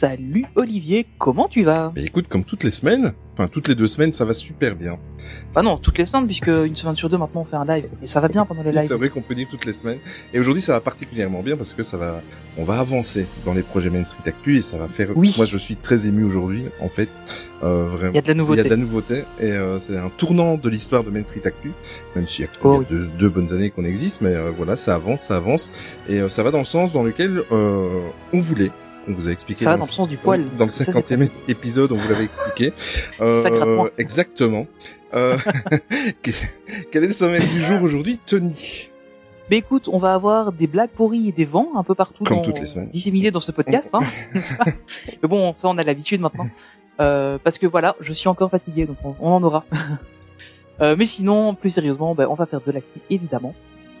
Salut Olivier, comment tu vas? Mais écoute, comme toutes les semaines, enfin toutes les deux semaines, ça va super bien. Bah non, toutes les semaines, puisque une semaine sur deux maintenant on fait un live. Et ça va bien pendant les lives. C'est vrai qu'on peut dire toutes les semaines. Et aujourd'hui, ça va particulièrement bien parce que ça va, on va avancer dans les projets Main Street Actu et ça va faire. Oui. Moi, je suis très ému aujourd'hui, en fait. Euh, vraiment. Il y a de la nouveauté. Il y a de la nouveauté et euh, c'est un tournant de l'histoire de Main Street Actu, même s'il y a, Oh il y a oui. deux, deux bonnes années qu'on existe, mais euh, voilà, ça avance, ça avance et euh, ça va dans le sens dans lequel euh, on voulait. On vous a expliqué Ça va dans le sens du poil. Dans le Ça, c'est 50e épisode, on vous l'avait expliqué. Euh, exactement. Euh, quel est le sommet du jour aujourd'hui, Tony? Mais écoute, on va avoir des blagues pourries et des vents un peu partout Comme dans- toutes les semaines. disséminés dans ce podcast. Hein. Mais bon, ça on a l'habitude maintenant. Euh, parce que voilà, je suis encore fatigué, donc on, on en aura. Euh, mais sinon, plus sérieusement, ben, on va faire de l'actu évidemment.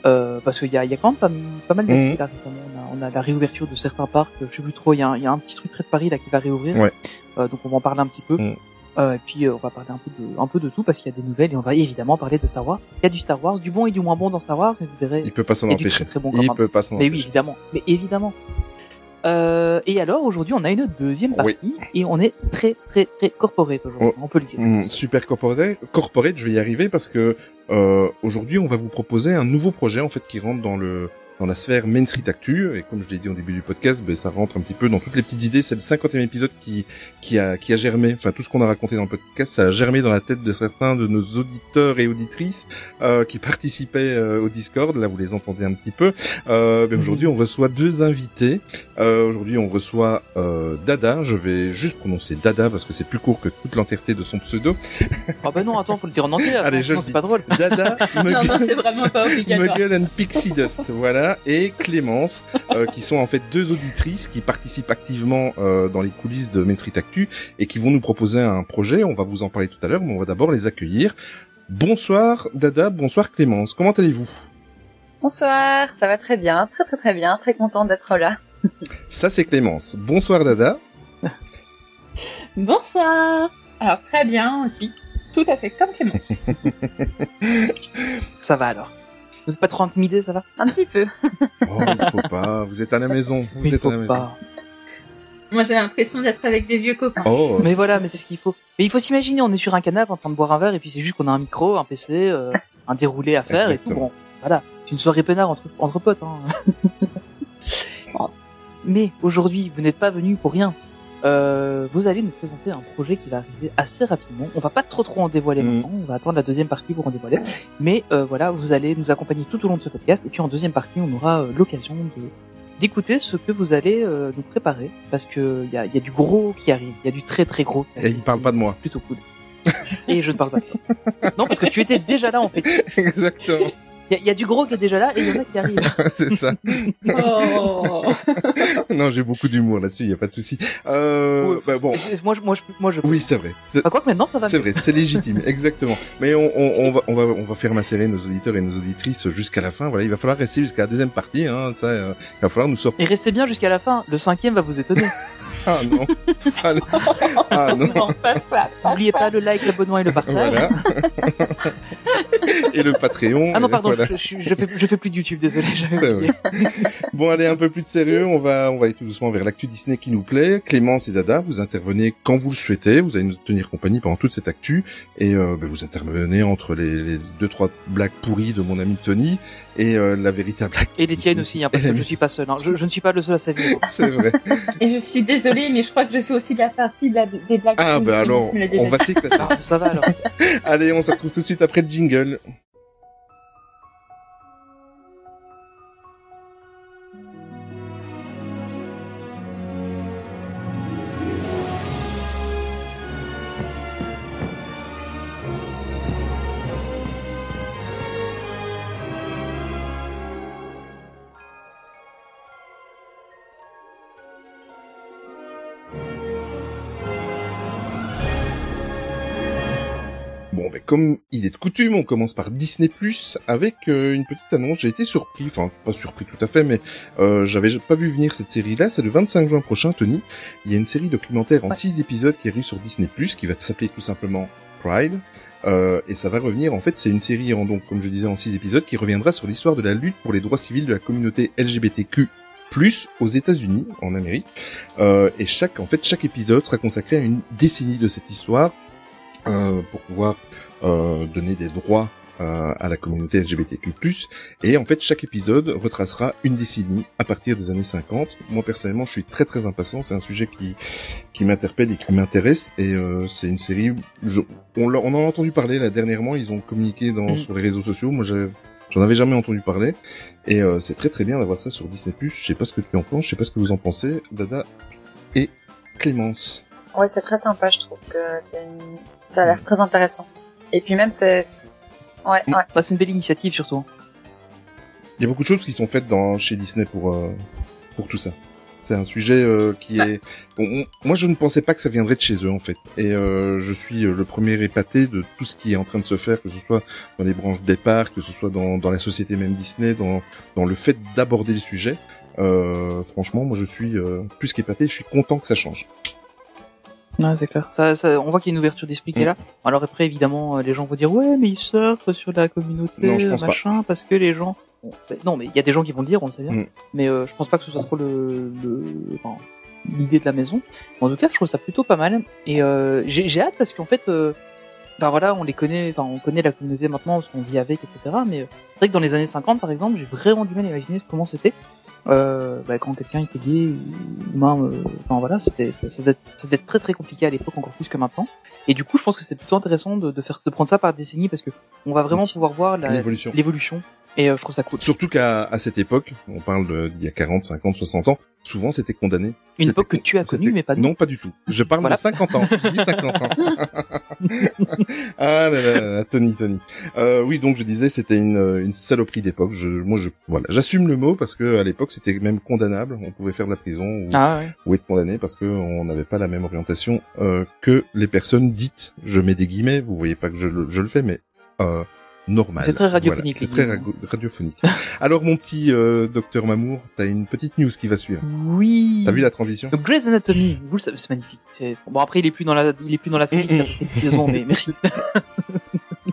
Euh, parce qu'il y a, y a quand même pas, pas mal là récemment. On a, on a la réouverture de certains parcs. Je sais plus trop. Il y a, un- il y a un petit truc près de Paris là qui va réouvrir. Ouais. Euh, donc on va en parler un petit peu. Mhm. Euh, et puis euh, on va parler un peu de un peu de tout parce qu'il y a des nouvelles et on va évidemment parler de Star Wars. Il y a du Star Wars, du bon et du moins bon dans Star Wars, mais vous verrez. Il peut pas s'en empêcher. très, très bon Il peut pas s'en Mais oui, empêcher. évidemment. Mais évidemment. Euh, et alors, aujourd'hui, on a une deuxième Oui. partie et on est très, très, très corporate aujourd'hui. Oh. On peut le dire. Hum, super corporate, corporate, je vais y arriver parce que euh, aujourd'hui on va vous proposer un nouveau projet en fait qui rentre dans le dans la sphère Main Street Actu et comme je l'ai dit au début du podcast, ben, ça rentre un petit peu dans toutes les petites idées. C'est le 50e épisode qui qui a qui a germé. Enfin tout ce qu'on a raconté dans le podcast, ça a germé dans la tête de certains de nos auditeurs et auditrices euh, qui participaient euh, au Discord. Là vous les entendez un petit peu. Euh, ben, aujourd'hui on reçoit deux invités. Euh, aujourd'hui on reçoit euh, Dada. Je vais juste prononcer Dada parce que c'est plus court que toute l'entièreté de son pseudo. Ah bah non, attends, faut le dire en entier. Allez, je sinon le c'est dis. pas drôle. Dada, Non, non, Muggle, c'est vraiment pas obligatoire. Muggle and Pixie Dust, voilà, et Clémence, euh, qui sont en fait deux auditrices qui participent activement euh, dans les coulisses de Main Street Actu et qui vont nous proposer un projet. On va vous en parler tout à l'heure, mais on va d'abord les accueillir. Bonsoir Dada, bonsoir Clémence. Comment allez-vous? Bonsoir, ça va très bien, très très très bien, très contente d'être là. Ça c'est Clémence. Bonsoir Dada. Bonsoir. Alors très bien aussi, tout à fait comme Clémence. Ça va alors. Vous êtes pas trop intimidé, ça va? Un petit peu. Oh, il faut pas. Vous êtes à la maison. Vous êtes faut à la maison. pas. Moi j'ai l'impression d'être avec des vieux copains. Oh. Mais voilà, mais c'est ce qu'il faut. Mais il faut s'imaginer, on est sur un canapé en train de boire un verre et puis c'est juste qu'on a un micro, un PC, euh, un déroulé à faire et tout. Bon, voilà. C'est une soirée peinard entre, entre potes. Hein. Mais aujourd'hui, vous n'êtes pas venus pour rien. Euh, vous allez nous présenter un projet qui va arriver assez rapidement. On va pas trop trop en dévoiler Mhm. maintenant. On va attendre la deuxième partie pour en dévoiler. Mais euh, voilà, vous allez nous accompagner tout au long de ce podcast. Et puis en deuxième partie, on aura euh, l'occasion de d'écouter ce que vous allez euh, nous préparer parce que il y a, y a du gros qui arrive. Il y a du très très gros. qui Et il parle pas de moi. Plutôt cool. Et je ne parle pas de toi. Non, parce que tu étais déjà là en fait. Exactement. Il y, a- il y a du gros qui est déjà là et il y en a qui arrivent. c'est ça. Oh. non, j'ai beaucoup d'humour là-dessus. Il y a pas de souci. Euh, bah, bon. Moi, je, moi, je, moi, je. Oui, c'est vrai. C'est- Bah, quoi que maintenant, ça va. C'est vrai, c'est légitime, exactement. Mais on, on, on va, on va, on va faire macérer nos auditeurs et nos auditrices jusqu'à la fin. Voilà, il va falloir rester jusqu'à la deuxième partie. Hein, ça, euh, il va falloir nous sortir. Et restez bien jusqu'à la fin. Le cinquième va vous étonner. Ah non, ah, non. Ah, non. N'oubliez pas le like, l'abonnement et le partage. Voilà. et le Patreon. Ah non, pardon, voilà. je, je, je fais, je fais plus de YouTube, désolé. oublié. Bon, allez, un peu plus de sérieux. On va, on va aller tout doucement vers l'actu Disney qui nous plaît. Clémence et Dada, vous intervenez quand vous le souhaitez. Vous allez nous tenir compagnie pendant toute cette actu. Et euh, ben, vous intervenez entre les, les deux, trois blagues pourries de mon ami Tony et euh, la véritable blague. Et les tiennes aussi, hein, parce que je suis pas seul. hein. Je, je ne suis pas le seul à sa vie. C'est vrai. Et je suis désolée, mais je crois que je fais aussi de la partie de la, des blagues. Ah, ben Clémence alors, on va s'éclater. Ah, ça va alors. Allez, on se retrouve tout de suite après le jingle. Comme il est de coutume, on commence par Disney Plus avec euh, une petite annonce. J'ai été surpris, enfin pas surpris tout à fait, mais euh, j'avais pas vu venir cette série-là. C'est le 25 juin prochain, Tony. Il y a une série documentaire en Ouais. six épisodes qui arrive sur Disney Plus, qui va s'appeler tout simplement Pride. Euh, et ça va revenir, en fait, c'est une série en donc, comme je disais, en six épisodes, qui reviendra sur l'histoire de la lutte pour les droits civils de la communauté LGBTQ plus aux États-Unis, en Amérique. Euh, et chaque, en fait, chaque épisode sera consacré à une décennie de cette histoire euh, pour pouvoir donner des droits euh, à la communauté LGBTQ+. Et en fait, chaque épisode retracera une décennie à partir des années 50. Moi, personnellement, je suis très très impatient. C'est un sujet qui qui m'interpelle et qui m'intéresse. Et euh, c'est une série. je- on, l'a- on en a entendu parler là dernièrement. Ils ont communiqué dans Mm. sur les réseaux sociaux. Moi, j'avais J'en avais jamais entendu parler et euh, c'est très très bien d'avoir ça sur Disney+. Je sais pas ce que tu en penses, je sais pas ce que vous en pensez, Dada et Clémence. Ouais, c'est très sympa, je trouve que c'est une... ça a l'air très intéressant. Et puis même, c'est... Ouais, Mm. ouais. Bah, c'est une belle initiative surtout. Il y a beaucoup de choses qui sont faites dans chez Disney pour euh, pour tout ça. C'est un sujet euh, qui Bah. est. Bon, on- moi, je ne pensais pas que ça viendrait de chez eux en fait, et euh, je suis euh, le premier épaté de tout ce qui est en train de se faire, que ce soit dans les branches départ, que ce soit dans dans la société même Disney, dans dans le fait d'aborder le sujet. Euh, franchement, moi, je suis euh, plus qu'épaté. Je suis content que ça change. Ouais, c'est clair. Ça, ça, on voit qu'il y a une ouverture d'esprit qui est là. Alors après, évidemment, euh, les gens vont dire ouais, mais ils surfent sur la communauté, Non, je pense pas. machin, parce que les gens. Bon, non, mais il y a des gens qui vont le dire, on le sait bien. Mm. Mais euh, je pense pas que ce soit trop le, le- enfin, l'idée de la maison. En tout cas, je trouve ça plutôt pas mal. Et euh, j'ai j'ai hâte parce qu'en fait, euh, enfin voilà, on les connaît, enfin on connaît la communauté maintenant parce qu'on vit avec, etc. Mais euh, c'est vrai que dans les années 50, par exemple, j'ai vraiment du mal à imaginer comment c'était. Euh, bah, quand quelqu'un était gay ou humain, euh, enfin voilà, c'était ça, ça, devait être, ça devait être très très compliqué à l'époque encore plus que maintenant. Et du coup, je pense que c'est plutôt intéressant de, de faire de prendre ça par décennie parce que on va vraiment pouvoir voir L'évolution. Et euh, je trouve ça cool. Surtout qu'à à cette époque, on parle d'il y a 40, 50, 60 ans, souvent c'était condamné. Une époque que tu as connue, mais pas nous. Non, pas du tout. Je parle Voilà. de 50 ans. Je dis 50 ans. ah là là là Tony, Tony. Euh, oui, donc je disais, c'était une, euh, une saloperie d'époque. Je, moi, je, voilà, j'assume le mot parce que à l'époque, c'était même condamnable. On pouvait faire de la prison ou, Ah ouais. ou être condamné parce que on n'avait pas la même orientation euh, que les personnes dites. Je mets des guillemets. Vous voyez pas que je, le- je le fais, mais euh, normal. C'est très radiophonique, Voilà, c'est très rago- radiophonique. Alors, mon petit euh, docteur Mamour, t'as une petite news qui va suivre. Oui. T'as vu la transition? Donc Grey's Anatomy, vous le savez, c'est magnifique. Bon après il est plus dans la, il est plus dans la série, Mm, mm. il a fait une saison, mais merci.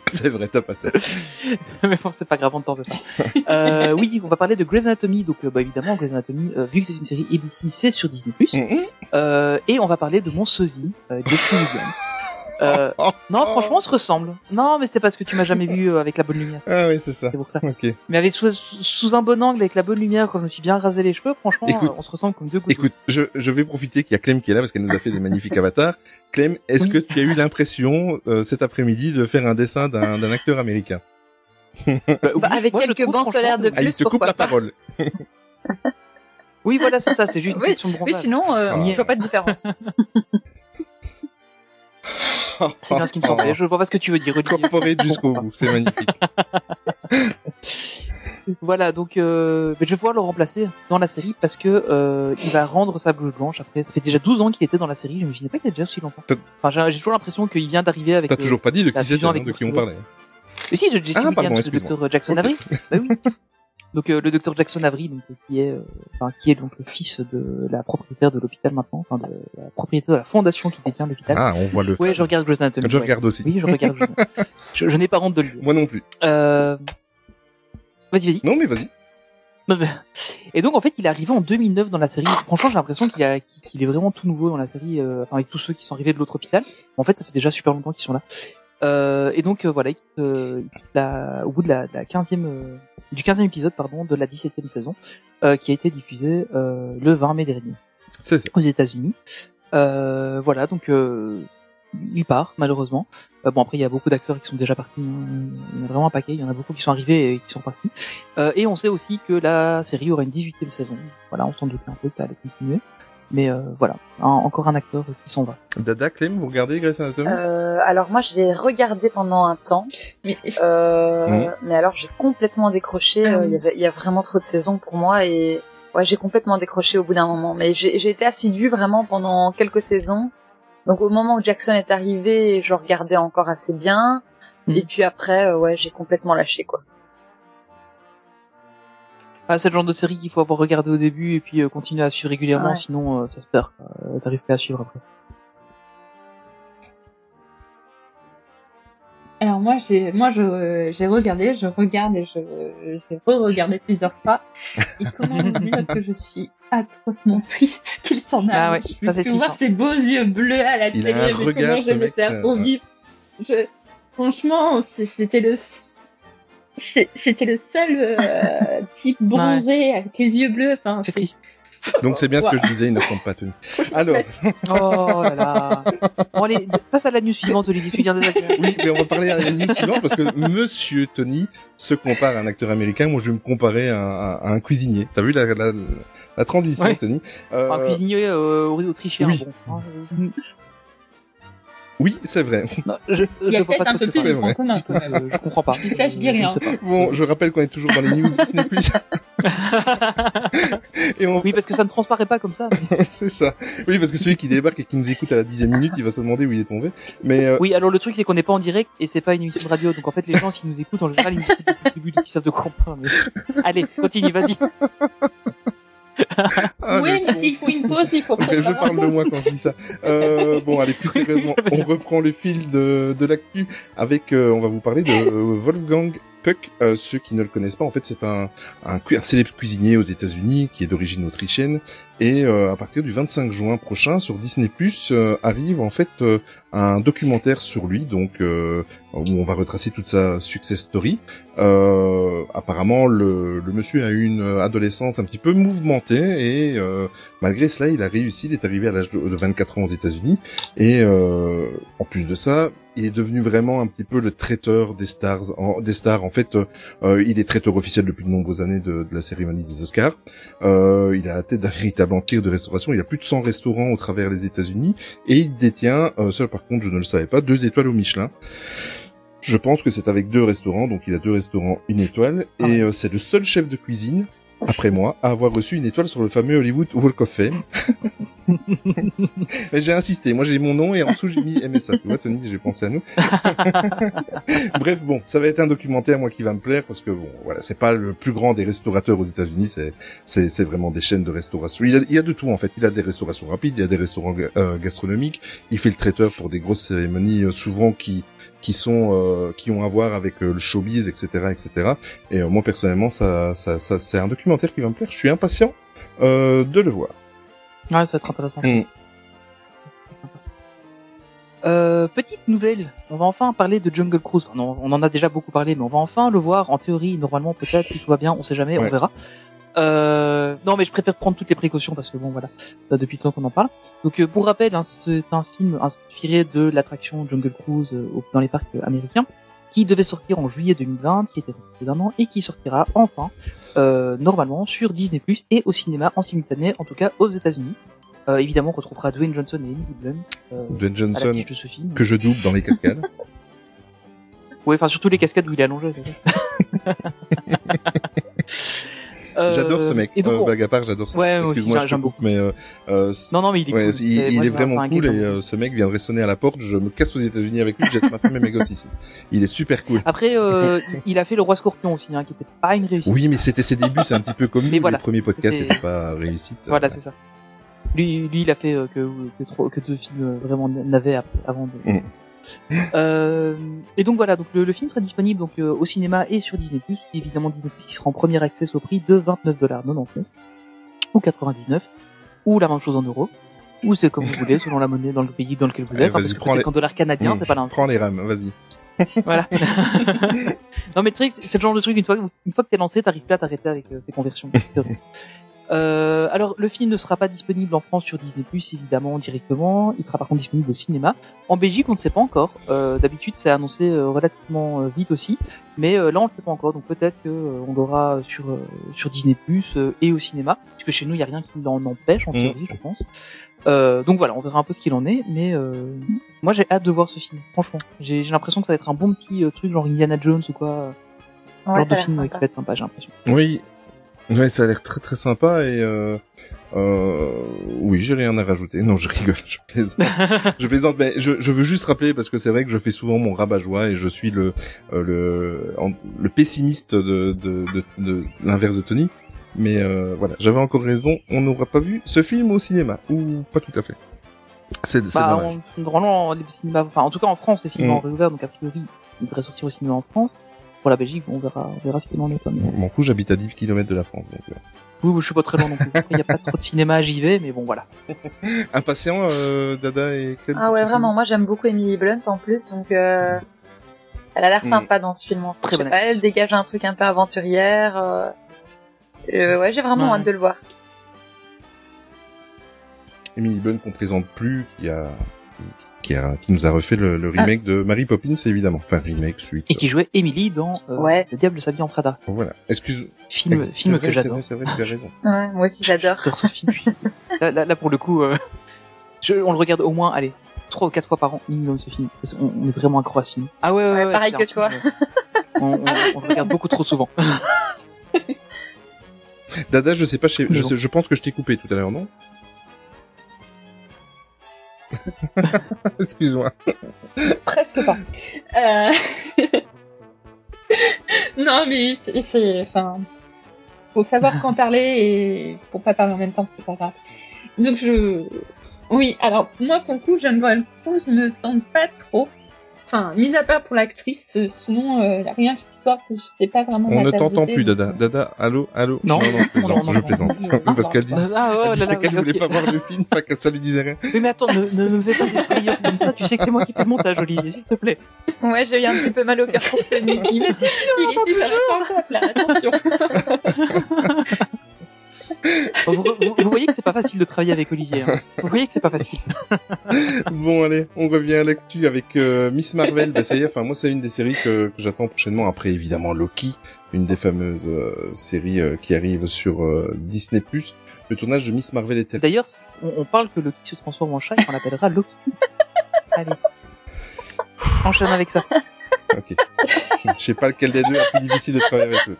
C'est vrai, t'as pas tort. mais bon, c'est pas grave, on ne t'en veut pas. Euh, oui, on va parler de Grey's Anatomy. Donc, euh, bah, évidemment, Grey's Anatomy, euh, vu que c'est une série ABC, c'est sur Disney+. Mhm. Euh, et on va parler de mon sosie, euh, Jesse Williams. Euh, non, franchement, on se ressemble. Non, mais c'est parce que tu m'as jamais vu euh, avec la bonne lumière. Ah oui, c'est ça. C'est pour ça. Mais avec sous, sous un bon angle, avec la bonne lumière, quand je me suis bien rasé les cheveux, franchement, Écoute. on se ressemble comme deux gouttes. Écoute, je, je vais profiter qu'il y a Clem qui est là parce qu'elle nous a fait des magnifiques avatars. Clem, est-ce Oui. que tu as eu l'impression euh, cet après-midi de faire un dessin d'un d'un acteur américain? Oui, Bah, avec moi, quelques bancs solaires de franchement, Ah, il plus, te coupe la pas parole. Oui, voilà, c'est ça, c'est juste une Oui, question de Oui, sinon, euh, Ah. je vois pas de différence. C'est bien ce qui me semblait. Je vois pas ce que tu veux dire. Corporate jusqu'au bout, c'est magnifique. Voilà, donc euh, mais je vais pouvoir le remplacer dans la série parce que euh, il va rendre sa blouse blanche après. Ça fait déjà 12 ans qu'il était dans la série, je m'imaginais pas qu'il a déjà aussi longtemps. Enfin, j'ai j'ai toujours l'impression qu'il vient d'arriver avec. T'as euh, toujours pas dit de la qui c'était, hein, de qui on parlait. Mais si, de Jesse Ah, pardon, excuse-moi. docteur Jackson. Avery. bah oui. Donc euh, le docteur Jackson Avery, donc, qui est, euh, enfin, qui est donc le fils de la propriétaire de l'hôpital maintenant, enfin de la propriétaire de la fondation qui détient l'hôpital. Ah, on voit le. ouais, je regarde Grey's Anatomy. Je ouais. regarde aussi. Oui, je regarde. Je, je n'ai pas honte de le dire. Moi non plus. Euh... Vas-y, vas-y. Non, mais vas-y. Et donc en fait, il est arrivé en 2009 dans la série. Franchement, j'ai l'impression qu'il a- qu'il qu'il est vraiment tout nouveau dans la série, euh, enfin avec tous ceux qui sont arrivés de l'autre hôpital. En fait, ça fait déjà super longtemps qu'ils sont là. Euh, et donc euh, voilà, il quitte, euh, il quitte la, au bout de la, de la 15e, euh, du 15e épisode pardon, de la 17e saison, euh, qui a été diffusée euh, le 20 mai dernier ça. aux États-Unis. Euh, voilà, donc euh, il part malheureusement. Euh, bon après il y a beaucoup d'acteurs qui sont déjà partis. hein. Il y en a vraiment un paquet. Il y en a beaucoup qui sont arrivés et qui sont partis. Euh, et on sait aussi que la série aura une 18e saison. Voilà, on s'en doutait un peu, ça allait continuer. Mais euh, voilà, Un- encore un acteur qui s'en va. Dada, Clem, vous regardez Grey's Anatomy? Euh, alors moi, je l'ai regardé pendant un temps, Mais- euh, Mhm. mais alors j'ai complètement décroché. Ah euh. Il y a vraiment trop de saisons pour moi et ouais, j'ai complètement décroché au bout d'un moment. Mais j'ai j'ai été assidue vraiment pendant quelques saisons. Donc au moment où Jackson est arrivé, je regardais encore assez bien. Et puis après, euh, ouais, j'ai complètement lâché quoi. Ah, c'est le genre de série qu'il faut avoir regardé au début et puis euh, continuer à suivre régulièrement, Ouais. sinon euh, ça se perd. Euh, T'arrives pas à suivre après. Alors moi j'ai moi je j'ai regardé, je regarde et je j'ai re-regardé plusieurs fois. Et comment vous dire que je suis atrocement triste qu'il s'en aille. Ah ouais, je ça, voir triste, ses beaux yeux bleus à la Il télé, a un mais regard, comment je me mec, faire euh, au ouais. vivre? Je franchement c'était le c'était le seul euh, type bronzé avec les yeux bleus. Enfin C'est c'est triste. Donc c'est bien ce que je disais, il ne ressemble pas à Tony. Alors, Oh là là. Bon allez, passe à la news suivante, Olivier. Tu viens de oui, mais on va parler à la news suivante parce que Monsieur Tony se compare à un acteur américain. Moi, je vais me comparer à, à- à un cuisinier. T'as vu la, la, la transition, Ouais. Tony? Euh, un cuisinier euh, autrichien. oui. Bon. Oui, c'est vrai. Non, je, il y je a vois pas peut-être un peu plus de quand même. Euh, je comprends pas. Je dis ça, je dis rien. Bon, je rappelle qu'on est toujours dans les news Disney+. Et on... Oui, parce que ça ne transparaît pas comme ça. c'est ça. Oui, parce que celui qui débarque et qui nous écoute à la dixième minute, il va se demander où il est tombé. Mais euh, Oui, alors le truc c'est qu'on n'est pas en direct et c'est pas une émission de radio, donc en fait les gens s'ils nous écoutent en général ils nous écoutent depuis le début, donc ils savent de quoi on parle. mais- Allez, continue, vas-y. Ah, oui, mais s'il faut une pause, il faut je préparer. parle de moi quand je dis ça. Euh, bon, allez, plus sérieusement, on reprend le fil de, de l'actu avec, euh, on va vous parler de euh, Wolfgang Euh, ceux qui ne le connaissent pas, en fait, c'est un, un, célèbre cuisinier aux États-Unis qui est d'origine autrichienne. Et euh, à partir du 25 juin prochain, sur Disney+, euh, arrive en fait euh, un documentaire sur lui, donc euh, où on va retracer toute sa success story. Apparemment, le, le monsieur a eu une adolescence un petit peu mouvementée et malgré cela, il a réussi. Il est arrivé à l'âge de, de 24 ans aux États-Unis et en plus de ça, il est devenu vraiment un petit peu le traiteur des stars. En, des stars, en fait, euh, il est traiteur officiel depuis de nombreuses années de, de la cérémonie des Oscars. Euh, il a la tête d'un véritable empire de restauration. Il a plus de 100 restaurants au travers les États-Unis et il détient, euh, seul par contre, je ne le savais pas, deux étoiles au Michelin. Je pense que c'est avec deux restaurants, donc il a deux restaurants, une étoile, Ah et euh, c'est le seul chef de cuisine, après moi, à avoir reçu une étoile sur le fameux Hollywood Walk of Fame. J'ai insisté, moi j'ai mon nom et en dessous j'ai mis MSA. Tu vois, Tony, j'ai pensé à nous. Bref, bon, ça va être un documentaire, moi, qui va me plaire, parce que bon, voilà, c'est pas le plus grand des restaurateurs aux États-Unis, c'est c'est c'est vraiment des chaînes de restauration. Il a, il y a de tout en fait. Il a des restaurations rapides, il y a des restaurants euh, gastronomiques. Il fait le traiteur pour des grosses cérémonies, euh, souvent qui qui sont euh, qui ont à voir avec euh, le showbiz, etc., etc. Et euh, moi personnellement, ça, ça, ça c'est un documentaire qui va me plaire. Je suis impatient de le voir. Ouais, ça va être intéressant. Mm. Euh, petite nouvelle, on va enfin parler de Jungle Cruise. Enfin, on en a déjà beaucoup parlé, mais on va enfin le voir en théorie, normalement peut-être, si tout va bien, on sait jamais, Ouais. on verra. Euh, non, mais je préfère prendre toutes les précautions parce que bon, voilà, depuis le temps qu'on en parle. Donc, euh, pour rappel, hein, c'est un film inspiré de l'attraction Jungle Cruise euh, dans les parcs euh, américains, qui devait sortir en juillet 2020, qui était repoussé d'un an et qui sortira enfin euh, normalement sur Disney+ et au cinéma en simultané, en tout cas aux États-Unis. Euh, évidemment, on retrouvera Dwayne Johnson et Emily Blunt euh, Dwayne à Johnson l'affiche de ce film. que je double dans les cascades. Oui, enfin surtout les cascades où il est allongé. c'est ça. Euh, j'adore ce mec. Et donc, Euh, blague à part, j'adore ce aussi, Excuse-moi, j'aime coupe, mais euh, euh, Non, non, mais il est il, est vraiment cool et euh, ce mec viendrait sonner à la porte. Je me casse aux États-Unis avec lui. Laisse ma femme et mes gosses ici. Il est super cool. Après, euh, il- a fait le roi scorpion aussi, hein, qui était pas une réussite. Oui, mais c'était ses débuts. C'est un petit peu comme Mais nous. voilà. Les premiers podcasts, C'était- pas réussite. Voilà, Euh, c'est ça. Lui, lui, il a fait euh, que, que, trop- que deux films euh, vraiment navets ap- avant de. Euh, et donc voilà, donc le, le film sera disponible donc euh, au cinéma et sur Disney+. Évidemment, Disney+, il sera en premier accès au prix de 29,99$ ou 99 ou la même chose en euros. Ou c'est comme vous voulez, selon la monnaie dans le pays dans lequel vous Allez, êtes. vas-y, parce que peut-être les- qu'en dollars canadiens, Mm. c'est pas la même Prends les rames, vas-y. Voilà. non mais c'est le genre de truc une fois une fois que t'es lancé, t'arrives pas à t'arrêter avec euh, ces conversions. Euh, alors le film ne sera pas disponible en France sur Disney évidemment directement. Il sera par contre disponible au cinéma. En Belgique, on ne sait pas encore. Euh, D'habitude, c'est annoncé euh, relativement euh, vite aussi, mais euh, là, on ne sait pas encore. Donc peut-être que euh, on l'aura sur euh, sur Disney euh, et au cinéma, puisque chez nous, il y a rien qui l'en empêche en Mm. théorie, je pense. Euh, donc voilà, on verra un peu ce qu'il en est, mais euh, moi j'ai hâte de voir ce film. Franchement, j'ai j'ai l'impression que ça va être un bon petit euh, truc genre Indiana Jones ou quoi. Ouais, genre ça de film qui va être sympa, j'ai l'impression. Oui. Ouais, ça a l'air très très sympa et euh, euh, oui, j'ai rien à rajouter. Non, je rigole, je plaisante. je plaisante, mais je, je veux juste rappeler parce que c'est vrai que je fais souvent mon rabat-joie et je suis le euh, le le pessimiste de de, de, de l'inverse de Tony. Mais euh, voilà, j'avais encore raison. On n'aura pas vu ce film au cinéma ou pas tout à fait. C'est c'est Bah, normalement, les cinémas, enfin, en tout cas en France, les cinémas Mm. ont réouvert, donc a priori, ils devraient sortir au cinéma en France. Pour la Belgique, on verra, on verra ce qu'il en est. Je M'en fous, j'habite à 10 km de la France. Donc, euh. Oui, oui, je suis pas très loin non plus. Il n'y a pas trop de cinéma, j'y vais, mais bon, voilà. Impatient, euh, Dada et Clem Ah ouais, vraiment, moi j'aime beaucoup Emily Blunt en plus, donc euh, elle a l'air Mm. sympa dans ce film. en fait. Très bonne pas, elle dégage un truc un peu aventurière. euh, euh, ouais, j'ai vraiment Ouais. hâte de le voir. Emily Blunt qu'on présente plus, qui a, qui a, qui nous a refait le, le remake de Mary Poppins, évidemment. Enfin, remake, suite. Et qui jouait Emily dans euh, Ouais. Le Diable s'habille en Prada. Voilà. Excuse. Film, c'est film vrai, que j'adore. vrai, c'est vrai, tu as raison. Ouais, moi aussi j'adore. J'adore ce film. là, là, là, pour le coup, euh, je, on le regarde au moins, allez, trois ou quatre fois par an minimum ce film. Parce qu'on- On, est vraiment accro à ce film. Ah ouais, ouais, Ouais, ouais, pareil que toi. On, on- on le regarde beaucoup trop souvent. Dada, je sais pas, je, sais- je, Non. sais- je pense que je t'ai coupé tout à l'heure, non? Excuse-moi. Presque pas. Euh... non, mais c'est- enfin, faut savoir quand parler et pour pas parler en même temps, c'est pas grave. Donc je, oui, alors moi pour le coup, Jungle Cruise me tente pas trop. Enfin, mis à part pour l'actrice, euh, sinon euh, la rien l'histoire, c'est c'est pas vraiment. On ne t'entend plus, Dada. Dada, allô, allô? Non. non, je plaisante, Non, non, je plaisante. non, non. Parce qu'elle dit, Ah, oh, elle voulait pas voir le film, pas que ça lui disait rien. Oui, mais attends, ne, ne me fais pas des frayeurs comme ça. Tu sais que c'est moi qui fais le montage, Olivier, s'il te plaît. Ouais, j'ai eu un petit peu mal au cœur pour Tony. Il m'a si, si, on là, attention. Vous, vous- vous voyez que c'est pas facile de travailler avec Olivier. hein. Vous voyez que c'est pas facile. Bon, allez, on revient à l'actu avec euh, Miss Marvel. bah, ça y est, enfin, moi, c'est une des séries que, que j'attends prochainement. Après, évidemment, Loki, une des fameuses euh, séries euh, qui arrive sur Disney+. Le tournage de Miss Marvel est terminé. D'ailleurs, on parle que Loki se transforme en chat et qu'on l'appellera Loki. Allez. Enchaîne avec ça. Ok. Je sais pas lequel des deux est plus difficile de travailler avec eux.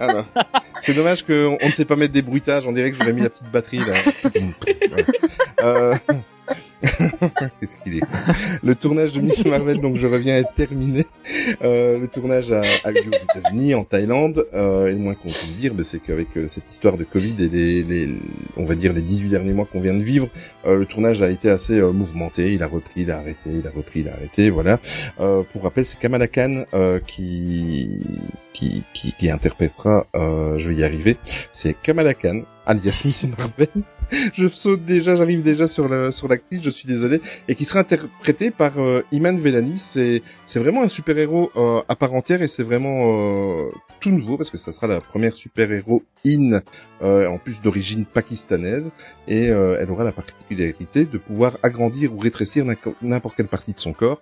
Ah non. C'est dommage qu'on on ne sait pas mettre des bruitages. On dirait que j'aurais mis la petite batterie là. Euh... Qu'est-ce qu'il est. Le tournage de Miss Marvel, donc je reviens, est terminé. Euh, le tournage a, a eu lieu aux États-Unis, en Thaïlande. Euh, et le moins qu'on puisse dire, ben, c'est qu'avec euh, cette histoire de Covid et les, les, on va dire les 18 derniers mois qu'on vient de vivre, euh, le tournage a été assez euh, mouvementé. Il a repris, il a arrêté, il a repris, il a arrêté. Voilà. Pour rappel, c'est Kamala Khan qui, qui, qui, qui interprétera, je vais y arriver, c'est Kamala Khan, alias Miss Marvel. je saute déjà, j'arrive déjà sur la, sur l'actrice, je suis désolé, et qui sera interprétée par euh, Iman Vellani. C'est, c'est vraiment un super héros euh, à part entière et c'est vraiment euh, tout nouveau parce que ça sera la première super héros in, euh, en plus d'origine pakistanaise, et euh, elle aura la particularité de pouvoir agrandir ou rétrécir n'importe- quelle partie de son corps.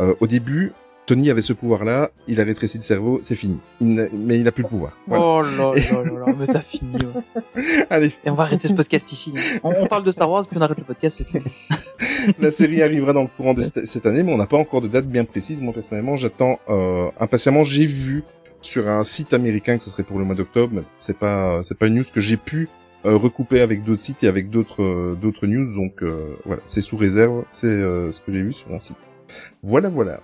Euh, au début, Tony avait ce pouvoir-là, il a rétréci le cerveau, c'est fini. Il n'a- mais il a plus le pouvoir. Voilà. Oh là là là là, mais t'as fini. ouais. Allez, Et on va arrêter ce podcast ici. On, on parle de Star Wars, puis on arrête le podcast. c'est la série arrivera dans le courant de cette cette année, mais on n'a pas encore de date bien précise. Moi, personnellement, j'attends euh, impatiemment. J'ai vu sur un site américain que ce serait pour le mois d'octobre. mais C'est pas, c'est pas une news que j'ai pu euh, recouper avec d'autres sites et avec d'autres, euh, d'autres news. Donc euh, voilà, c'est sous réserve. C'est euh, ce que j'ai vu sur un site. Voilà, voilà.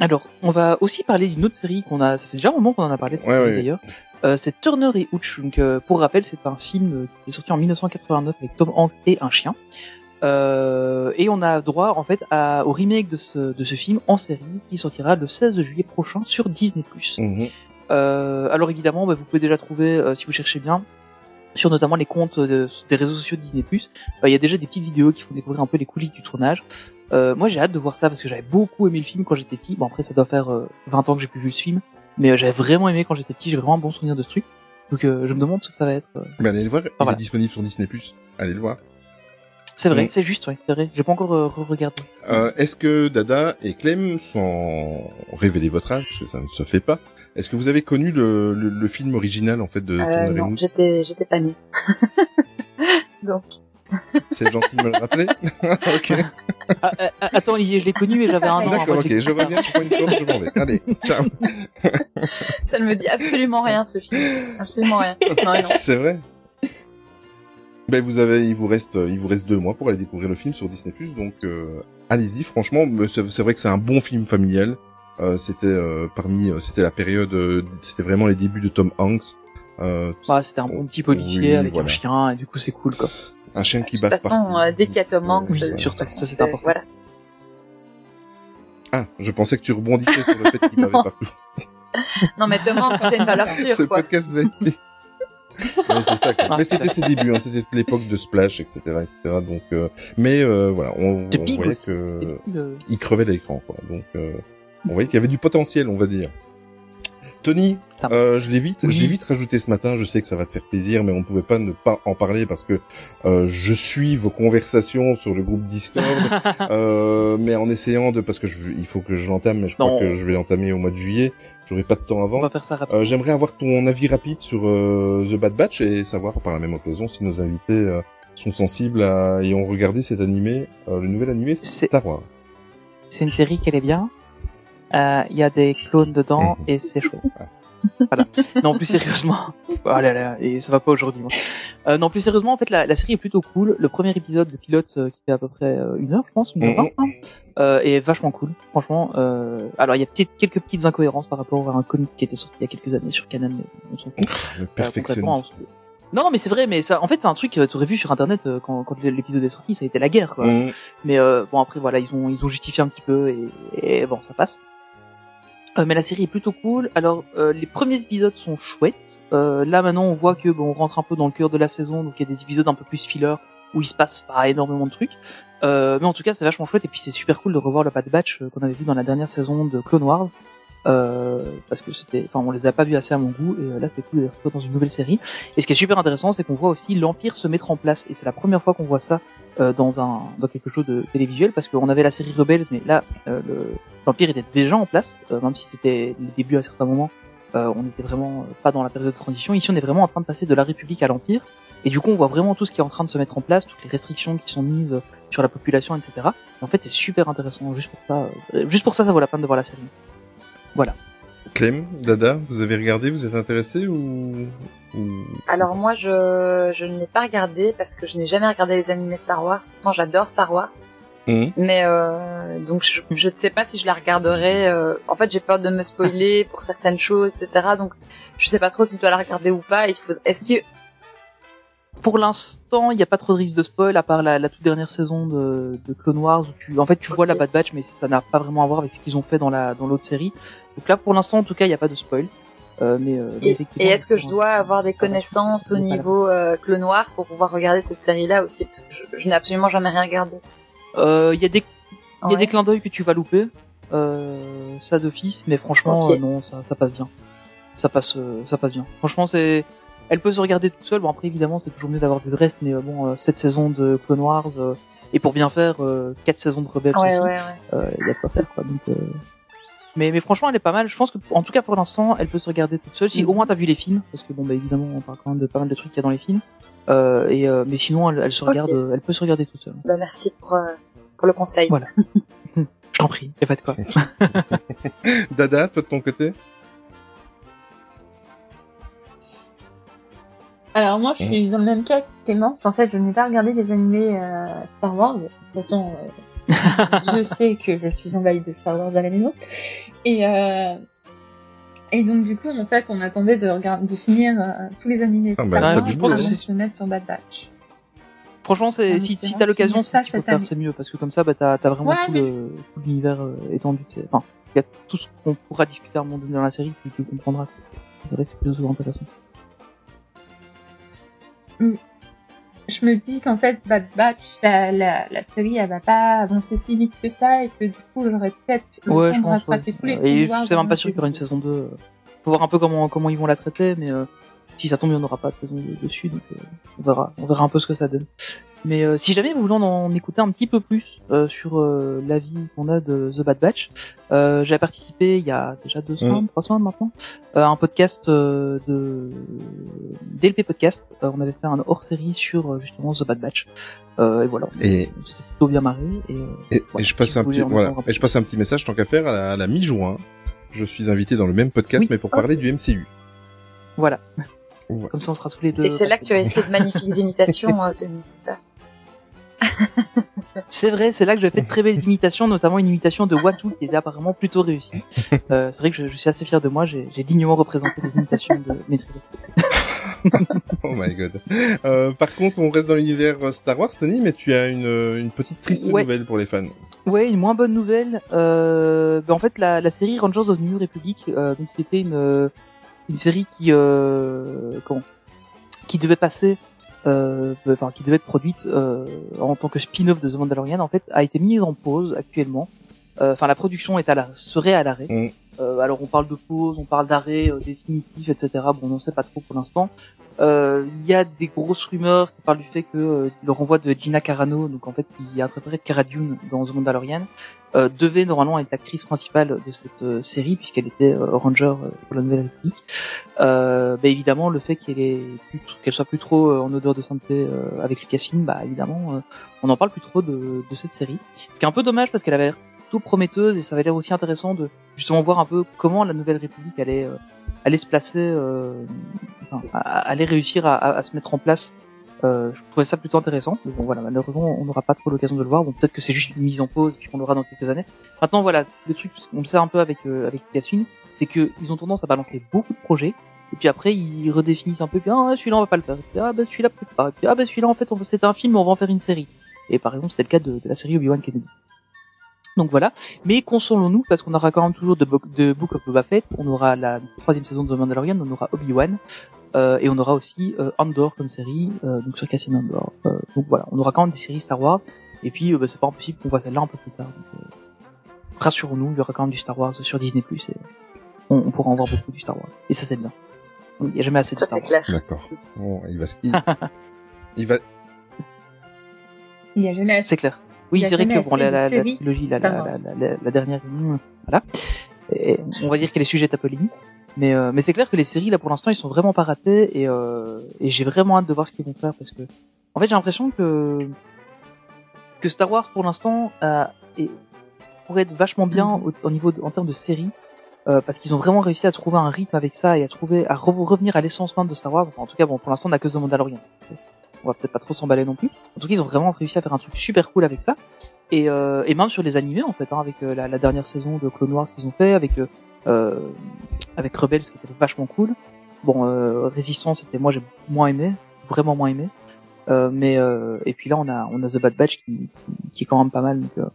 Alors, on va aussi parler d'une autre série qu'on a. Ça fait déjà un moment qu'on en a parlé Ouais, d'ailleurs. Euh, c'est Turner et Hooch. Donc, euh, pour rappel, c'est un film euh, qui est sorti en 1989 avec Tom Hanks et un chien. Euh, et on a droit en fait à, au remake de ce, de ce film en série qui sortira le 16 juillet prochain sur Disney+. Euh, alors évidemment, bah, vous pouvez déjà trouver, euh, si vous cherchez bien, sur notamment les comptes de- des réseaux sociaux de Disney+, il y a déjà des petites vidéos qui font découvrir un peu les coulisses du tournage. Euh, moi, j'ai hâte de voir ça parce que j'avais beaucoup aimé le film quand j'étais petit. Bon, après, ça doit faire euh, 20 ans que j'ai plus vu ce film, mais euh, j'avais vraiment aimé quand j'étais petit. J'ai vraiment un bon souvenir de ce truc. Donc, euh, je me demande ce que ça va être. euh. Mais allez le voir. il voilà. est disponible sur Disney+. Allez le voir. C'est vrai, Mm. c'est juste, ouais, c'est vrai. J'ai pas encore euh, regardé. Euh, Est-ce que Dada et Clem sont révélez votre âge? Parce que ça ne se fait pas. Est-ce que vous avez connu le, le, le film original en fait de Euh, non, j'étais, j'étais pas née. Donc, C'est gentil de me le rappeler. ok. Ah, ah, ah, attends, Olivier, je l'ai connu et j'avais un an. D'accord, ok, je reviens, je prends une clope, je m'en vais. Allez, ciao. Ça ne me dit absolument rien, ce film. Absolument rien. Non, non. C'est vrai. Ben vous avez, il vous reste, il vous reste deux mois pour aller découvrir le film sur Disney+. Donc euh, allez-y. Franchement, me- c'est vrai que c'est un bon film familial. Euh, c'était euh, parmi, euh, c'était la période, euh, c'était vraiment les débuts de Tom Hanks. Euh, Ouais, c'était un bon petit policier Oui, avec voilà. un chien et du coup c'est cool quoi. Un chien qui De bat toute façon, partout. euh, dès qu'il y a Tom Hanks, Oui, euh, de surtout, ça, c'est important. Voilà. Ah, je pensais que tu rebondissais sur le fait qu'il bavait Non. partout. Non, mais Tom Hanks, c'est une valeur sûre, Ce quoi. podcast va être. Ouais, c'est ça. quoi. Ah, mais c'était ses débuts, hein, c'était l'époque de Splash, etc., etc. Donc, euh, mais euh, voilà, on, De voyait aussi. que il crevait l'écran, quoi. Donc, euh, on voyait qu'il y avait du potentiel, on va dire. Tony, euh, je l'ai vite, Oui. je l'ai vite rajouté ce matin. Je sais que ça va te faire plaisir, mais on ne pouvait pas ne pas en parler parce que euh, je suis vos conversations sur le groupe Discord, euh, mais en essayant de, parce que je, il faut que je l'entame, mais je crois que je vais l'entamer au mois de juillet. J'aurai pas de temps On avant. va faire ça rapidement. Euh, J'aimerais avoir ton avis rapide sur euh, The Bad Batch et savoir par la même occasion si nos invités euh, sont sensibles à et ont regardé cet animé, euh, le nouvel animé C'est- Star Wars. C'est une série qui est bien. Euh, Il y a des clones dedans Mhm. et c'est chouette. voilà. Non, plus sérieusement. Oh là là, et ça va pas aujourd'hui. Euh, non, plus sérieusement, en fait, la, la série est plutôt cool. Le premier épisode, le pilote, euh, qui fait à peu près euh, une heure, je pense, une heure Mhm. vingt, hein, euh, est vachement cool. Franchement, euh, alors il y a peut-être quelques petites incohérences par rapport à un comic qui était sorti il y a quelques années sur Canon, mais on s'en fout. Le Euh, perfectionniste. on se- Non, non, mais c'est vrai, mais ça, en fait, c'est un truc que tu aurais vu sur Internet euh, quand, quand l'épisode est sorti, ça a été la guerre, quoi. Mhm. Mais euh, bon après voilà ils ont ils ont justifié un petit peu et, et bon ça passe. Euh, mais la série est plutôt cool. Alors euh, les premiers épisodes sont chouettes. Euh, là maintenant on voit que bon on rentre un peu dans le cœur de la saison donc il y a des épisodes un peu plus filler où il se passe pas énormément de trucs. Euh, mais en tout cas c'est vachement chouette et puis c'est super cool de revoir le Bad Batch euh, qu'on avait vu dans la dernière saison de Clone Wars. Parce que c'était, enfin, on les a pas vus assez à mon goût, et là c'est cool retrouver dans une nouvelle série. Et ce qui est super intéressant, c'est qu'on voit aussi l'Empire se mettre en place, et c'est la première fois qu'on voit ça euh, dans un, dans quelque chose de télévisuel, parce qu'on avait la série Rebels, mais là, euh, le- l'Empire était déjà en place, euh, même si c'était le début à certains moments, euh, on n'était vraiment euh, pas dans la période de transition. Ici, on est vraiment en train de passer de la République à l'Empire, et du coup, on voit vraiment tout ce qui est en train de se mettre en place, toutes les restrictions qui sont mises sur la population, etc. Et en fait, c'est super intéressant. Juste pour ça, euh, juste pour ça, ça vaut la peine de voir la série. Voilà. Clem, Dada, vous avez regardé, vous êtes intéressé ou, ou... Alors moi, je, je ne l'ai pas regardé parce que je n'ai jamais regardé les animés Star Wars. Pourtant, j'adore Star Wars. Mhm. Mais euh, donc je, je ne sais pas si je la regarderai. euh, en fait, j'ai peur de me spoiler pour certaines choses, etc. Donc je sais pas trop si je dois la regarder ou pas. Il faut. Est-ce que Pour l'instant, il n'y a pas trop de risque de spoil, à part la, la toute dernière saison de, de Clone Wars, où tu, en fait, tu vois la Bad Batch, mais ça n'a pas vraiment à voir avec ce qu'ils ont fait dans la, dans l'autre série. Donc là, pour l'instant, en tout cas, il n'y a pas de spoil. Euh, mais, euh, et, est-ce que je dois avoir des connaissances au niveau euh, Clone Wars pour pouvoir regarder cette série-là aussi? Parce que je, je n'ai absolument jamais rien regardé. Euh, il y a des, il y a Ouais. des clins d'œil que tu vas louper, ça d'office, mais franchement, non, ça, ça passe bien. Ça passe, ça passe bien. Franchement, c'est, elle peut se regarder toute seule. Bon, après, évidemment, c'est toujours mieux d'avoir vu le reste, mais euh, bon, euh, cette saison de Clone Wars, euh, et pour bien faire, euh, quatre saisons de Rebels Ouais, aussi. ouais, ouais. euh, il y a de quoi faire quoi. Donc, euh, mais, mais franchement, elle est pas mal. Je pense que, en tout cas pour l'instant, elle peut se regarder toute seule. Si Mhm. au moins t'as vu les films, parce que bon, bah évidemment, on parle quand même de pas mal de trucs qu'il y a dans les films. Euh, et euh, mais sinon, elle, elle se regarde, euh, elle peut se regarder toute seule. Bah, merci pour, euh, pour le conseil. Voilà. Je t'en prie, y a pas de quoi. Dada, toi de ton côté? Alors moi, je suis dans le même cas que Clémence. En fait, je n'ai pas regardé les animés euh, Star Wars. Pourtant, euh, je sais que je suis envahie de Star Wars à la maison. Et euh, et donc du coup, en fait, on attendait de regarder, de finir euh, tous les animés Ah, Star bah, t'as Wars avant boulot. de se mettre sur Bad Batch. Franchement, c'est si, si t'as l'occasion, c'est c'est ce qu'il faut ça, faire, cette c'est mieux parce que comme ça, bah t'as as vraiment Ouais, tout, mais- le, tout l'univers euh, étendu. Enfin, il y a tout ce qu'on pourra discuter à un moment donné dans la série, tu, tu comprendras. C'est vrai que c'est plus souvent intéressant. Je me dis qu'en fait, Bad Batch, la, la, la série, elle va pas avancer si vite que ça et que du coup, j'aurais peut-être le Ouais, temps je de pense. ouais. tous les Et pouvoirs c'est même pas sûr qu'il y aura une saison saison 2. Faut voir un peu comment comment ils vont la traiter, mais euh, si ça tombe, il n'y en aura pas de dessus, donc euh, on verra, on verra un peu ce que ça donne. Mais euh, si jamais vous voulez en écouter un petit peu plus euh, sur euh, l'avis qu'on a de The Bad Batch, euh, j'ai participé il y a déjà deux semaines, trois semaines maintenant, euh, à un podcast euh, de DLP Podcast. Euh, on avait fait un hors-série sur justement The Bad Batch. Euh, et voilà, Et, on s'était plutôt bien marré. Et, euh, et, et je passe si un petit, voilà, et je passe un petit message tant qu'à faire à la, mi-juin. Je suis invité dans le même podcast, Oui. mais pour parler du MCU. Voilà. Ouais. Comme ça, on sera tous les deux. Et c'est là que tu avais fait de magnifiques imitations, euh, Tony, c'est ça? C'est vrai, c'est là que j'ai fait de très belles imitations, notamment une imitation de Watu qui était apparemment plutôt réussie. Euh, c'est vrai que je, je suis assez fier de moi, j'ai j'ai dignement représenté des imitations de Maître Oh my god. Euh, par contre, on reste dans l'univers Star Wars, Tony, mais tu as une, une petite triste Ouais. nouvelle pour les fans. Ouais, une moins bonne nouvelle. Euh, ben en fait, la, la série Rangers of the New Republic, euh, donc qui était une euh, une série qui euh, comment qui devait passer, euh, enfin qui devait être produite euh, en tant que spin-off de The Mandalorian, en fait, a été mise en pause actuellement. Euh, Enfin, la production est à la, serait à l'arrêt. Mm. Euh, alors, on parle de pause, on parle d'arrêt euh, définitif, etc. Bon, on n'en sait pas trop pour l'instant. Euh, Il y a des grosses rumeurs qui parlent du fait que euh, le renvoi de Gina Carano, donc en fait qui a interprété Cara Dune dans The Mandalorian, euh, devait normalement être l'actrice principale de cette série puisqu'elle était Ranger pour la Nouvelle République. Bah, évidemment, le fait qu'elle soit plus trop en odeur de sainteté avec Lucasfilm, bah évidemment, on n'en parle plus trop de, de cette série. Ce qui est un peu dommage parce qu'elle avait plutôt prometteuse et ça avait l'air aussi intéressant de justement voir un peu comment la Nouvelle République allait euh, allait se placer, euh, enfin, allait réussir à, à- à se mettre en place. Euh, je trouvais ça plutôt intéressant. Mais bon, voilà, malheureusement, on n'aura pas trop l'occasion de le voir. Bon, peut-être que c'est juste une mise en pause puis qu'on l'aura dans quelques années. Maintenant, voilà, le truc, on le sait un peu avec euh, avec Lucasfilm, c'est que ils ont tendance à balancer beaucoup de projets. Et puis après, ils redéfinissent un peu. Puis, ah, celui-là, on va pas le faire. Et puis, ah, bah, celui-là, peut-être pas. Et puis, ah, bah, celui-là, en fait, on c'était un film, on va en faire une série. Et par exemple, c'était le cas de, de la série Obi-Wan Kenobi. Donc voilà. Mais consolons-nous, parce qu'on aura quand même toujours de, Bo- de Book of Boba Fett. On aura la troisième saison de The Mandalorian. On aura Obi-Wan. Euh, et on aura aussi euh, Andor comme série, euh, donc sur Cassian Andor. Euh, donc voilà, on aura quand même des séries Star Wars. Et puis, euh, bah, c'est pas impossible qu'on voit celle-là un peu plus tard. Euh, rassurons-nous, il y aura quand même du Star Wars sur Disney+. Et on, on pourra en voir beaucoup du Star Wars. Et ça, c'est bien. Il y a jamais assez de Ça, Star c'est Wars. clair. D'accord. Bon, il va, il, il va, Il y a jamais assez. C'est clair. Oui, a c'est vrai que bon, la, la, la trilogie, la, la, dernière, voilà. Et on va dire qu'elle est sujette à polémique. Mais, euh, mais c'est clair que les séries, là, pour l'instant, ils sont vraiment pas ratés et, euh, et j'ai vraiment hâte de voir ce qu'ils vont faire parce que, en fait, j'ai l'impression que, que Star Wars, pour l'instant, euh, pourrait être vachement bien au, au niveau, de- en termes de séries, euh, parce qu'ils ont vraiment réussi à trouver un rythme avec ça et à trouver, à re- revenir à l'essence même de Star Wars. Enfin, en tout cas, bon, pour l'instant, on n'a que The Mandalorian. On va peut-être pas trop s'emballer non plus. En tout cas, ils ont vraiment réussi à faire un truc super cool avec ça. Et, euh, et même sur les animés, en fait, hein, avec euh, la, dernière saison de Clone Wars qu'ils ont fait, avec, euh, euh, avec Rebels, qui était vachement cool. Bon, euh, Résistance, c'était moi j'ai moins aimé, vraiment moins aimé. Mais et puis là, on a on a The Bad Batch qui, qui, est quand même pas mal. Donc,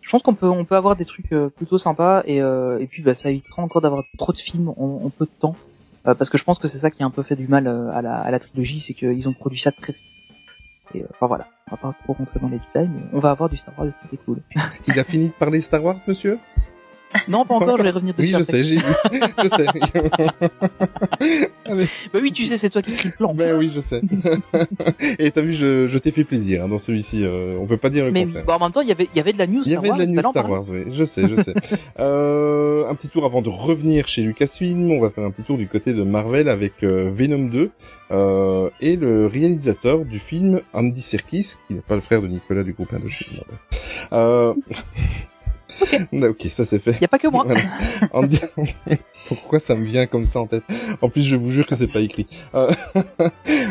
je pense qu'on peut on peut avoir des trucs plutôt sympas et et puis bah, ça évitera encore d'avoir trop de films en, peu de temps. Parce que je pense que c'est ça qui a un peu fait du mal à la, à la trilogie, c'est qu'ils ont produit ça très et euh, enfin voilà, on va pas trop rentrer dans les détails, mais on va avoir du Star Wars et ça, c'est cool. il a fini de parler Star Wars, monsieur? Non, pas encore, je vais revenir dessus Oui, je après. sais, j'ai vu. je sais. Allez. Bah oui, tu sais, c'est toi qui écris le plan. Ben oui, je sais. Et t'as vu, je, je t'ai fait plaisir hein, dans celui-ci. euh, on peut pas dire le Mais oui, contraire. bon, en même temps, il y avait, y avait de la news. Il y Star avait de la news en Star. Wars, oui, je sais, je sais. euh, un petit tour avant de revenir chez Lucasfilm, on va faire un petit tour du côté de Marvel avec euh, Venom 2 euh, et le réalisateur du film Andy Serkis, qui n'est pas le frère de Nicolas du groupe Indochine. Euh... ok, ça c'est fait. Il y a pas que moi. Voilà. Pourquoi ça me vient comme ça en tête En plus, je vous jure que c'est pas écrit. Euh,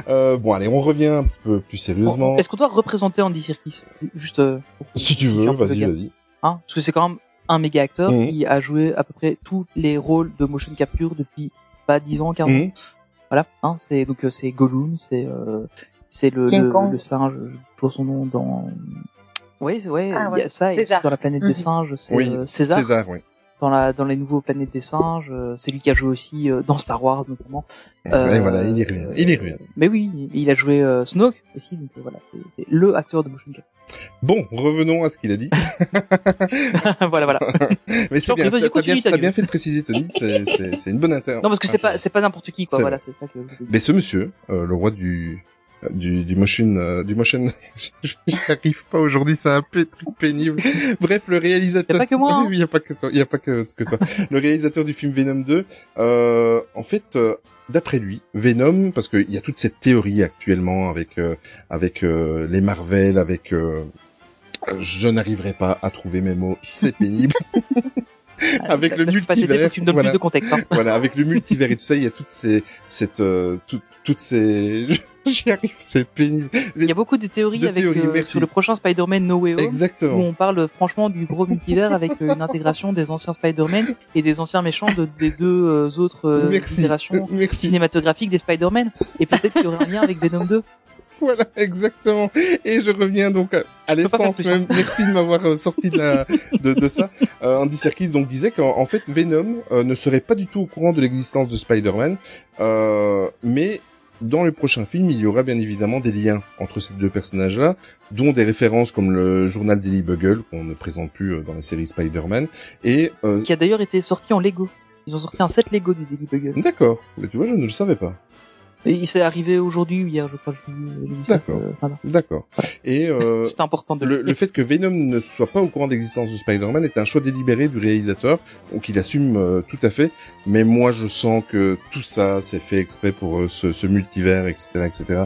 euh, bon, allez, on revient un petit peu plus sérieusement. Est-ce qu'on doit représenter Andy Serkis? Juste. euh, pour- Si tu veux, vas-y, vas-y. Hein? Parce que c'est quand même un méga acteur Mhm. qui a joué à peu près tous les rôles de motion capture depuis pas 10 ans, 15 ans. Mhm. Voilà. Hein c'est donc c'est Gollum, c'est euh, c'est le, King le, Kong. le singe. Je trouve son nom dans. Oui, c'est ouais. Ah il y a ouais. ça. César. dans la planète Mhm. des singes, c'est Oui, euh, César. César, oui. dans la dans les nouveaux planètes des singes. euh, c'est lui qui a joué aussi euh, dans Star Wars notamment. Euh, Et voilà, il y revient. Il y revient. Mais oui, il a joué euh, Snoke aussi, donc euh, voilà, c'est le acteur de motion capture. Bon, revenons à ce qu'il a dit. voilà, voilà. Mais c'est bien, t'as continue, bien, gueule. bien fait de préciser, Tony. C'est, une bonne inter. Non, parce que c'est pas c'est pas n'importe qui, quoi. Voilà, c'est ça que. je veux dire. Mais ce monsieur, euh, le roi du du, du motion, euh, du motion, j'y arrive pas aujourd'hui, c'est un peu truc pénible. Bref, le réalisateur. Y a pas que moi, hein. Oui, y a pas que toi. Y a pas que, que toi. le réalisateur du film Venom 2, euh, en fait, euh, d'après lui, Venom, parce qu'il y a toute cette théorie actuellement avec euh, avec euh, les Marvel, avec euh, je n'arriverai pas à trouver mes mots, c'est pénible. avec Là, le multivers, tu me donnes voilà. plus de contexte. Hein. voilà, avec le multivers et tout ça, il y a toutes ces, cette, euh, tout- toutes ces, j'y arrive, c'est pénible. Il y a beaucoup de théories De avec théories, euh, sur le prochain Spider-Man No Way Home. Où Exactement. on parle franchement du gros multivers avec euh, une intégration des anciens Spider-Man et des anciens méchants de, des deux euh, autres euh, Merci. itérations Merci. cinématographiques des Spider-Man. Et peut-être qu'il y aurait un lien avec Venom 2. Voilà, exactement. Et je reviens donc à- l'essence même. Merci de m'avoir euh, sorti de, la, de, de ça. Euh, Andy Serkis donc disait qu'en en fait Venom euh, ne serait pas du tout au courant de l'existence de Spider-Man, mais dans le prochain film, il y aura bien évidemment des liens entre ces deux personnages-là, dont des références comme le journal Daily Bugle qu'on ne présente plus euh, dans la série Spider-Man. Et euh, Qui a d'ailleurs été sorti en Lego. Ils ont sorti un set Lego du Daily Bugle. d'accord, mais tu vois, je ne le savais pas. Il s'est arrivé aujourd'hui ou hier, je crois. ça, D'accord. euh, voilà. D'accord. Et euh, C'était important de le, le fait que Venom ne soit pas au courant de l'existence de Spider-Man est un choix délibéré du réalisateur, donc il assume euh, tout à fait. Mais moi, je sens que tout ça, c'est fait exprès pour euh, ce, ce multivers, etc., etc.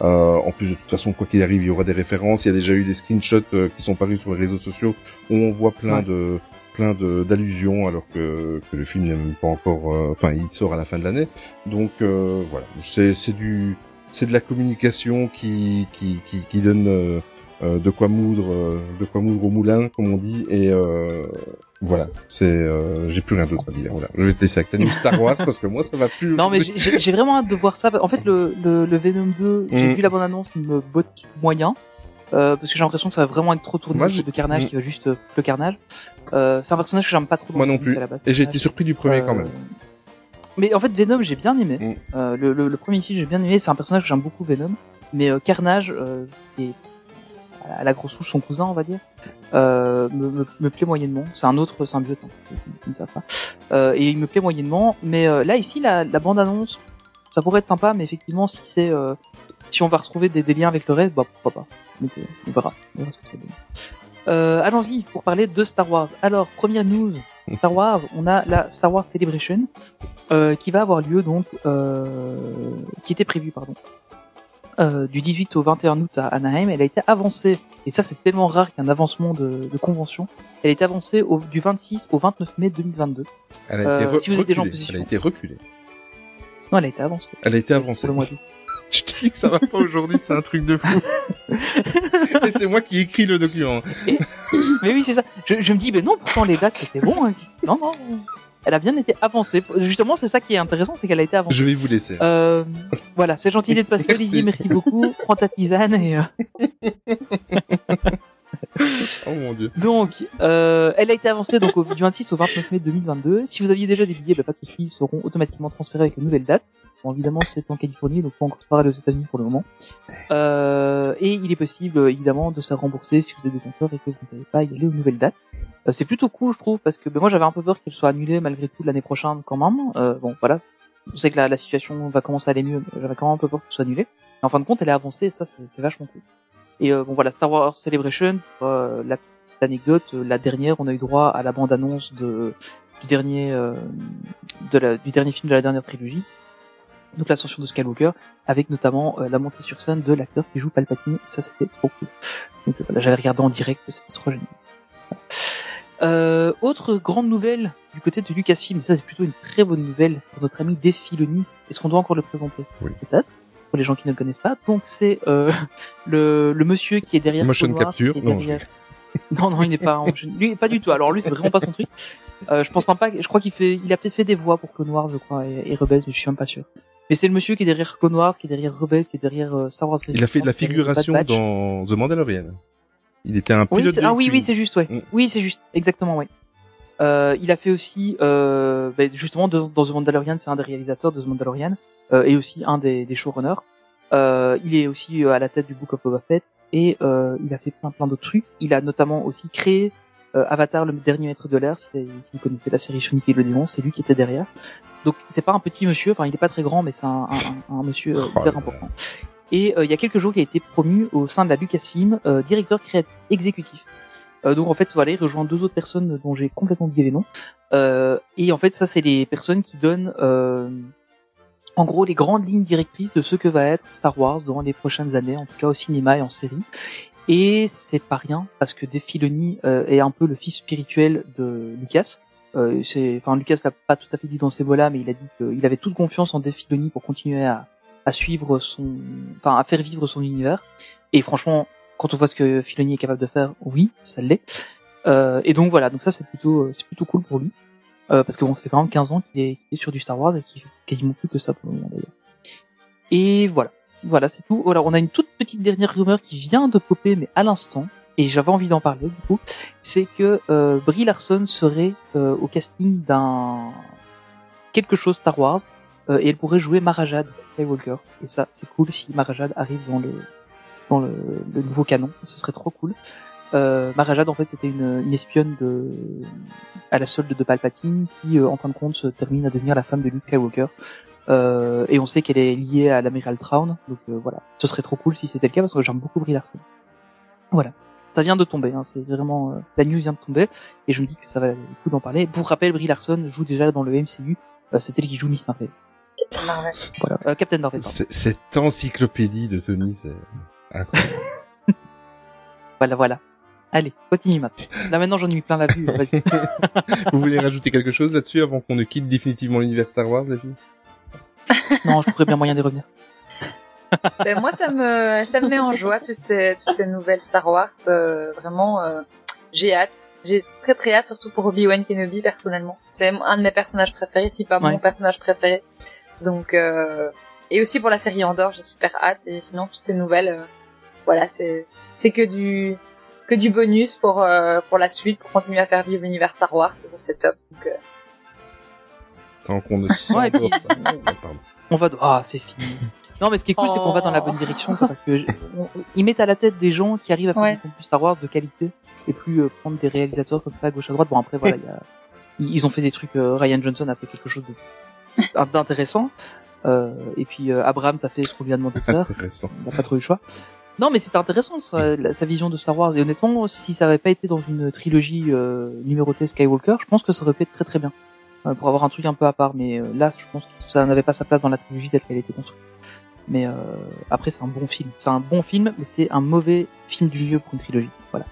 Euh, en plus, de toute façon, quoi qu'il arrive, il y aura des références. Il y a déjà eu des screenshots euh, qui sont parus sur les réseaux sociaux où on voit plein Ouais. de plein de d'allusions alors que, que le film n'est même pas encore euh, enfin il sort à la fin de l'année. Donc euh, voilà. C'est c'est du c'est de la communication qui qui qui, qui donne euh, euh, de quoi moudre euh, de quoi moudre au moulin comme on dit. Et euh, voilà. C'est euh, j'ai plus rien d'autre à dire. Voilà. Je vais te laisser avec ta news Star Wars parce que moi ça va plus. Non, mais j'ai- vraiment hâte de voir ça. En fait, le, le, le Venom 2, j'ai Mm. vu la bande annonce, il me botte moyen. Euh, parce que j'ai l'impression que ça va vraiment être trop tourné Moi, de Carnage qui va juste euh, foutre le carnage. Euh, c'est un personnage que j'aime pas trop. moi non plus base. et j'ai été surpris du premier quand Euh, même Mais en fait, Venom, j'ai bien aimé. Mm. Le, le, le premier film, j'ai bien aimé. C'est un personnage que j'aime beaucoup, Venom. Mais Carnage, qui est à la grosse souche son cousin, on va dire, me, me, me plaît moyennement. C'est un autre symbiote, hein, pour ceux qui ne savent pas. Et il me plaît moyennement. Mais là, ici, la, la bande-annonce, ça pourrait être sympa, mais effectivement, si c'est... si on va retrouver des, des liens avec le reste, bah pourquoi pas. Donc, euh, on verra. On verra ce que ça donne. Euh, allons-y pour parler de Star Wars. Alors, première news, Star Wars, on a la Star Wars Celebration euh, qui va avoir lieu donc, euh, qui était prévue pardon, euh, du 18 au 21 août à Anaheim. Elle a été avancée, et ça c'est tellement rare qu'il y ait un avancement de, de convention. Elle a été avancée au, du 26 au 29 mai 2022. elle a été euh, si reculée elle a été reculée Non, elle a été avancée. elle a été avancée Pour le mois. Je te dis que ça va pas aujourd'hui c'est un truc de fou et c'est moi qui écris le document Mais oui, c'est ça. Je, je me dis, mais non, pourtant les dates c'était bon. hein. Non, non. Elle a bien été avancée. Justement, c'est ça qui est intéressant, c'est qu'elle a été avancée. je vais vous laisser Euh, voilà, c'est gentil d'être passé, Olivier. Merci beaucoup. Prends ta tisane et. euh, oh mon dieu Donc, euh, elle a été avancée donc au, du 26 au 29 mai 2022. Si vous aviez déjà des billets, bah, pas de soucis, ils seront automatiquement transférés avec la nouvelle date. Bon, évidemment, c'est en Californie, donc faut encore parler aux États-Unis pour le moment. Euh, et il est possible, euh, évidemment, de se faire rembourser si vous êtes détenteur et que vous ne savez pas y aller aux nouvelles dates. Euh, c'est plutôt cool, je trouve, parce que ben, moi, j'avais un peu peur qu'elle soit annulée malgré tout l'année prochaine quand même. Bon, voilà. Je sais que la, situation va commencer à aller mieux, mais j'avais quand même un peu peur qu'elle soit annulée. En fin de compte, elle est avancée, et ça, c'est vachement cool. Et bon, voilà, Star Wars Celebration, la petite anecdote, la dernière, on a eu droit à la bande-annonce de du du dernier film de la dernière trilogie, donc l'ascension de Skywalker, avec notamment euh, la montée sur scène de l'acteur qui joue Palpatine. Ça, c'était trop cool. Donc euh, voilà, j'avais regardé en direct, c'était trop génial. Euh, autre grande nouvelle du côté de Lucasfilm, ça c'est plutôt une très bonne nouvelle pour notre ami Dave Filoni. Est-ce qu'on doit encore le présenter? Oui. Peut-être pour les gens qui ne le connaissent pas. Donc c'est euh, le, le monsieur qui est derrière Motion Wars, capture Non, je non, non, il n'est pas. en Lui, pas du tout. Alors lui, c'est vraiment pas son truc. Euh, je pense pas. Je crois qu'il fait. Il a peut-être fait des voix pour Clone Wars, je crois, et, et Rebels, mais je suis même pas sûr. Mais c'est le monsieur qui est derrière Clone Wars, qui est derrière Rebels, qui est derrière euh, Star Wars. Il a fait de la figuration dans The Mandalorian. Il était un Oui, pilote de ah oui, oui, c'est juste, ouais. Mm. Oui, c'est juste, exactement, oui. Euh, il a fait aussi, euh, ben, justement, dans The Mandalorian, c'est un des réalisateurs de The Mandalorian, et aussi un des, des showrunners. Il est aussi à la tête du Book of Boba Fett, et il a fait plein plein d'autres trucs. Il a notamment aussi créé Avatar, le dernier maître de l'air. Si vous connaissez la série sur Nickelodeon, c'est lui qui était derrière. Donc c'est pas un petit monsieur, enfin il est pas très grand, mais c'est un, un, un- monsieur euh, Oh hyper important. Et euh, il y a quelques jours, il a été promu au sein de la Lucasfilm, euh, directeur créatif exécutif. Euh, donc en fait, voilà, il rejoint deux autres personnes dont j'ai complètement oublié les noms. Euh, et en fait, ça, c'est les personnes qui donnent, euh, en gros, les grandes lignes directrices de ce que va être Star Wars dans les prochaines années, en tout cas au cinéma et en série. Et c'est pas rien parce que Dave Filoni euh, est un peu le fils spirituel de Lucas. Euh, enfin, Lucas l'a pas tout à fait dit dans ces mots-là, mais il a dit qu'il avait toute confiance en Dave pour continuer à, à suivre son, enfin, à faire vivre son univers. Et franchement, quand on voit ce que Filoni est capable de faire, oui, ça l'est. Euh, et donc voilà, donc ça c'est plutôt, c'est plutôt cool pour lui, euh, parce que bon, ça fait quand même 15 ans qu'il est, qu'il est sur du Star Wars et qu'il fait quasiment plus que ça pour le moment d'ailleurs. Et voilà, voilà, c'est tout. Alors on a une toute petite dernière rumeur qui vient de popper, mais à l'instant, et j'avais envie d'en parler du coup, c'est que euh, Brie Larson serait euh, au casting d'un quelque chose Star Wars euh, et elle pourrait jouer Marajad Skywalker. Et ça, c'est cool si Marajad arrive dans le dans le, le nouveau canon, ce serait trop cool. Euh, Marajad, en fait, c'était une, une espionne de à la solde de Palpatine qui, euh, en fin de compte, se termine à devenir la femme de Luke Skywalker. Euh, et on sait qu'elle est liée à l'amiral Traun, donc euh, voilà, ce serait trop cool si c'était le cas parce que j'aime beaucoup Brie Larson. Voilà, ça vient de tomber, hein, c'est vraiment euh, la news vient de tomber et je me dis que ça va le coup d'en parler. Pour rappel, Brie Larson joue déjà dans le MCU, euh, c'est elle qui joue Miss Marvel. Marvel. Voilà, euh, Captain Marvel. Cette encyclopédie de Tony, c'est incroyable. Voilà, voilà. Allez, continue maintenant. Là maintenant j'en ai mis plein la vue. Vous voulez rajouter quelque chose là-dessus avant qu'on ne quitte définitivement l'univers Star Wars, les filles? Non, je trouverais bien moyen d'y revenir. Ben, moi, ça me, ça me met en joie toutes ces, toutes ces nouvelles Star Wars. euh, vraiment, euh, j'ai hâte. J'ai très très hâte, surtout pour Obi-Wan Kenobi personnellement. C'est un de mes personnages préférés, si pas Ouais. mon personnage préféré. Donc, euh, et aussi pour la série Andorre, j'ai super hâte. Et sinon, toutes ces nouvelles, euh, voilà, c'est, c'est que du, que du bonus pour euh, pour la suite, pour continuer à faire vivre l'univers Star Wars. Ça, c'est top. Donc, euh, Tant qu'on ne s'en Ouais, et puis- pas. On va. Ah, c'est fini. Non, mais ce qui est cool, c'est qu'on va dans la bonne direction, quoi, parce que je- on- ils mettent à la tête des gens qui arrivent à faire Ouais. du contenu Star Wars de qualité et plus euh, prendre des réalisateurs comme ça à gauche à droite. Bon, après, voilà, il y a, ils ils ont fait des trucs. euh, Ryan Johnson a fait quelque chose de- d'intéressant. Euh, et puis euh, Abraham, ça fait ce qu'on lui a demandé de faire. Intéressant. Il n'a pas trop eu le choix. Non, mais c'était intéressant sa, la- sa vision de Star Wars. Et honnêtement, si ça avait pas été dans une trilogie euh, numérotée Skywalker, je pense que ça aurait pu être très très bien euh, pour avoir un truc un peu à part. Mais euh, là, je pense que ça n'avait pas sa place dans la trilogie telle qu'elle était construite. Mais euh, après, c'est un bon film. C'est un bon film, mais c'est un mauvais film du milieu pour une trilogie. Voilà.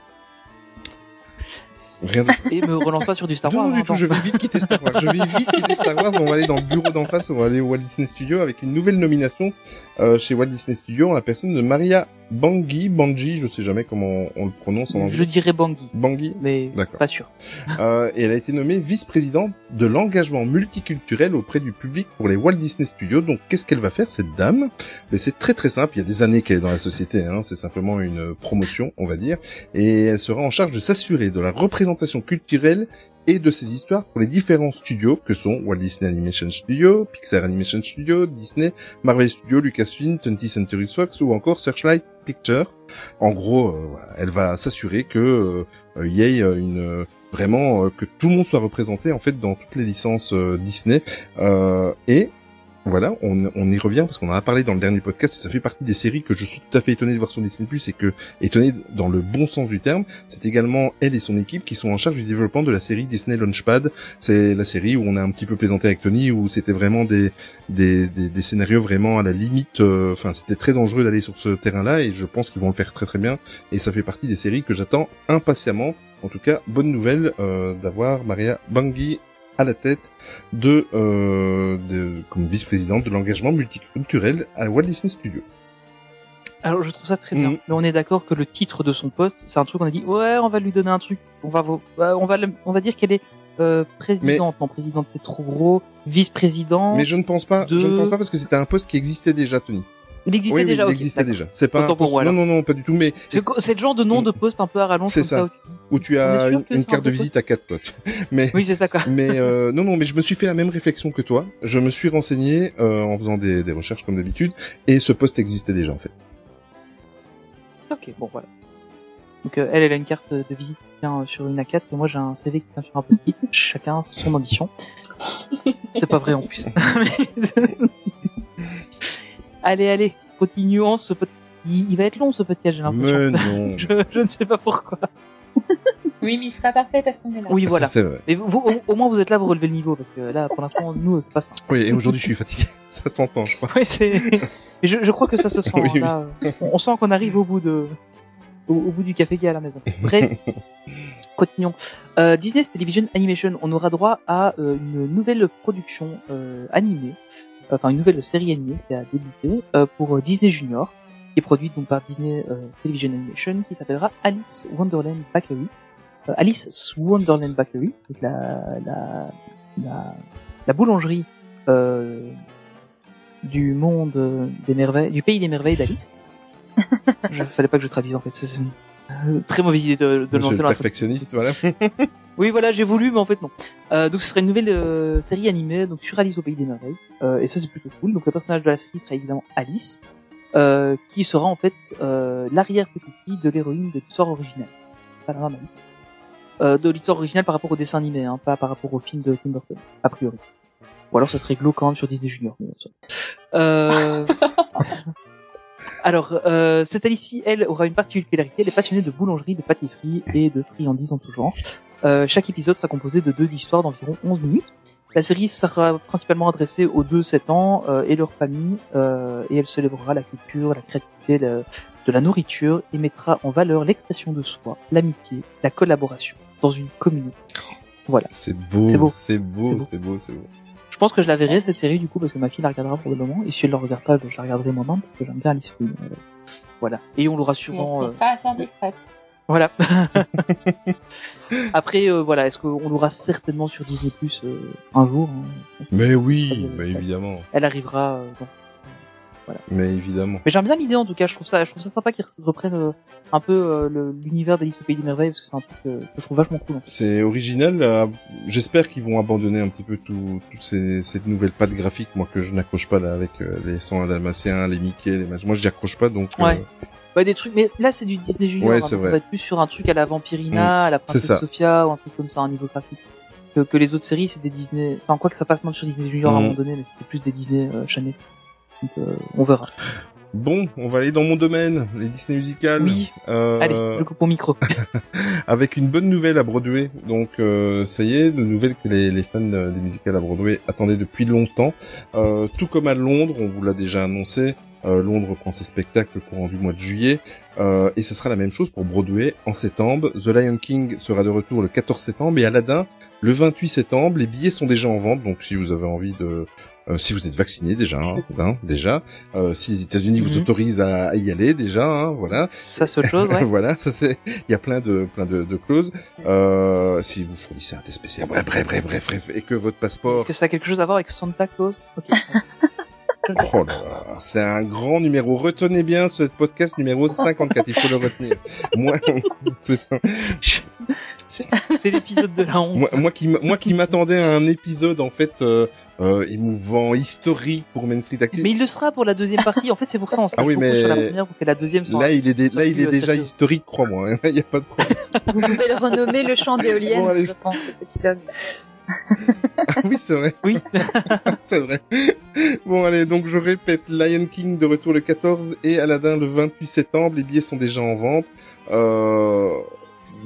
Rien de... Et me relance pas sur du Star Wars. non, du hein, tout, attends. je vais vite quitter Star Wars. Je vais vite quitter Star Wars. On va aller dans le bureau d'en face. On va aller au Walt Disney Studio avec une nouvelle nomination euh, chez Walt Disney Studio en la personne de Maria Bangui, Banji, je sais jamais comment on le prononce en anglais. Je dirais Bangui, Bangui. mais pas sûr. Euh, et elle a été nommée vice-présidente de l'engagement multiculturel auprès du public pour les Walt Disney Studios. Donc, qu'est-ce qu'elle va faire, cette dame? Mais c'est très très simple. Il y a des années qu'elle est dans la société. Hein. C'est simplement une promotion, on va dire. Et elle sera en charge de s'assurer de la représentation culturelle et de ses histoires pour les différents studios que sont Walt Disney Animation Studio, Pixar Animation Studio, Disney, Marvel Studios, Lucasfilm, 20th Century Fox ou encore Searchlight Pictures. En gros, euh, elle va s'assurer que euh, y ait euh, une vraiment euh, que tout le monde soit représenté en fait dans toutes les licences Disney et voilà, on, on y revient parce qu'on en a parlé dans le dernier podcast et ça fait partie des séries que je suis tout à fait étonné de voir sur Disney Plus et que étonné dans le bon sens du terme. C'est également elle et son équipe qui sont en charge du développement de la série Disney Launchpad. C'est la série où on a un petit peu plaisanté avec Tony où c'était vraiment des des, des, scénarios vraiment à la limite. euh, Enfin, c'était très dangereux d'aller sur ce terrain-là et je pense qu'ils vont le faire très très bien. Et ça fait partie des séries que j'attends impatiemment. En tout cas, bonne nouvelle euh, d'avoir Maria Bangui à la tête de, euh, de comme vice-présidente de l'engagement multiculturel à Walt Disney Studios. Alors je trouve ça très bien. Mhm. Mais on est d'accord que le titre de son poste, c'est un truc on a dit ouais, on va lui donner un truc. On va euh, on va on va dire qu'elle est euh, présidente. Non, présidente c'est trop gros. Vice-président. Mais je ne pense pas, de- je ne pense pas parce que c'était un poste qui existait déjà, Tony. Il existait Oui, oui, déjà. il ok, existait déjà. C'est pas un pour poste- moi, non, non, non, pas du tout, mais C'est le genre de nom de poste un peu à rallonge C'est ça. ça. où tu On as une, carte de visite à quatre potes. Mais, Oui, c'est ça quoi. mais euh, non, non, mais je me suis fait la même réflexion que toi. Je me suis renseigné euh, en faisant des, des recherches comme d'habitude, et ce poste existait déjà en fait. Ok, bon voilà. Donc euh, elle, elle a une carte de visite qui tient euh, sur une A4 et moi j'ai un CV qui tient sur un post-it. Chacun son ambition. C'est pas vrai en plus. Allez, allez, continuons ce podcast. Il, il va être long ce podcast, j'ai l'impression. Mais non. Je, je ne sais pas pourquoi. Oui, mais il sera parfait parce qu'on est là. Oui, voilà. vrai. Mais vous, au, au moins vous êtes là, vous relevez le niveau parce que là, pour l'instant, nous, c'est pas ça. Oui, et aujourd'hui je suis fatigué. Ça s'entend, je crois. Ouais, c'est. Mais je, je crois que ça se sent. Oui, oui. là. On, on sent qu'on arrive au bout de, au, au bout du café qui est à la maison. Bref, continuons. Euh, Disney Television Animation, on aura droit à euh, une nouvelle production euh, animée, enfin une nouvelle série animée qui a débuté euh, pour euh, Disney Junior, qui est produite donc par Disney euh, Television Animation, qui s'appellera Alice Wonderland Bakery. Euh, Alice's Wonderland Bakery, donc la la la, la boulangerie euh, du monde euh, des merveilles, du pays des merveilles d'Alice. Je fallait pas que je traduise en fait. Euh, très mauvaise idée de, de lancer le dans la perfectionniste, voilà. oui, voilà, j'ai voulu, mais en fait non. Euh, donc ce serait une nouvelle euh, série animée donc sur Alice au pays des merveilles, euh, et ça c'est plutôt cool. Donc le personnage de la série sera évidemment Alice, euh, qui sera en fait euh, l'arrière petite fille de l'héroïne de l'histoire originale. Pas la même Alice. Euh, de l'histoire originale par rapport au dessin animé, hein, pas par rapport au film de Tim Burton, a priori. Ou alors ça serait glauque quand même sur Disney Junior. mais. Euh... Alors, euh, cette Alice, elle, aura une particularité, elle est passionnée de boulangerie, de pâtisserie et de friandises en tout genre. Euh, chaque épisode sera composé de deux histoires d'environ 11 minutes. La série sera principalement adressée aux 2-7 ans euh, et leurs familles, euh, et elle célébrera la culture, la créativité le- de la nourriture et mettra en valeur l'expression de soi, l'amitié, la collaboration dans une communauté. Voilà. C'est beau, C'est beau. c'est beau, C'est beau. Je pense que je la verrai cette série du coup parce que ma fille la regardera pour le moment et si elle la regarde pas, ben, je la regarderai moi-même parce que j'aime bien Alice Queen. Euh, voilà. Et on l'aura On sûrement. se euh, à faire des crêpes. Voilà. Après, euh, voilà, est-ce qu'on l'aura certainement sur Disney Plus un jour hein? Mais oui, mais évidemment, Elle arrivera. euh, dans- mais évidemment. Mais j'aime bien l'idée en tout cas. Je trouve ça, je trouve ça sympa qu'ils reprennent euh, un peu euh, l'univers d'Alice au pays des merveilles parce que c'est un truc euh, que je trouve vachement cool. En fait. C'est original. euh, J'espère qu'ils vont abandonner un petit peu tout, toutes ces, cette nouvelle patte graphique, moi que je n'accroche pas là avec euh, les 100 dalmatiens, les Mickey, les. Moi, je n'y accroche pas, donc. euh, Ouais. Ouais, des trucs. Mais là, c'est du Disney Junior. Ouais, hein, c'est donc vrai. On va être plus sur un truc à la Vampirina, à la Princesse. Sophia ou un truc comme ça, un niveau graphique. Que, que les autres séries, c'est des Disney. Enfin, quoi que ça passe même sur Disney Junior à un Mhm. moment donné, mais c'était plus des Disney euh, Channel. Donc, euh, on verra. Bon, on va aller dans mon domaine, les Disney musicales. Oui. Euh, Allez, je coupe mon micro. avec une bonne nouvelle à Broadway. Donc euh, ça y est, une nouvelle que les, les fans des musicales à Broadway attendaient depuis longtemps. Euh, tout comme à Londres, on vous l'a déjà annoncé, euh, Londres prend ses spectacles courant du mois de juillet. Euh, et ce sera la même chose pour Broadway en septembre. The Lion King sera de retour le 14 septembre et Aladdin le 28 septembre. Les billets sont déjà en vente, donc si vous avez envie de... euh, si vous êtes vacciné déjà, hein, hein, déjà, euh, si les États-Unis vous Mhm. autorisent à, à y aller déjà, hein, voilà, Ça, c'est autre chose, ouais. voilà, ça c'est, il y a plein de plein de, de clauses. Euh, si vous fournissez un test spécial, bref, bref, bref, bref, et que votre passeport, Est-ce que ça a quelque chose à voir avec Santa Claus? Ok. oh là là, c'est un grand numéro. Retenez bien ce podcast numéro 54, il faut le retenir. Moi, c'est l'épisode de la honte. moi, moi qui moi qui m'attendais à un épisode en fait euh, euh, émouvant, historique pour Main Street Active. Mais il le sera pour la deuxième partie. En fait, c'est pour ça on se Ah oui, mais sur la première pour que la deuxième soit. Là, il est, dé- là, il est plus, déjà historique, crois-moi. hein. Il n'y a pas de problème. Vous pouvez le renommer le chant d'éolienne, Bon, allez. je pense, cet épisode. Oui, c'est vrai. Oui. c'est vrai. Bon, allez, donc je répète, Lion King de retour le 14 et Aladdin le 28 septembre. Les billets sont déjà en vente. Euh,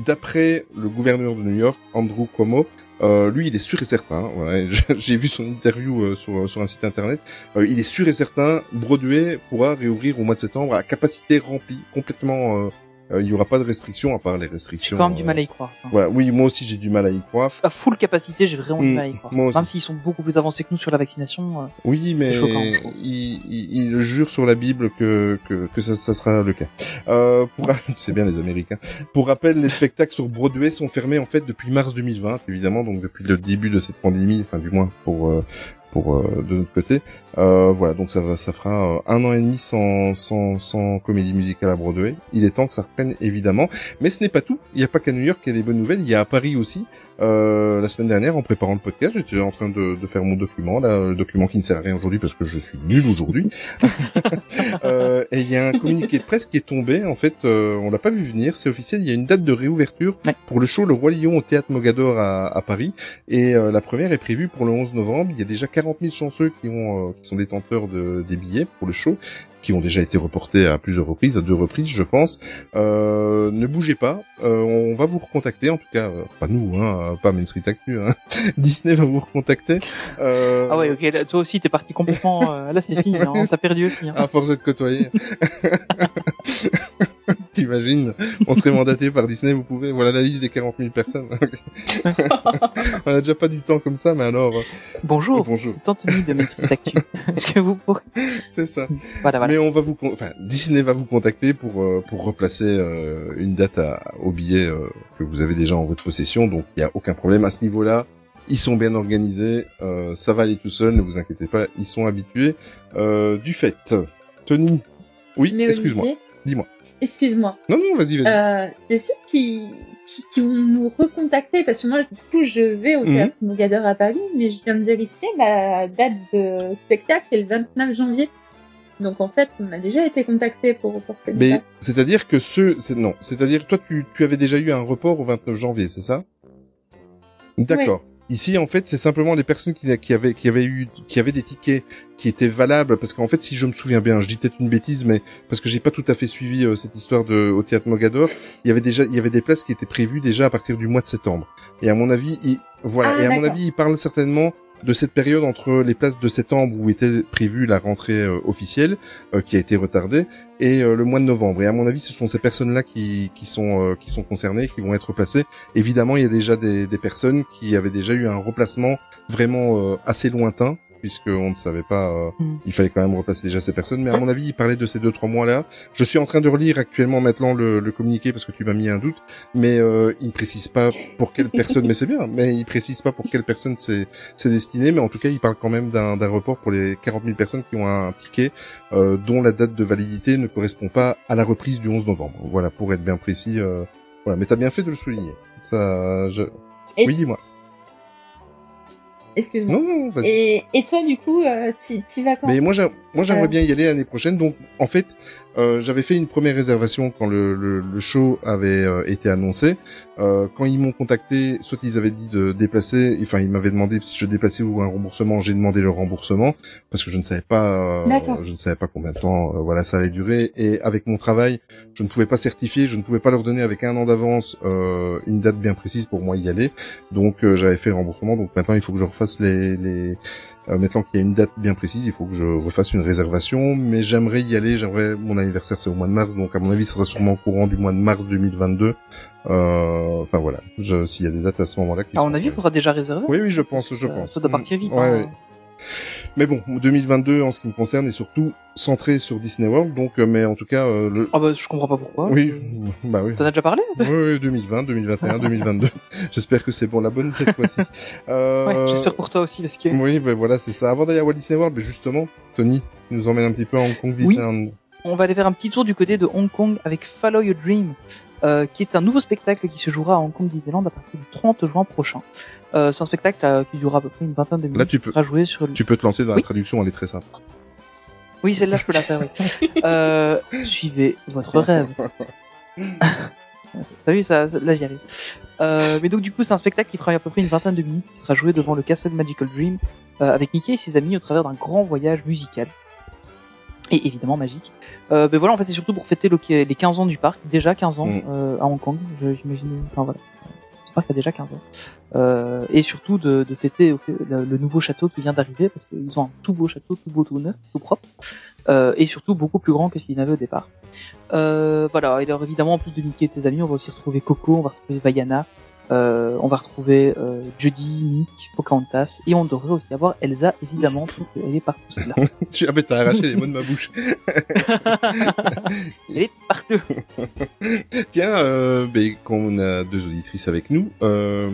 D'après le gouverneur de New York, Andrew Cuomo, euh, lui, il est sûr et certain. ouais, J'ai vu son interview euh, sur, sur un site internet. Euh, il est sûr et certain, Broadway pourra réouvrir au mois de septembre à capacité remplie, complètement. Euh, euh, il y aura pas de restrictions à part les J'ai restrictions. quand même du euh, mal à y croire. Voilà, oui, moi aussi j'ai du mal à y croire. À full capacité, j'ai vraiment du Mm, mal à y croire. moi aussi. Même s'ils sont beaucoup plus avancés que nous sur la vaccination. euh, Oui, mais C'est choquant, je trouve. il, il, il jure sur la Bible que, que, que ça, ça sera le cas. Euh, pour, c'est bien les Américains. Pour rappel, les spectacles sur Broadway sont fermés en fait depuis mars 2020, évidemment, donc depuis le début de cette pandémie, enfin du moins pour euh, pour euh, de notre côté. Euh, voilà, donc ça va, ça fera euh, un an et demi sans, sans, sans comédie musicale à Broadway. Il est temps que ça reprenne évidemment, mais ce n'est pas tout. Il n'y a pas qu'à New York qu'il y a des bonnes nouvelles. Il y a à Paris aussi. Euh, la semaine dernière, en préparant le podcast, j'étais en train de, de, faire mon document, là, le document qui ne sert à rien aujourd'hui parce que je suis nul aujourd'hui. euh, et il y a un communiqué de presse qui est tombé. En fait, euh, on l'a pas vu venir. C'est officiel. Il y a une date de réouverture Ouais. pour le show Le Roi Lion au théâtre Mogador à, à Paris. Et euh, la première est prévue pour le 11 novembre. Il y a déjà 40 000 chanceux qui ont, euh, qui sont détenteurs de, des billets pour le show, qui ont déjà été reportés à plusieurs reprises, à deux reprises, je pense. Euh, ne bougez pas. Euh, on va vous recontacter. En tout cas, euh, pas nous, hein, pas Main Street Actu. Hein. Disney va vous recontacter. Euh, Ah ouais, ok, là, toi aussi t'es parti complètement. euh, là c'est fini, hein, t'as perdu aussi. Hein. à force de te côtoyer. T'imagines On serait mandaté par Disney, vous pouvez. Voilà la liste des 40 000 personnes. On a déjà pas du temps comme ça, mais alors, Bonjour, Bonjour. c'est Anthony de Street Actu. Est-ce que vous pourrez... c'est ça. Voilà, voilà. Mais on va vous, con- enfin, Disney va vous contacter pour euh, pour replacer euh, une date à, au billet euh, que vous avez déjà en votre possession. Donc il y a aucun problème à ce niveau-là. Ils sont bien organisés, euh, ça va aller tout seul, ne vous inquiétez pas, ils sont habitués. Euh, du fait, Tony, oui, excuse-moi, dis-moi. Excuse-moi. Non, non, vas-y, vas-y. Euh, des sites qui, qui, qui vont nous recontacter parce que moi, du coup, je vais au Mhm. théâtre Mogador à Paris, mais je viens de vérifier la date de spectacle est le 29 janvier. Donc en fait, on a déjà été contacté pour reporter Mais c'est-à-dire que ce, c'est non, c'est-à-dire toi tu, tu avais déjà eu un report au 29 janvier, c'est ça? D'accord. Ici, en fait, c'est simplement les personnes qui, qui avaient qui avaient eu qui avaient des tickets qui étaient valables parce qu'en fait, si je me souviens bien, je dis peut-être une bêtise, mais parce que j'ai pas tout à fait suivi euh, cette histoire de au théâtre Mogador, il y avait déjà il y avait des places qui étaient prévues déjà à partir du mois de septembre. Et à mon avis, il, voilà, Ah, et à mon avis, il parle certainement de cette période entre les places de septembre où était prévue la rentrée euh, officielle, euh, qui a été retardée, et euh, le mois de novembre. Et à mon avis, ce sont ces personnes-là qui, qui sont euh, qui sont concernées, qui vont être placées. Évidemment, il y a déjà des, des personnes qui avaient déjà eu un replacement vraiment euh, assez lointain, puisque on ne savait pas. euh, Mm. Il fallait quand même replacer déjà ces personnes. Mais à mon avis, il parlait de ces deux trois mois-là. Je suis en train de relire actuellement maintenant le, le communiqué parce que tu m'as mis un doute, mais euh, il ne précise pas pour quelle personne. mais c'est bien. Mais il précise pas pour quelle personne c'est c'est destiné. Mais en tout cas, il parle quand même d'un d'un report pour les 40 000 personnes qui ont un ticket euh, dont la date de validité ne correspond pas à la reprise du 11 novembre. Voilà, pour être bien précis. euh, voilà, mais t'as bien fait de le souligner. Ça, je... Et- oui, dis-moi. Excuse-moi. Non, non, vas-y. Et, et toi, du coup, euh, tu vas quand? Mais moi, j'ai- moi, j'aimerais Euh. bien y aller l'année prochaine. Donc, en fait, euh, j'avais fait une première réservation quand le, le, le show avait euh, été annoncé. Euh, quand ils m'ont contacté, soit ils avaient dit de déplacer, enfin, ils m'avaient demandé si je déplaçais ou un remboursement. J'ai demandé le remboursement parce que je ne savais pas, euh, je ne savais pas combien de temps, euh, voilà, ça allait durer. Et avec mon travail, je ne pouvais pas certifier, je ne pouvais pas leur donner avec un an d'avance euh, une date bien précise pour moi y aller. Donc, j'avais fait le remboursement. Donc maintenant, il faut que je refasse les, les euh, maintenant qu'il y a une date bien précise, il faut que je refasse une réservation, mais j'aimerais y aller. J'aimerais mon anniversaire c'est au mois de mars, donc à mon avis, ce sera sûrement au courant du mois de mars 2022. Euh, enfin voilà, s'il y a des dates à ce moment-là. À mon avis, il faudra déjà réserver. Oui, oui, je pense, je Ça- pense. Ça doit partir vite. Ouais, hein. Mais bon, 2022 en ce qui me concerne est surtout centré sur Disney World, donc euh, mais en tout cas, euh, le... Ah bah, je comprends pas pourquoi. oui, bah oui. T'en as déjà parlé Oui, oui, 2020, 2021, 2022. J'espère que c'est bon la bonne cette fois-ci. Euh... Ouais, j'espère pour toi aussi, parce que... Oui, ben voilà, c'est ça. Avant d'aller à Walt Disney World, ben justement, Tony, tu nous emmène un petit peu à Hong Kong Disneyland. On va aller faire un petit tour du côté de Hong Kong avec Follow Your Dream, euh, qui est un nouveau spectacle qui se jouera à Hong Kong Disneyland à partir du 30 juin prochain. Euh, c'est un spectacle euh, qui durera à peu près une vingtaine de minutes. Là, tu peux- qui sera joué sur le... Tu peux te lancer dans Oui. la traduction, elle est très simple. Oui, celle-là, je peux la faire, oui. euh, suivez votre rêve. T'as vu, ça, ça- là, j'y arrive. Euh, mais donc, du coup, c'est un spectacle qui fera à peu près une vingtaine de minutes, qui sera joué devant le Castle Magical Dream, euh, avec Mickey et ses amis au travers d'un grand voyage musical. Et évidemment magique. Euh, ben voilà, en fait, c'est surtout pour fêter le- les 15 ans du parc. Déjà 15 ans Mm. euh, à Hong Kong, j'imagine. Enfin, voilà. Ce parc a déjà 15 ans. Euh, et surtout de, de fêter le, le nouveau château qui vient d'arriver, parce qu'ils ont un tout beau château, tout beau, tout neuf, tout propre. Euh, et surtout beaucoup plus grand que ce qu'il n'avait au départ. Euh, voilà, et alors évidemment, en plus de Mickey et de ses amis, on va aussi retrouver Coco, on va retrouver Vaiana, euh, on va retrouver euh, Judy, Nick, Pocahontas, et on devrait aussi avoir Elsa, évidemment, parce qu'elle est partout, celle-là. Tu ah, ben, t'as arraché les mots de ma bouche. Elle est partout. Tiens, euh, ben, quand on a deux auditrices avec nous, euh,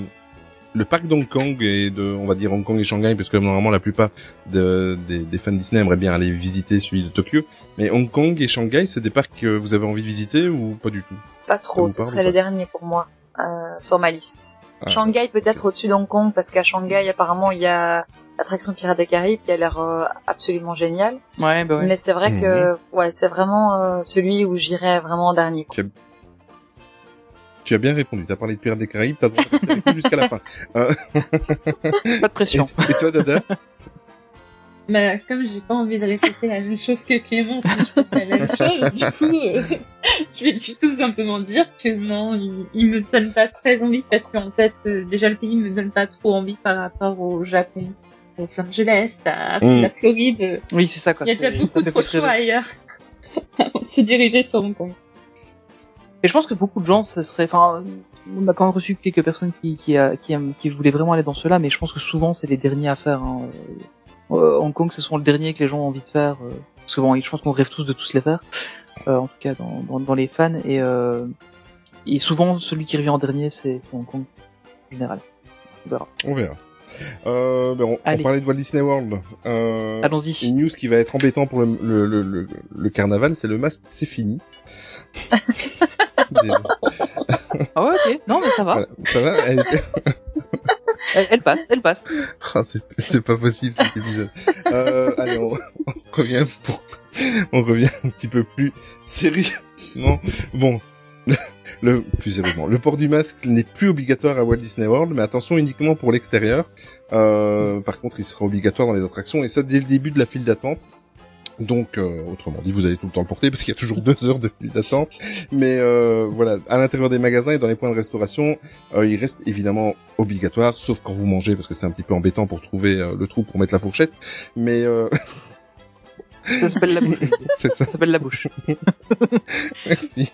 le parc d'Hong Kong et de, on va dire Hong Kong et Shanghai, parce que normalement la plupart de, des, des fans Disney aimeraient bien aller visiter celui de Tokyo. Mais Hong Kong et Shanghai, c'est des parcs que vous avez envie de visiter ou pas du tout? Pas trop, ce serait les derniers pour moi sur ma liste. Ah. Shanghai peut-être au-dessus d'Hong Kong parce qu'à Shanghai apparemment il y a l'attraction Pirates des Caraïbes qui a l'air euh, absolument géniale. Ouais, bah ouais. Mais c'est vrai que ouais c'est vraiment euh, celui où j'irais vraiment en dernier. quoi. Tu as bien répondu. T'as parlé de Pirates des Caraïbes, t'as le droit de rester avec nous jusqu'à la fin. Euh, Pas de pression. et, et toi, Dada? Bah, comme j'ai pas envie de répéter la même chose que Clément, mais je pense à la même chose, du coup, euh, je vais tout simplement dire que non, il, il me donne pas très envie parce qu'en fait, euh, déjà le pays me donne pas trop envie par rapport au Japon, Los Angeles, à Mm. la Floride. Oui, c'est ça quoi. Il y a déjà beaucoup trop de choix ailleurs avant de se diriger sur Hong Kong. Et je pense que beaucoup de gens, ça serait, enfin, on a quand même reçu quelques personnes qui qui a- qui, aiment- qui voulaient vraiment aller dans cela, mais je pense que souvent c'est les derniers à faire. Hein. Euh, Hong Kong, c'est souvent le dernier que les gens ont envie de faire, euh, parce que bon, je pense qu'on rêve tous de tous les faire, euh, en tout cas dans, dans, dans les fans, et euh, et souvent celui qui revient en dernier, c'est Hong Kong en général. On verra. On verra. Euh, ben, on, on parlait de Walt Disney World. Euh, Allons-y. Une news qui va être embêtant pour le, le, le, le, carnaval, c'est le masque, c'est fini. Ah ouais, ok. Non, mais ça va. voilà. Ça va elle était- Elle, elle passe, elle passe. Ah, c'est, pas possible cet épisode. Euh, allez, on, on revient pour, on revient un petit peu plus sérieusement. Bon, le, le- plus sérieusement, le port du masque n'est plus obligatoire à Walt Disney World, mais attention uniquement pour l'extérieur. Euh, par contre, il sera obligatoire dans les attractions et ça dès le début de la file d'attente. Donc, euh, autrement dit, vous allez tout le temps le porter parce qu'il y a toujours deux heures de file d'attente. Mais euh, voilà, à l'intérieur des magasins et dans les points de restauration, euh, il reste évidemment obligatoire, sauf quand vous mangez, parce que c'est un petit peu embêtant pour trouver euh, le trou pour mettre la fourchette. Mais euh, Ça s'appelle la bouche. c'est ça, Ça s'appelle la bouche. merci.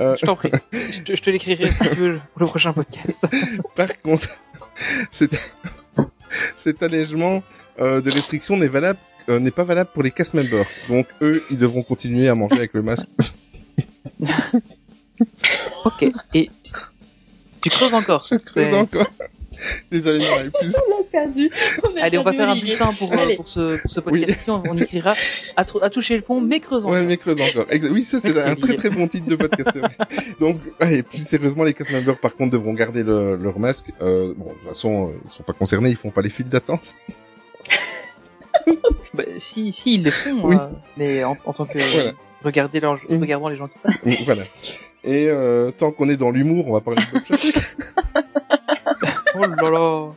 Euh, Je t'en prie. Je te, l'écrirai si tu veux pour le prochain podcast. par contre, cet, cet allègement euh, de restriction n'est valable euh, n'est pas valable pour les cast members. Donc eux, ils devront continuer à manger avec le masque. Ok. Et tu creuses encore. Je creuse Ouais. encore. Désolé, j'en avais plus. On l'a perdu. a Allez, on va faire un bulletin pour, euh, pour ce, pour ce podcast. On, on écrira à, toucher le fond, mais creusant. Ouais, mais creuse encore. Oui, ça c'est un très très bon titre de podcast. Donc, allez, plus sérieusement, les cast members par contre devront garder le- leur masque. Euh, bon, de toute façon, euh, ils sont pas concernés, ils font pas les files d'attente. Bah, si, si, ils le font, Oui. euh, mais en, en tant que Voilà. regardez leur, regardant les gens qui passent. Mm, voilà. Et euh, tant qu'on est dans l'humour, on va parler de Bob. Oh là là.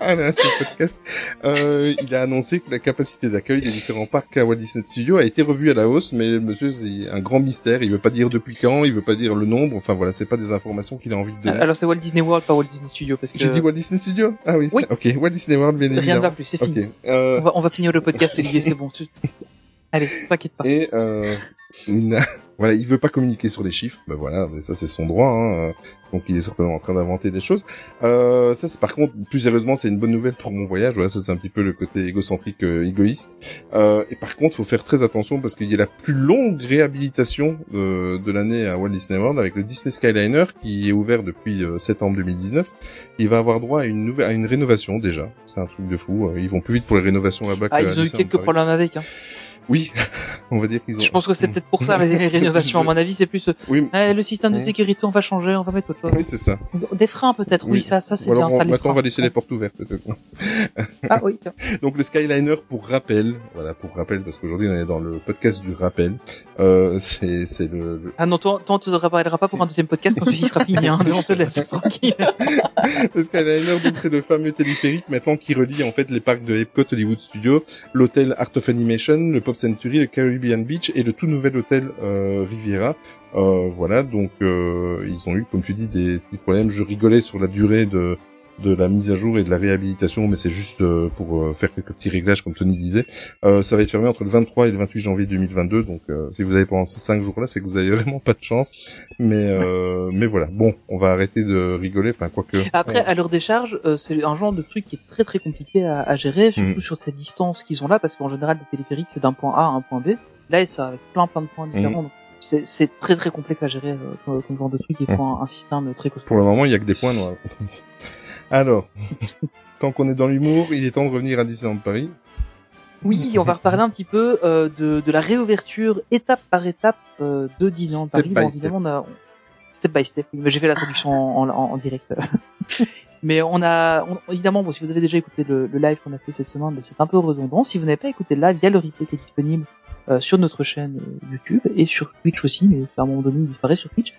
Ah là, ce podcast. Euh, il a annoncé que la capacité d'accueil des différents parcs à Walt Disney Studios a été revue à la hausse, mais le monsieur, c'est un grand mystère. Il veut pas dire depuis quand, il veut pas dire le nombre. Enfin voilà, c'est pas des informations qu'il a envie de donner. Alors c'est Walt Disney World, pas Walt Disney Studio, parce que J'ai dit Walt Disney Studios? Ah oui. Oui. Ok, Walt Disney World, bien rien ne évidemment. va plus, c'est fini. Euh, On, va, on va finir le podcast, Olivier, c'est bon. tu- Allez, t'inquiète pas. Et euh, il voilà, il veut pas communiquer sur les chiffres. Ben voilà, mais ça c'est son droit. Hein. euh, Donc il est certainement en train d'inventer des choses. Euh, ça, c'est par contre, plus sérieusement, c'est une bonne nouvelle pour mon voyage. Voilà, ça c'est un petit peu le côté égocentrique, euh, égoïste. Euh, et par contre, faut faire très attention parce qu'il y a la plus longue réhabilitation de, de l'année à Walt Disney World avec le Disney Skyliner qui est ouvert depuis euh, septembre 2019. Il va avoir droit à une nouvelle, à une rénovation déjà. C'est un truc de fou. Euh, Ils vont plus vite pour les rénovations là-bas. Ah, ils ont eu quelques problèmes avec. Hein. Oui, on va dire qu'ils ont. Je pense que c'est peut-être pour ça les, les rénovations. À mon avis, c'est plus euh, Oui, eh, le système de sécurité, on va changer, on va mettre autre chose. oui, c'est ça. Des freins peut-être. Oui, Oui. ça, ça c'est bien. on- ça, maintenant, on va laisser les portes ouvertes, peut-être. Ah oui. Donc, le Skyliner, pour rappel, voilà, pour rappel, parce qu'aujourd'hui, on est dans le podcast du rappel, euh, c'est, c'est le, le, Ah non, toi, toi on te rappellera pas pour un deuxième podcast quand celui sera fini. Hein. on te laisse tranquille. le Skyliner, donc, c'est le fameux téléphérique, maintenant, qui relie, en fait, les parcs de Epcot Hollywood Studios, l'hôtel Art of Animation, le Pop Century, le Caribbean Beach et le tout nouvel hôtel, euh, Riviera. Euh, voilà, donc, euh, ils ont eu, comme tu dis, des petits problèmes. Je rigolais sur la durée de, de la mise à jour et de la réhabilitation, mais c'est juste euh, pour euh, faire quelques petits réglages, comme Tony disait. Euh, ça va être fermé entre le 23 et le 28 janvier 2022, donc euh, si vous avez pendant ces cinq jours-là, c'est que vous avez vraiment pas de chance. Mais euh, mais voilà, bon, on va arrêter de rigoler, enfin quoique. Après, à leur décharge, euh, c'est un genre de truc qui est très très compliqué à, à gérer, surtout Mm. sur cette distance qu'ils ont là, parce qu'en général, les téléphériques, c'est d'un point A à un point B. Là, ça avec plein plein de points différents. donc c'est c'est très très complexe à gérer euh, comme genre de truc. Il faut un, un système très costaud. Pour le moment, il y a que des points noirs. Alors, tant qu'on est dans l'humour, il est temps de revenir à Disneyland Paris. Oui, on va reparler un petit peu euh, de, de la réouverture étape par étape euh, de Disneyland Step Paris. by Bon, step. évidemment, on a step by step. oui, mais j'ai fait la traduction en, en, en direct. mais on a on- évidemment, bon, si vous avez déjà écouté le, le live qu'on a fait cette semaine, ben, c'est un peu redondant. Si vous n'avez pas écouté le live, il y a le replay qui est disponible euh, sur notre chaîne YouTube et sur Twitch aussi, mais à un moment donné, il disparaît sur Twitch.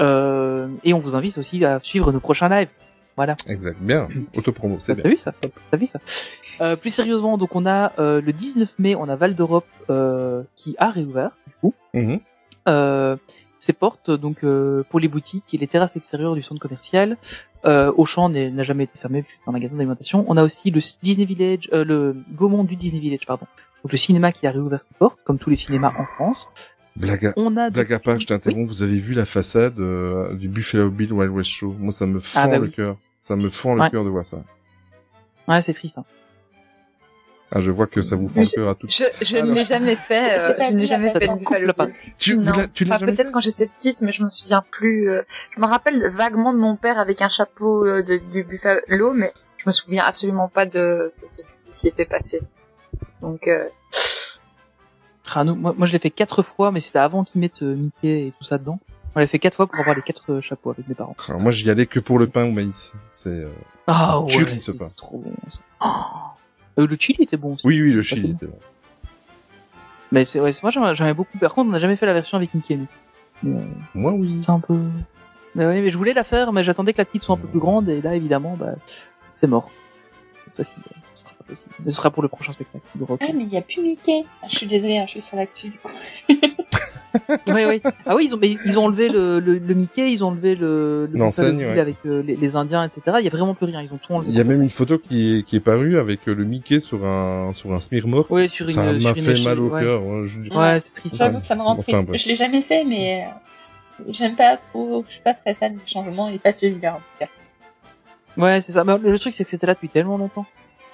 Euh, et on vous invite aussi à suivre nos prochains lives. Voilà. Exact, bien. Autopromo, c'est T'as bien. vu ça? T'as vu ça? Euh, Plus sérieusement, donc on a euh, le 19 mai, on a Val d'Europe euh, qui a réouvert du coup. Mhm. Euh, ses portes donc euh, pour les boutiques et les terrasses extérieures du centre commercial. Euh, Auchan n'a jamais été fermé, c'est un magasin d'alimentation. On a aussi le Disney Village, euh, le Gaumont du Disney Village, pardon. Donc le cinéma qui a réouvert ses portes, comme tous les cinémas en France. Blague à, On a blague à part, je t'interromps, vous avez vu la façade euh, du Buffalo Bill Wild West Show Moi, ça me fend Ah, bah le oui. cœur. Ça me fend le Ouais. cœur de voir ça. Ouais, c'est triste. Hein. Ah, je vois que ça vous fend le cœur à toutes. Je, je Alors. ne l'ai jamais fait. Euh, je n'ai jamais fait le coupe Buffalo pas. Tu, Non. l'as- tu l'as Enfin, jamais peut-être quand j'étais petite, mais je me souviens plus. euh, Je me rappelle vaguement de mon père avec un chapeau euh, de, du Buffalo, mais je me souviens absolument pas de, de ce qui s'y était passé. Donc, euh, Ah, nous, moi, moi, je l'ai fait quatre fois, mais c'était avant qu'ils mettent euh, Mickey et tout ça dedans. On l'a fait quatre fois pour avoir les quatre euh, chapeaux avec mes parents. Alors, moi, j'y allais que pour le pain au maïs. C'est. euh, Ah ouais, ce pain. trop bon. Ça. Ah. Euh, le chili était bon aussi. Oui, oui, le c'est chili bon. était bon. Mais c'est ouais, c'est- moi j'aimais beaucoup. Par contre, on n'a jamais fait la version avec Mickey. nous. Mais, euh, Moi, oui. c'est un peu. Mais oui, mais je voulais la faire, mais j'attendais que la petite soit un peu plus grande et là évidemment, bah, c'est mort. Cette fois-ci, possible. Mais ce sera pour le prochain spectacle de rock. Ah, mais il y a plus Mickey. Ah, je suis désolée, hein, je suis sur l'actu du coup. oui, oui. Ah oui, ils ont, mais ils ont enlevé le, le, le Mickey, ils ont enlevé le, le L'enseigne, ouais. avec euh, les, les Indiens, etc. Il y a vraiment plus rien. Ils ont tout enlevé. Il y a même une photo qui est, qui est parue avec euh, le Mickey sur un, sur un smear mort. Ouais, sur une. Ça m'a fait mal au ouais. cœur. ouais, je- Ouais, c'est triste. J'avoue que ça me rend Enfin, triste. bref. Je l'ai jamais fait, mais euh, j'aime pas trop. Je suis pas très fan du changement et pas celui-là en tout cas. Ouais, c'est ça. Mais le truc, c'est que c'était là depuis tellement longtemps.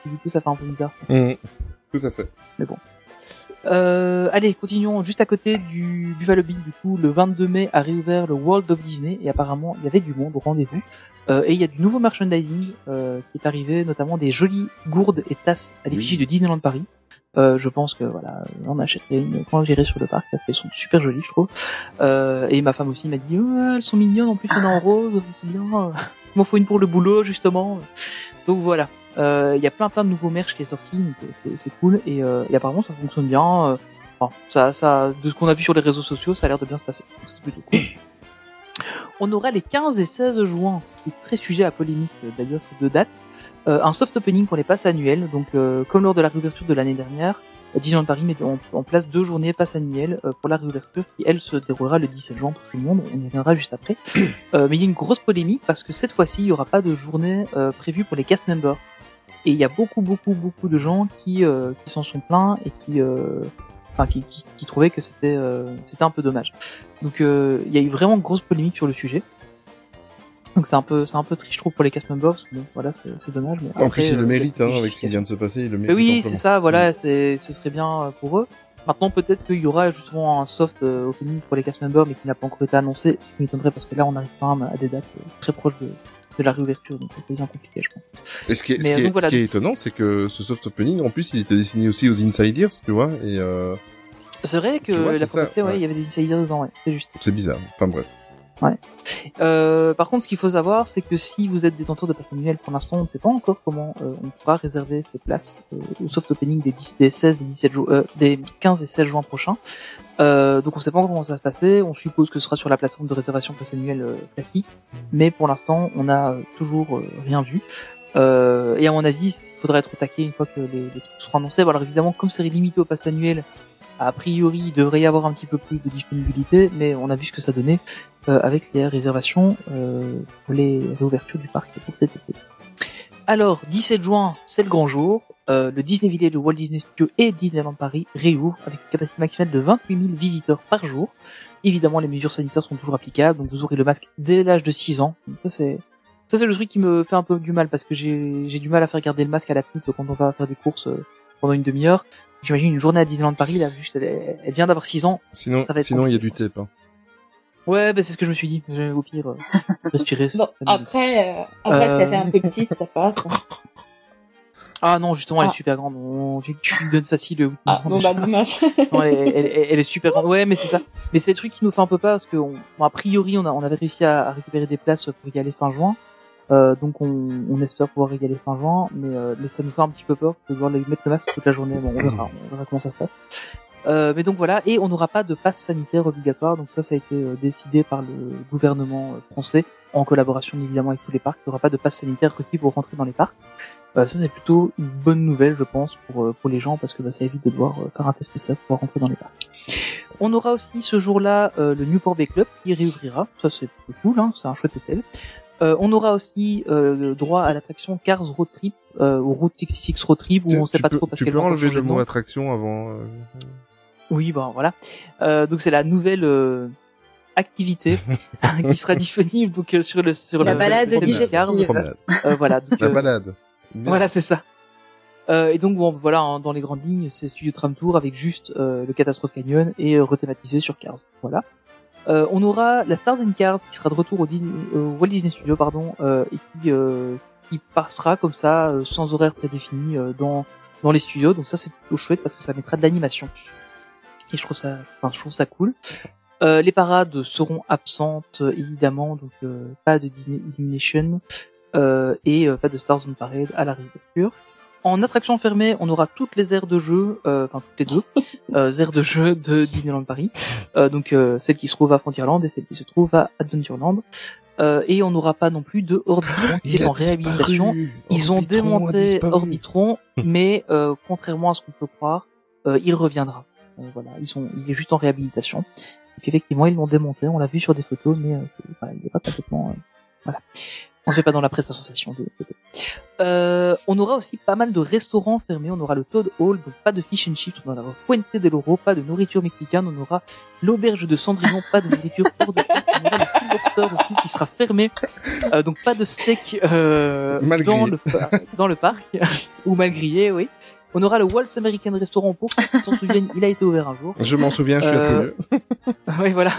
Du coup, ça fait un peu bizarre. Mhm. Tout à fait. Euh, allez, continuons. Juste à côté du Buffalo Bill, du coup, le 22 mai a réouvert le World of Disney et apparemment il y avait du monde au rendez-vous. Euh, et il y a du nouveau merchandising euh, qui est arrivé, notamment des jolies gourdes et tasses à l'effigie de Disneyland Paris. Euh, je pense que voilà, on achèterait une quand j'irai sur le parc parce qu'elles sont super jolies, je trouve. Euh, et ma femme aussi m'a dit, Ouais, elles sont mignonnes, en plus il y en a en rose, c'est bien. Il m'en faut une pour le boulot justement. Donc voilà. Euh, Il y a plein plein de nouveaux merch qui est sorti, donc euh, c'est cool et, euh, et apparemment ça fonctionne bien. euh, de ce qu'on a vu sur les réseaux sociaux, ça a l'air de bien se passer. C'est plutôt cool. On aura les 15 et 16 juin, qui est très sujet à polémique euh, d'ailleurs ces deux dates. Euh, un soft opening pour les passes annuelles, donc euh, comme lors de la réouverture de l'année dernière, euh, Disneyland Paris met en, place deux journées passes annuelles euh, pour la réouverture qui elle se déroulera le 17 juin pour tout le monde. On y reviendra juste après. Euh, mais il y a une grosse polémique parce que cette fois-ci il n'y aura pas de journée euh, prévue pour les cast members. Et il y a beaucoup, beaucoup, beaucoup de gens qui, euh, qui s'en sont plaints et qui, euh, enfin, qui, qui, qui trouvaient que c'était, euh, c'était un peu dommage. Donc, euh, il y a eu vraiment grosse polémique sur le sujet. Donc, c'est un peu, c'est un peu triste, je trouve, pour les cast members. bon, voilà, c'est, c'est dommage. Mais en après, plus, il le euh, mérite, hein, avec ce qui vient de se passer, il le mais mérite. oui, c'est ça, voilà, c'est, ce serait bien euh, pour eux. Maintenant, peut-être qu'il y aura justement un soft opening pour les cast members, mais qui n'a pas encore été annoncé, ce qui m'étonnerait parce que là, on arrive quand même à des dates très proches de, de la réouverture, donc c'est bien compliqué, je pense. Et ce qui est, ce qui est, donc, voilà, ce qui est donc- étonnant, c'est que ce soft opening, en plus, il était destiné aussi aux insiders, tu vois, et euh, C'est vrai que vois, la fois ouais, ouais. il y avait des insiders dedans, ouais, c'est juste. c'est bizarre. Enfin bref. Euh, par contre, ce qu'il faut savoir, c'est que si vous êtes détenteur de passe annuel, pour l'instant, on ne sait pas encore comment euh, on pourra réserver ces places euh, au soft opening des, 10, des 16 et 17 jours, euh, des 15 et 16 juin prochains. Euh, donc on ne sait pas encore comment ça va se passer. On suppose que ce sera sur la plateforme de réservation passe annuel euh, classique, mais pour l'instant, on n'a euh, toujours euh, rien vu. Euh, et à mon avis, il faudrait être au taquet une fois que les, les trucs seront annoncés. Bon, alors évidemment, comme c'est limité au pass annuel, a priori, il devrait y avoir un petit peu plus de disponibilité, mais on a vu ce que ça donnait euh, avec les réservations euh, pour les réouvertures du parc pour cet été. Alors, 17 juin, c'est le grand jour. Euh, le Disney Village de Walt Disney Studios et Disneyland Paris réouvrent avec une capacité maximale de 28 000 visiteurs par jour. Évidemment, les mesures sanitaires sont toujours applicables, donc vous aurez le masque dès l'âge de 6 ans. Donc ça, c'est ça, c'est le truc qui me fait un peu du mal parce que j'ai j'ai du mal à faire garder le masque à la petite quand on va faire des courses euh, pendant une demi-heure. j'imagine une journée à Disneyland Paris, là, juste, elle, elle vient d'avoir 6 ans. Sinon, Ça va être sinon il y a du tape. Hein. Ouais, bah, c'est ce que je me suis dit. Au pire, euh, respirer. Bon, après, euh, après, Euh. ça fait un peu petite, ça passe. Ah non, justement, elle Ah. est super grande. On, tu, tu lui donnes facile. le- Ah, bon, bah, dommage. Non, elle, est- elle, est- elle est super grande. Ouais, mais c'est ça. Mais c'est le truc qui nous fait un peu peur parce que, on, bon, a priori, on, a, on avait réussi à, à récupérer des places pour y aller fin juin. Euh, donc, on, on espère pouvoir y aller fin juin. Mais, euh, mais ça nous fait un petit peu peur de devoir les mettre le masque toute la journée. Bon, on verra, on verra comment ça se passe. Euh, mais donc voilà, et on n'aura pas de passe sanitaire obligatoire. Donc ça, ça a été euh, décidé par le gouvernement euh, français en collaboration évidemment avec tous les parcs. Il n'y aura pas de passe sanitaire requis pour rentrer dans les parcs. Euh, ça c'est plutôt une bonne nouvelle, je pense, pour euh, pour les gens parce que bah, ça évite de devoir euh, faire un test spécial pour pouvoir rentrer dans les parcs. On aura aussi ce jour-là euh, le Newport Bay Club qui réouvrira. Ça c'est plutôt cool, hein, c'est un chouette hôtel. Euh, on aura aussi euh, le droit à l'attraction Cars Road Trip euh, ou Route 66 Road Trip où Tu- on sait pas peux, trop parce tu qu'elle peux enlever le mot attraction avant. euh, Oui, bon, voilà. Euh, donc c'est la nouvelle euh, activité qui sera disponible donc euh, sur le sur La le balade le digestive. Cars. promenade. Euh, voilà. donc, La euh, balade. Voilà, c'est ça. Euh, et donc bon, voilà, hein, dans les grandes lignes, c'est Studio Tram Tour avec juste euh, le Catastrophe Canyon et euh, rethématisé sur Cars. Voilà. Euh, on aura la Stars and Cars qui sera de retour au, Disney, euh, Walt Disney Studio, pardon, et qui qui passera comme ça sans horaire prédéfini dans dans les studios. Donc ça c'est plutôt chouette parce que ça mettra de l'animation. Et je trouve ça, enfin je trouve ça cool. Les parades seront absentes évidemment, donc pas de Disney Illumination et euh, pas de Stars on Parade à la réouverture. En attraction fermée, on aura toutes les aires de jeu, euh, enfin toutes les deux, euh, aires de jeu de Disneyland Paris. Euh, donc euh, celle qui se trouve à Frontierland et celle qui se trouve à Adventureland. Euh, et on n'aura pas non plus de Orbitron qui Il est en réhabilitation. Ils ont Orbitron démonté. Orbitron, mais euh, contrairement à ce qu'on peut croire, euh, il reviendra. Euh, voilà, ils sont, il est juste en réhabilitation. Donc effectivement, ils l'ont démonté. On l'a vu sur des photos, mais euh, c'est, voilà, il n'est pas complètement. euh, voilà, on se fait pas dans la presse association de. Euh, on aura aussi pas mal de restaurants fermés. On aura le Toad Hall, donc pas de fish and chips. On aura Fuente del Oro, pas de nourriture mexicaine. On aura l'auberge de Cendrillon, pas de nourriture hors de prix. On aura le Silver Store aussi qui sera fermé. Euh, donc pas de steak euh, dans le dans le parc ou mal grillé, oui. On aura le Waltz American Restaurant pour ceux qui s'en souviennent. Il a été ouvert un jour. Je m'en souviens, je suis assez Euh, vieux. oui, voilà.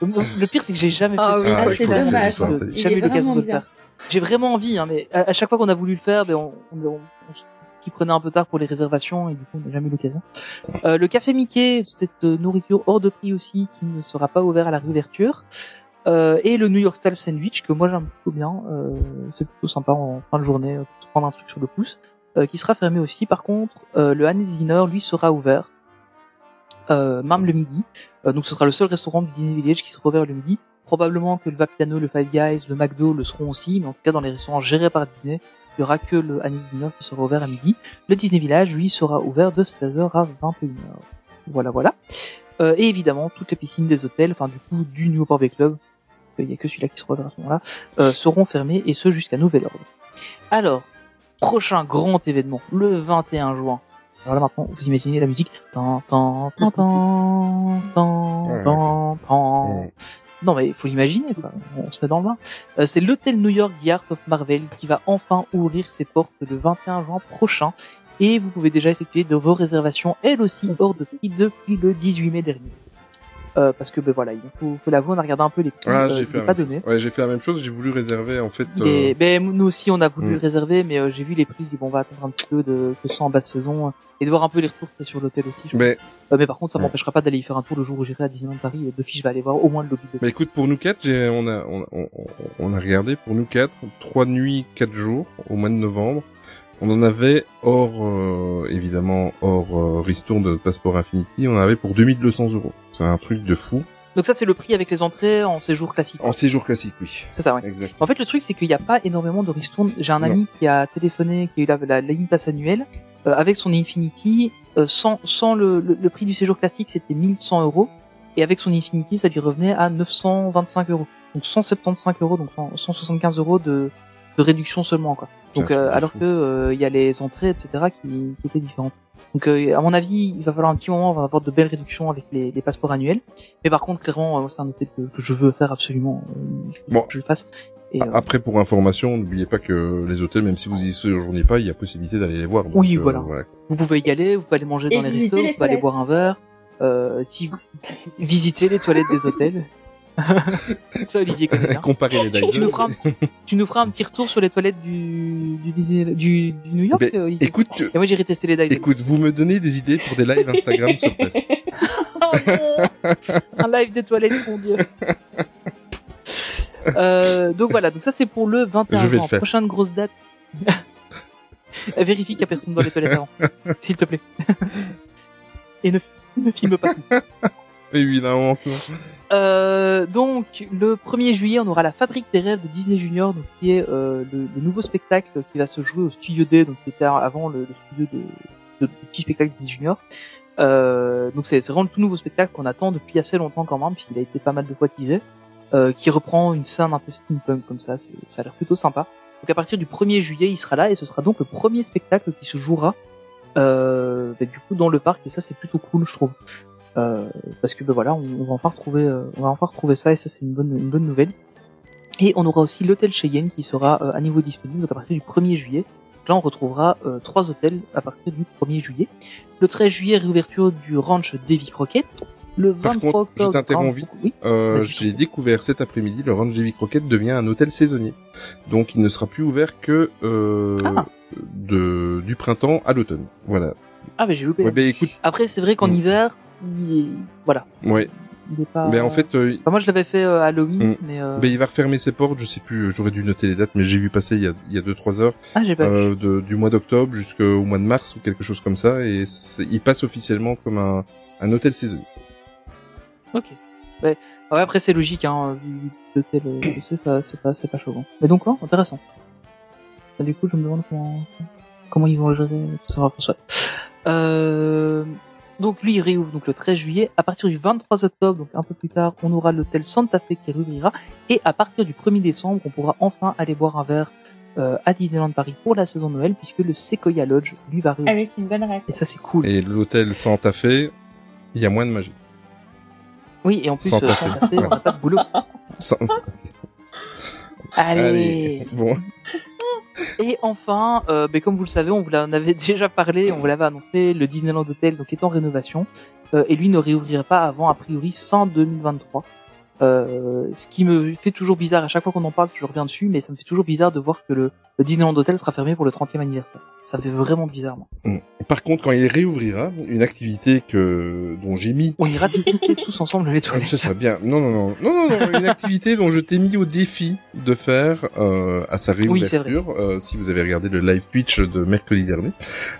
Le pire, c'est que j'ai jamais fait Ah ce oui, Ah, c'est dommage. J'ai jamais eu l'occasion de le faire. J'ai vraiment envie, hein, mais à, chaque fois qu'on a voulu le faire, ben on, on, on, on s'y prenait un peu tard pour les réservations et du coup on n'a jamais eu l'occasion. Euh, le café Mickey, cette euh, nourriture hors de prix aussi, qui ne sera pas ouvert à la réouverture. Euh, et le New York Style Sandwich que moi j'aime plutôt bien, euh, c'est plutôt sympa en fin de journée euh, pour se prendre un truc sur le pouce, euh, qui sera fermé aussi. Par contre, le Hannes Dinner lui sera ouvert, euh, même le midi. Euh, donc ce sera le seul restaurant du Disney Village qui sera ouvert le midi. Probablement que le Vapiano, le Five Guys, le McDo le seront aussi, mais en tout cas dans les restaurants gérés par Disney, il y aura que le Dinner qui sera ouvert à midi. Le Disney Village, lui, sera ouvert de 16h à 21h. Voilà, voilà. Euh, et évidemment, toutes les piscines des hôtels, enfin du coup du Newport Bay Club, il y a que celui-là qui sera ouvert à ce moment-là, euh, seront fermés et ce jusqu'à nouvel ordre. Alors, prochain grand événement, le 21 juin. Alors là maintenant, vous imaginez la musique. Tan, tan, tan, tan, tan, Ouais. tan, tan. Non mais il faut l'imaginer, on se met dans le bain. Euh, c'est l'hôtel New York The Art of Marvel qui va enfin ouvrir ses portes le 21 juin prochain. Et vous pouvez déjà effectuer de vos réservations, elles aussi hors de prix depuis le 18 mai dernier. Euh, parce que ben voilà, il faut, faut l'avouer, on a regardé un peu les prix, Ah, euh, j'ai pas donné. Ouais, j'ai fait la même chose. J'ai voulu réserver en fait. Et euh, ben nous aussi on a voulu Mm. le réserver, mais euh, j'ai vu les prix, bon on va attendre un petit peu de que ce soit en basse saison euh, et de voir un peu les retours sur l'hôtel aussi. je Mais, Euh, mais par contre, ça Mm. m'empêchera pas d'aller y faire un tour le jour où j'irai à Disneyland Paris. Et de fiche, je vais aller voir au moins le lobby de bah écoute, pour nous quatre, j'ai, on a, on, on, on a regardé pour nous quatre, trois nuits, quatre jours au mois de novembre. On en avait hors, euh, évidemment, hors euh, ristourne de Passeport Infinity, on en avait pour 2200 euros. C'est un truc de fou. Donc ça, c'est le prix avec les entrées en séjour classique. En séjour classique, oui. C'est ça, ouais. Exact. En fait, le truc, c'est qu'il n'y a pas énormément de ristournes. J'ai un Non. ami qui a téléphoné, qui a eu la, la, la ligne passe annuelle, euh, avec son Infinity, euh, sans, sans le, le, le prix du séjour classique, c'était 1100 euros. Et avec son Infinity, ça lui revenait à 925 euros. Donc 175 euros, donc 100 175 euros de, de réduction seulement, quoi. Donc, euh, alors fou. que euh, il y a les entrées, etc., qui, qui étaient différentes. Donc euh, à mon avis, il va falloir un petit moment, on va avoir de belles réductions avec les, les passeports annuels. Mais par contre, clairement, euh, c'est un hôtel que, que je veux faire absolument. euh, il faut Bon. que je le fasse. Et, euh, Après, pour information, n'oubliez pas que les hôtels, même si vous y séjournez pas, il y a possibilité d'aller les voir. Donc, Oui, euh, voilà. vous pouvez y aller, vous pouvez aller manger Et dans les restos, les vous pouvez aller boire un verre. Euh, si vous visitez les toilettes des hôtels. Ça, Olivier connaît. Comparer les Tu, tu nous feras un petit, tu nous feras un petit retour sur les toilettes du, du, Disney- du, du New York, Ben, euh, Olivier. Écoute, Et moi, j'irai tester les Dyson. écoute, vous me donnez des idées pour des lives Instagram sur place. Oh non Un live des toilettes, mon dieu. Euh, donc voilà, donc ça c'est pour le 21 Je vais le juin. faire. Prochaine grosse date. Vérifie qu'il n'y a personne dans les toilettes avant, s'il te plaît. Et ne, ne filme pas. Évidemment que non. Euh, donc le 1er juillet, on aura la Fabrique des rêves de Disney Junior, donc qui est euh, le, le nouveau spectacle qui va se jouer au Studio D, donc qui était avant le, le studio de, de, de petit spectacle Disney Junior. Euh, donc c'est vraiment le tout nouveau spectacle qu'on attend depuis assez longtemps quand même, puisqu'il a été pas mal de fois teasé, euh, qui reprend une scène un peu steampunk comme ça, ça a l'air plutôt sympa. Donc à partir du 1er juillet, il sera là et ce sera donc le premier spectacle qui se jouera euh, bah, du coup dans le parc et ça c'est plutôt cool je trouve. Euh, parce que ben voilà, on, on va enfin retrouver, euh, on va enfin retrouver ça et ça c'est une bonne, une bonne nouvelle. Et on aura aussi l'hôtel Cheyenne qui sera euh, à nouveau disponible donc à partir du 1er juillet. Donc là on retrouvera trois hôtels à partir du 1er juillet. Le 13 juillet réouverture du ranch Davy Crockett. Le 23 Par contre, je t'interromps ah, vite. Oui. J'ai découvert cet après-midi, le Ranch Davy Crockett devient un hôtel saisonnier. Donc, il ne sera plus ouvert que Ah. de, du printemps à l'automne. Voilà. Ah mais j'ai loupé. Ouais, ben écoute, Après c'est vrai qu'en Mm. hiver, il... voilà, ouais. il est pas. Mais en fait, euh, Enfin, moi je l'avais fait euh, à Halloween, Mm. mais euh... ben, il va refermer ses portes. Je sais plus. J'aurais dû noter les dates, mais j'ai vu passer il y a, il y a deux trois heures, ah pas. vu. de, du mois d'octobre jusqu'au mois de mars ou quelque chose comme ça, et il passe officiellement comme un, un hôtel saisonnier. Ok. Ouais. Ouais, après c'est logique, hein, vu l'hôtel, je sais, ça, c'est pas, c'est pas chaud. Mais donc, ouais, intéressant. Bah, du coup, je me demande comment, comment ils vont gérer tout ça. Enfin, soit. Euh, donc lui, il réouvre donc le 13 juillet. À partir du 23 octobre, donc un peu plus tard, on aura l'hôtel Santa Fe qui réouvrira. Et à partir du 1er décembre, on pourra enfin aller boire un verre euh, à Disneyland Paris pour la saison de Noël, puisque le Sequoia Lodge lui va réouvrir. Avec une bonne Et réponse. ça, c'est cool. Et l'hôtel Santa Fe, il y a moins de magie. Oui, et en plus, Santa euh, Fe. Santa Fe, on n'a pas de boulot. Allez. Bon. Et enfin, euh, ben, comme vous le savez, on vous en avait déjà parlé, on vous l'avait annoncé, le Disneyland Hotel donc est en rénovation euh, et lui ne réouvrirait pas avant a priori fin 2023. Euh, ce qui me fait toujours bizarre à chaque fois qu'on en parle, je reviens dessus, mais ça me fait toujours bizarre de voir que le, le Disneyland Hotel sera fermé pour le 30e anniversaire. Ça me fait vraiment bizarre. Moi. Par contre, quand il réouvrira, une activité que dont j'ai mis On ira tester tous ensemble les Ah, toilettes. C'est ça, bien. Non, non, non, non, non, non, une activité dont je t'ai mis au défi de faire euh, à sa Oui, réouverture. euh, si vous avez regardé le live Twitch de mercredi dernier,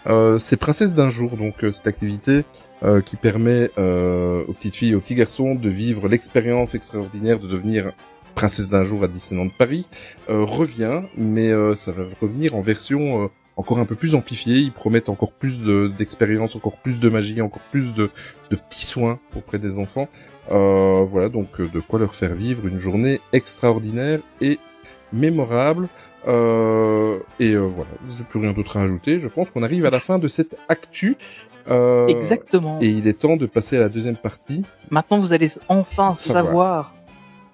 euh, c'est Princesse d'un jour. Donc euh, cette activité euh, qui permet euh, aux petites filles et aux petits garçons de vivre l'expérience extraordinaire de devenir princesse d'un jour à Disneyland Paris euh, revient, mais ça va revenir en version encore un peu plus amplifiée. Ils promettent encore plus de- d'expérience, encore plus de magie, encore plus de, de petits soins auprès des enfants. Voilà, donc de quoi leur faire vivre une journée extraordinaire et mémorable. Euh, et euh, voilà, j'ai plus rien d'autre à ajouter. Je pense qu'on arrive à la fin de cette actu. Euh, Exactement. Et il est temps de passer à la deuxième partie. Maintenant, vous allez enfin Savoir. savoir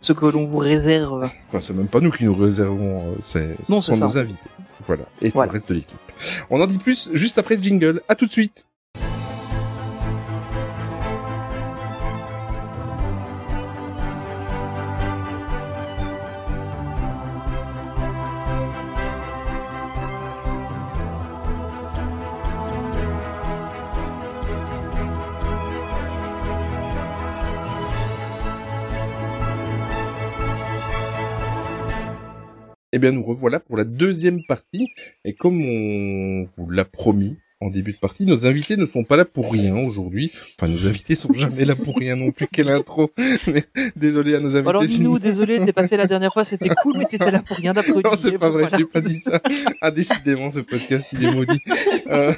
ce que l'on vous réserve. Enfin, c'est même pas nous qui nous réservons, euh, c'est ce Non, sont nos invités. Voilà, et tout le reste de l'équipe. On en dit plus juste après le jingle. À tout de suite. Bien, nous revoilà pour la deuxième partie. Et comme on vous l'a promis en début de partie, nos invités ne sont pas là pour rien aujourd'hui. Enfin, nos invités sont jamais là pour rien non plus. Quelle intro Mais Désolé à nos invités. Alors dis-nous, nous- désolé, t'es passé la dernière fois, c'était cool, mais t'étais là pour rien d'après Non, c'est pas vrai, voilà. j'ai pas dit ça. Ah, décidément, ce podcast, il est maudit. Euh,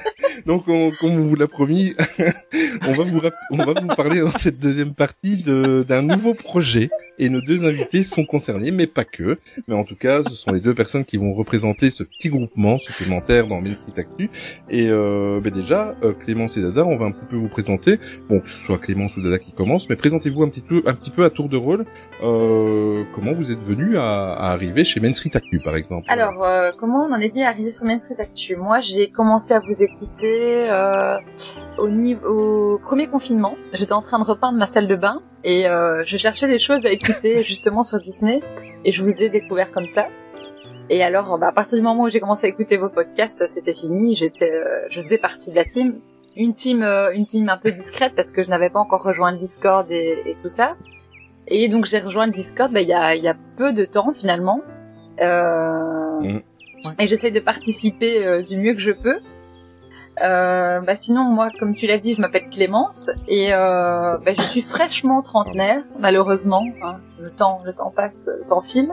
donc, on- comme on vous l'a promis, on va vous, on va vous parler dans cette deuxième partie de- d'un nouveau projet et nos deux invités sont concernés, mais pas que. Mais en tout cas, ce sont les deux personnes qui vont représenter ce petit groupement supplémentaire dans Main Street Actu. Et euh, ben déjà, euh, Clémence et Dada, on va un petit peu vous présenter. Bon, que ce soit Clémence ou Dada qui commence, mais présentez-vous un petit peu, un petit peu à tour de rôle. Euh, comment vous êtes venu à, à arriver chez Main Street Actu, par exemple? Alors, euh, comment on en est venu à arriver sur Main Street Actu? Moi, j'ai commencé à vous écouter euh, au, niveau, au premier confinement. J'étais en train de repeindre ma salle de bain et euh, je cherchais des choses à écouter justement sur Disney et je vous ai découvert comme ça. Et alors, bah, à partir du moment où j'ai commencé à écouter vos podcasts, c'était fini. J'étais, euh, je faisais partie de la team, une team, euh, une team un peu discrète parce que je n'avais pas encore rejoint le Discord et, et tout ça. Et donc j'ai rejoint le Discord bah, il y, a, y a peu de temps finalement. Euh, Mhm. Et j'essaie de participer euh, du mieux que je peux. Euh, bah sinon moi comme tu l'as dit je m'appelle Clémence et euh, bah, je suis fraîchement trentenaire malheureusement hein. le temps le temps passe le temps file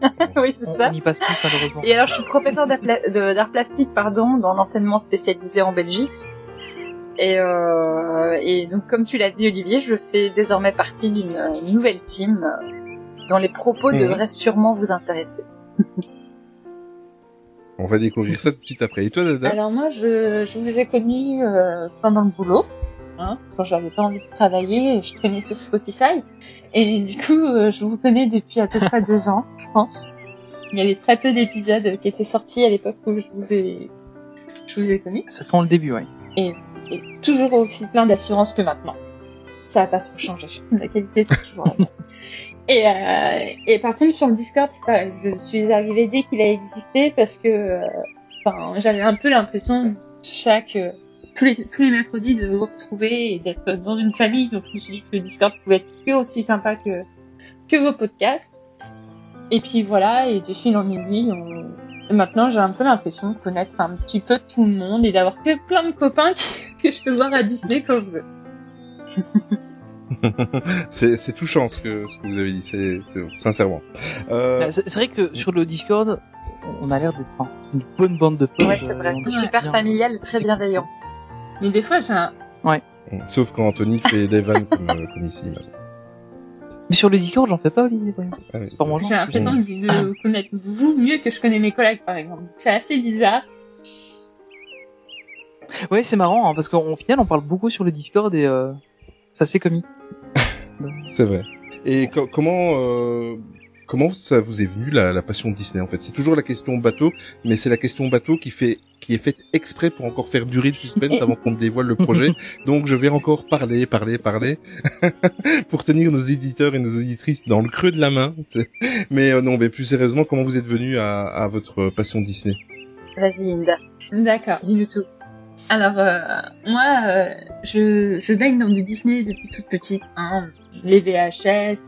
oui c'est On, ça on y passe tous malheureusement. et alors je suis professeur d'art plastique pardon dans l'enseignement spécialisé en Belgique et, euh, et donc comme tu l'as dit Olivier je fais désormais partie d'une nouvelle team euh, dont les propos Mhm. devraient sûrement vous intéresser On va découvrir ça tout de suite après. Et toi, Dada Alors moi, je, je vous ai connu euh, pendant le boulot, hein, quand j'avais pas envie de travailler, je traînais sur Spotify, et du coup, euh, je vous connais depuis à peu près deux ans, je pense. Il y avait très peu d'épisodes qui étaient sortis à l'époque où je vous ai, je vous ai connu, C'est vraiment le début, ouais. et toujours aussi plein d'assurance que maintenant. Ça a pas trop changé. La qualité, c'est toujours la même. Et, euh, et par contre, sur le Discord. Je suis arrivée dès qu'il a existé parce que, euh, j'avais un peu l'impression chaque euh, tous les tous les mercredis de vous retrouver et d'être dans une famille. Donc, je me suis dit que le Discord pouvait être que aussi sympa que que vos podcasts. Et puis voilà, et de fil en aiguille, on... maintenant j'ai un peu l'impression de connaître un petit peu tout le monde et d'avoir que plein de copains que je peux voir à Disney quand je veux. c'est touchant ce que ce que vous avez dit, c'est sincèrement. Euh, C'est c'est vrai que sur le Discord, on a l'air d'être une bonne bande de potes. ouais c'est vrai euh, c'est super bien. familial très bienveillant Mais des fois, j'ai un, Sauf quand Anthony fait des vannes comme, euh, comme ici. là. Mais sur le Discord, j'en fais pas, Olivier. Ah oui. J'ai l'impression de, de connaître vous mieux que je connais mes collègues, par exemple. C'est assez bizarre. Ouais, c'est marrant, hein, parce qu'au final, on parle beaucoup sur le Discord et euh, c'est assez comique. C'est vrai. Et co- comment euh, comment ça vous est venu la, la passion de Disney en fait? C'est toujours la question bateau, mais c'est la question bateau qui fait qui est faite exprès pour encore faire durer le suspense avant qu'on ne dévoile le projet. Donc je vais encore parler, parler, parler pour tenir nos éditeurs et nos auditrices dans le creux de la main. Mais euh, non, mais plus sérieusement, comment vous êtes venu à, à votre passion Disney? Vas-y Inda D'accord. dis-nous tout Alors, euh, moi, euh, je, je baigne dans du Disney depuis toute petite. Hein. Les VHS,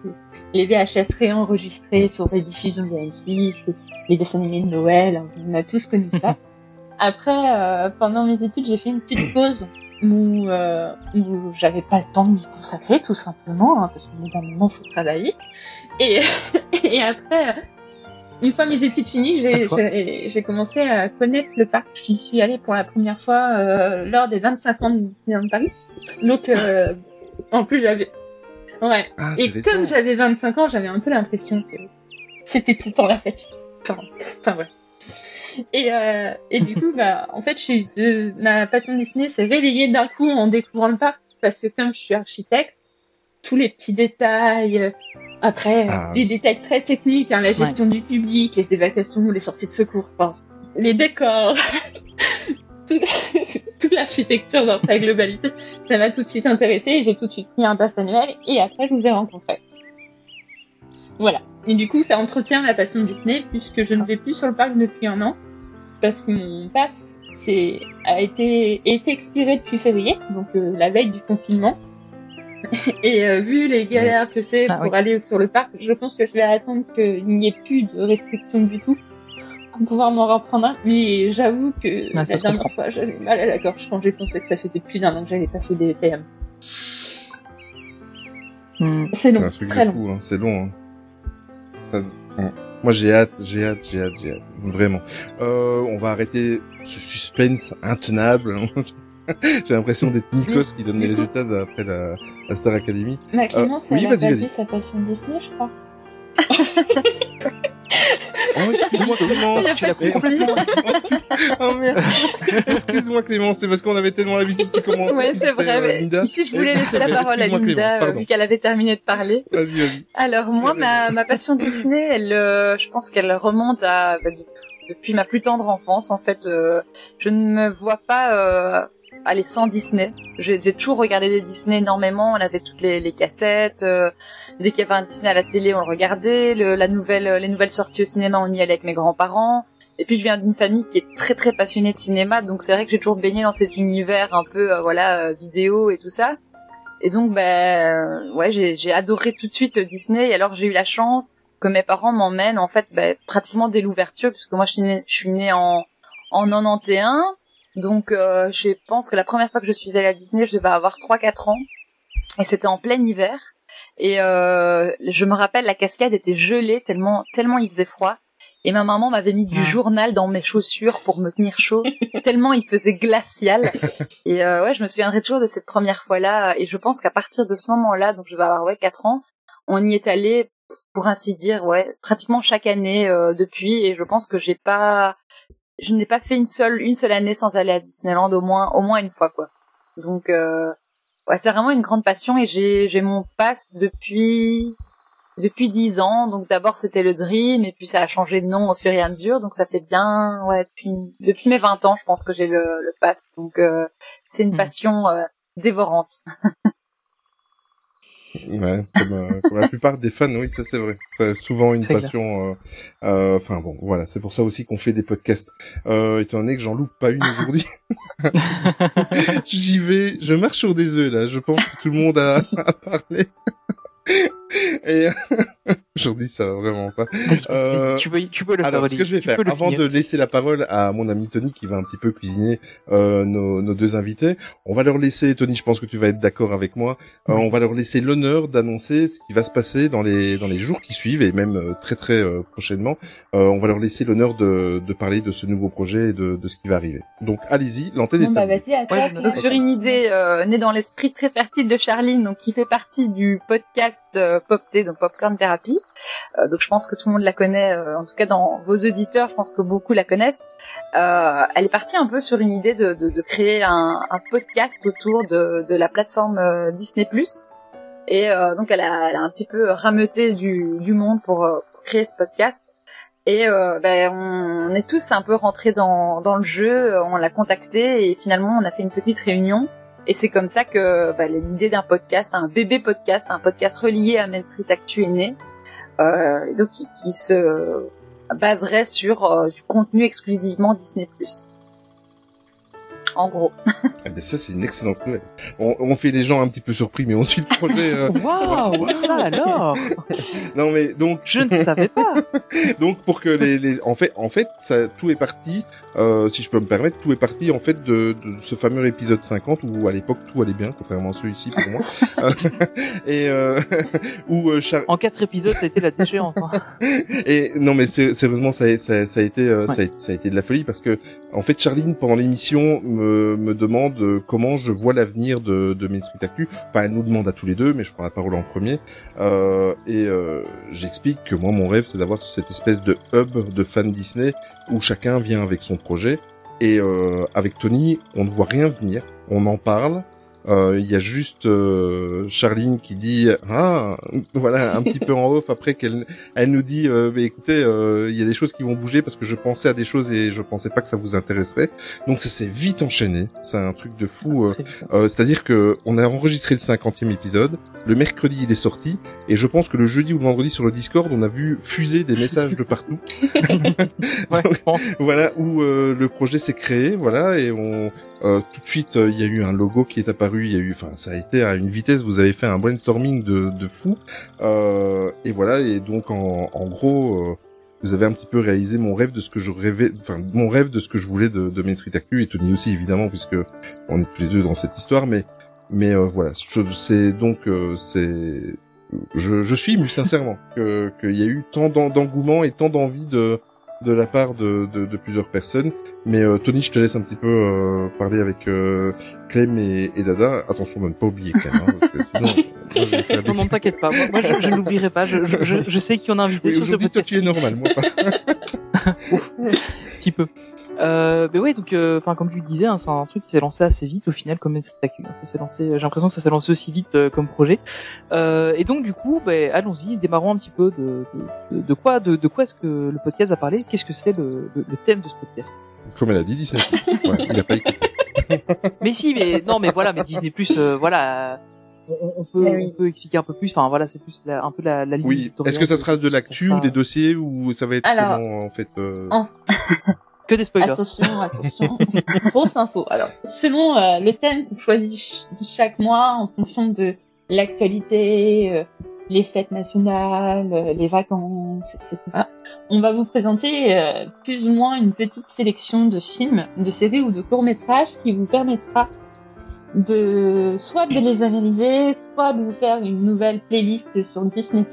les VHS réenregistrés sur les diffusions de M6, les, dessins animés de Noël, on a tous connu ça. Après, euh, pendant mes études, j'ai fait une petite pause où, euh, où j'avais pas le temps de m'y consacrer, tout simplement, hein, parce que bout d'un moment, faut travailler. Et, et après, une fois mes études finies, j'ai- commencé à connaître le parc. J'y suis allée pour la première fois euh, lors des 25 ans de Disneyland Paris. Donc, euh, en plus, j'avais... Ouais. Ah, Et récent. comme j'avais 25 ans, j'avais un peu l'impression que c'était tout le temps la fête. Enfin, enfin ouais. Et, euh, et du coup, bah, en fait, je suis de, ma passion Disney s'est réveillée d'un coup en découvrant le parc parce que comme je suis architecte, tous les petits détails, après, Ah. les détails très techniques, hein, la gestion du public, les évacuations, les sorties de secours, enfin, les décors, tout- toute l'architecture dans sa globalité, ça m'a tout de suite intéressée et j'ai tout de suite pris un pass annuel et après je vous ai rencontré. Voilà. Et du coup, ça entretient ma passion Disney puisque je ne vais plus sur le parc depuis un an parce que mon pass a été été expiré depuis février, donc euh, la veille du confinement. Et euh, vu les galères que c'est Ah pour oui. aller sur le parc, je pense que je vais attendre qu'il n'y ait plus de restrictions du tout pour pouvoir m'en reprendre un. Mais j'avoue que Ah, la dernière fois, j'avais mal à la gorge quand j'ai pensé que ça faisait plus d'un an que j'avais pas fait des VM. Hmm. C'est long, C'est un truc très de long. fou, hein, c'est long. Hein. Ça- hein. Moi j'ai hâte, j'ai hâte, j'ai hâte, j'ai hâte, vraiment. Euh, on va arrêter ce suspense intenable. J'ai l'impression d'être Nikos qui donne les résultats après la, la Star Academy. Ma Clémence, oui, elle a dit sa passion Disney, je crois. Oh, excuse-moi Clémence. Tu l'as souci. oh merde. Excuse-moi Clémence, c'est parce qu'on avait tellement l'habitude que tu commences. Ouais, c'est vrai. mais Ici, je voulais laisser la parole à Linda, euh, vu qu'elle avait terminé de parler. Vas-y, vas-y. Alors moi, ma, ma passion Disney, elle, euh, je pense qu'elle remonte à bah, de- depuis ma plus tendre enfance. En fait, euh, je ne me vois pas euh, aller sans Disney. J'ai toujours regardé les Disney énormément. On avait toutes les, les cassettes. euh, dès qu'il y avait un Disney à la télé, on le regardait. Le, la nouvelle, les nouvelles sorties au cinéma, on y allait avec mes grands-parents. Et puis je viens d'une famille qui est très très passionnée de cinéma, donc c'est vrai que j'ai toujours baigné dans cet univers un peu euh, voilà euh, vidéo et tout ça. Et donc ben euh, ouais j'ai adoré tout de suite euh, Disney. Et alors j'ai eu la chance que mes parents m'emmènent en fait ben, pratiquement dès l'ouverture, puisque moi je suis née, je suis née en en 91. Donc euh, je pense que la première fois que je suis allée à Disney, je devais avoir 3-4 ans. Et c'était en plein hiver. Et euh, je me rappelle la cascade était gelée tellement tellement il faisait froid. Et ma maman m'avait mis du journal dans mes chaussures pour me tenir chaud, tellement il faisait glacial. Et euh, ouais, je me souviendrai toujours de cette première fois-là. Et je pense qu'à partir de ce moment-là, donc je vais avoir ouais quatre ans, on y est allé pour ainsi dire, ouais, pratiquement chaque année euh, depuis. Et je pense que j'ai pas, je n'ai pas fait une seule une seule année sans aller à Disneyland au moins au moins une fois quoi. Donc euh, ouais, c'est vraiment une grande passion et j'ai j'ai mon pass depuis depuis dix ans. Donc d'abord c'était le Dream et puis ça a changé de nom au fur et à mesure. Donc ça fait bien ouais depuis depuis mes 20 ans je pense que j'ai le, le pass. Donc euh, c'est une Mhm. passion euh, dévorante. Ouais, comme, euh, comme la plupart des fans, oui, ça c'est vrai. C'est souvent une passion. euh, euh, Enfin bon, voilà, c'est pour ça aussi qu'on fait des podcasts. Euh, étant donné que j'en loupe pas une aujourd'hui, j'y vais, je marche sur des œufs là. Je pense que tout le monde a, a parlé. Et aujourd'hui, ça va vraiment pas. Euh, tu peux, tu peux le Alors, faire. ce que je vais faire, avant finir. de laisser la parole à mon ami Tony qui va un petit peu cuisiner euh, nos, nos deux invités, on va leur laisser, Tony, je pense que tu vas être d'accord avec moi, euh, on va leur laisser l'honneur d'annoncer ce qui va se passer dans les dans les jours qui suivent et même euh, très très euh, prochainement. Euh, on va leur laisser l'honneur de, de parler de ce nouveau projet et de, de ce qui va arriver. Donc allez-y, l'antenne est à bah. Ouais, Donc sur une idée euh, née dans l'esprit très fertile de Charline, donc qui fait partie du podcast euh, Popté, donc Popcorn Therapy. Euh, donc je pense que tout le monde la connaît, euh, en tout cas dans vos auditeurs, je pense que beaucoup la connaissent. Euh, elle est partie un peu sur une idée de, de, de créer un, un podcast autour de, de la plateforme Disney+. Et donc elle a, elle a un petit peu rameuté du, du monde pour, pour créer ce podcast. Et euh, ben, on est tous un peu rentrés dans, dans le jeu, on l'a contacté et finalement on a fait une petite réunion. Et c'est comme ça que bah, l'idée d'un podcast, un bébé podcast, un podcast relié à Main Street Actu est née. Euh, donc qui, se baserait sur euh, du contenu exclusivement Disney+. En gros. Ah ben ça c'est une excellente nouvelle. On, on fait les gens un petit peu surpris, mais on suit le projet. euh, Waouh, ça alors Non mais donc Je ne savais pas. Donc pour que les, les en fait en fait ça tout est parti euh, si je peux me permettre tout est parti en fait de, de ce fameux épisode 50 où à l'époque tout allait bien contrairement à celui-ci pour moi et euh, où euh, Char- En quatre épisodes, ça a été la déchéance. hein. et non mais c'est- sérieusement ça a, ça, a- ça a été euh, Ouais. ça, a, ça a été de la folie parce que en fait Charline pendant l'émission me, me demande euh, comment je vois l'avenir de, de Main Street Actu. Enfin elle nous demande à tous les deux mais je prends la parole en premier. Euh, et euh, j'explique que moi mon rêve c'est d'avoir cette espèce de hub de fans Disney où chacun vient avec son projet. Et euh, avec Tony on ne voit rien venir. On en parle euh, il y a juste euh, Charline qui dit ah voilà un petit peu en off après qu'elle elle nous dit euh, bah, écoutez euh, il y a des choses qui vont bouger parce que je pensais à des choses et je pensais pas que ça vous intéresserait. Donc ça s'est vite enchaîné. C'est un truc de fou euh, bien. euh, C'est-à-dire que on a enregistré le 50e épisode, le mercredi il est sorti, et je pense que le jeudi ou le vendredi sur le Discord, on a vu fuser des messages de partout. Ouais, voilà où euh, le projet s'est créé, voilà, et on euh, tout de suite euh, il y a eu un logo qui est apparu, il y a eu, enfin ça a été à une vitesse, vous avez fait un brainstorming de, de fou, euh, et voilà, et donc en, en gros. euh, vous avez un petit peu réalisé mon rêve de ce que je rêvais, enfin mon rêve de ce que je voulais de, de Main Street Actu et Tony aussi évidemment puisque on est tous les deux dans cette histoire, mais mais euh, voilà, c'est donc c'est je, je suis ému sincèrement que qu'il y a eu tant d'en- d'engouement et tant d'envie de de la part de, de, de plusieurs personnes. Mais euh, Tony, je te laisse un petit peu euh, parler avec euh, Clem et, et Dada. Attention de ne pas oublier Clem, hein, parce que sinon, moi, je vais faire des- Non, non, t'inquiète pas. Moi, moi, je, je n'oublierai pas. Je, je, je, sais qu'on a invité Oui, sur ce toi, tu es normal, moi pas. Un petit peu. Euh, mais ouais, donc, euh, enfin, comme tu le disais, hein, c'est un truc qui s'est lancé assez vite au final, comme Matrix Actu. Ça s'est lancé. J'ai l'impression que ça s'est lancé aussi vite euh, comme projet. Euh, et donc, du coup, ben, allons-y, démarrons un petit peu de, de, de, quoi, de, de quoi est-ce que le podcast a parlé Qu'est-ce que c'est le, le, le thème de ce podcast? Comme elle a dit, Disney. Ouais, il a pas écouté. Mais si, mais non, mais voilà, mais Disney Plus, euh, voilà. euh, On, on peut, oui. on peut expliquer un peu plus. Enfin, voilà, c'est plus la- un peu la, la ligne. Oui. Est-ce que ça sera de l'actu ou des dossiers ou ça va être Alors, comment en fait euh... en- Que des spoilers. Attention, attention. Grosse info. Alors, selon euh, le thème qu'on choisit ch- chaque mois, en fonction de l'actualité, euh, les fêtes nationales, euh, les vacances, etc., on va vous présenter euh, plus ou moins une petite sélection de films, de séries ou de courts-métrages qui vous permettra de soit de les analyser, soit de vous faire une nouvelle playlist sur Disney+.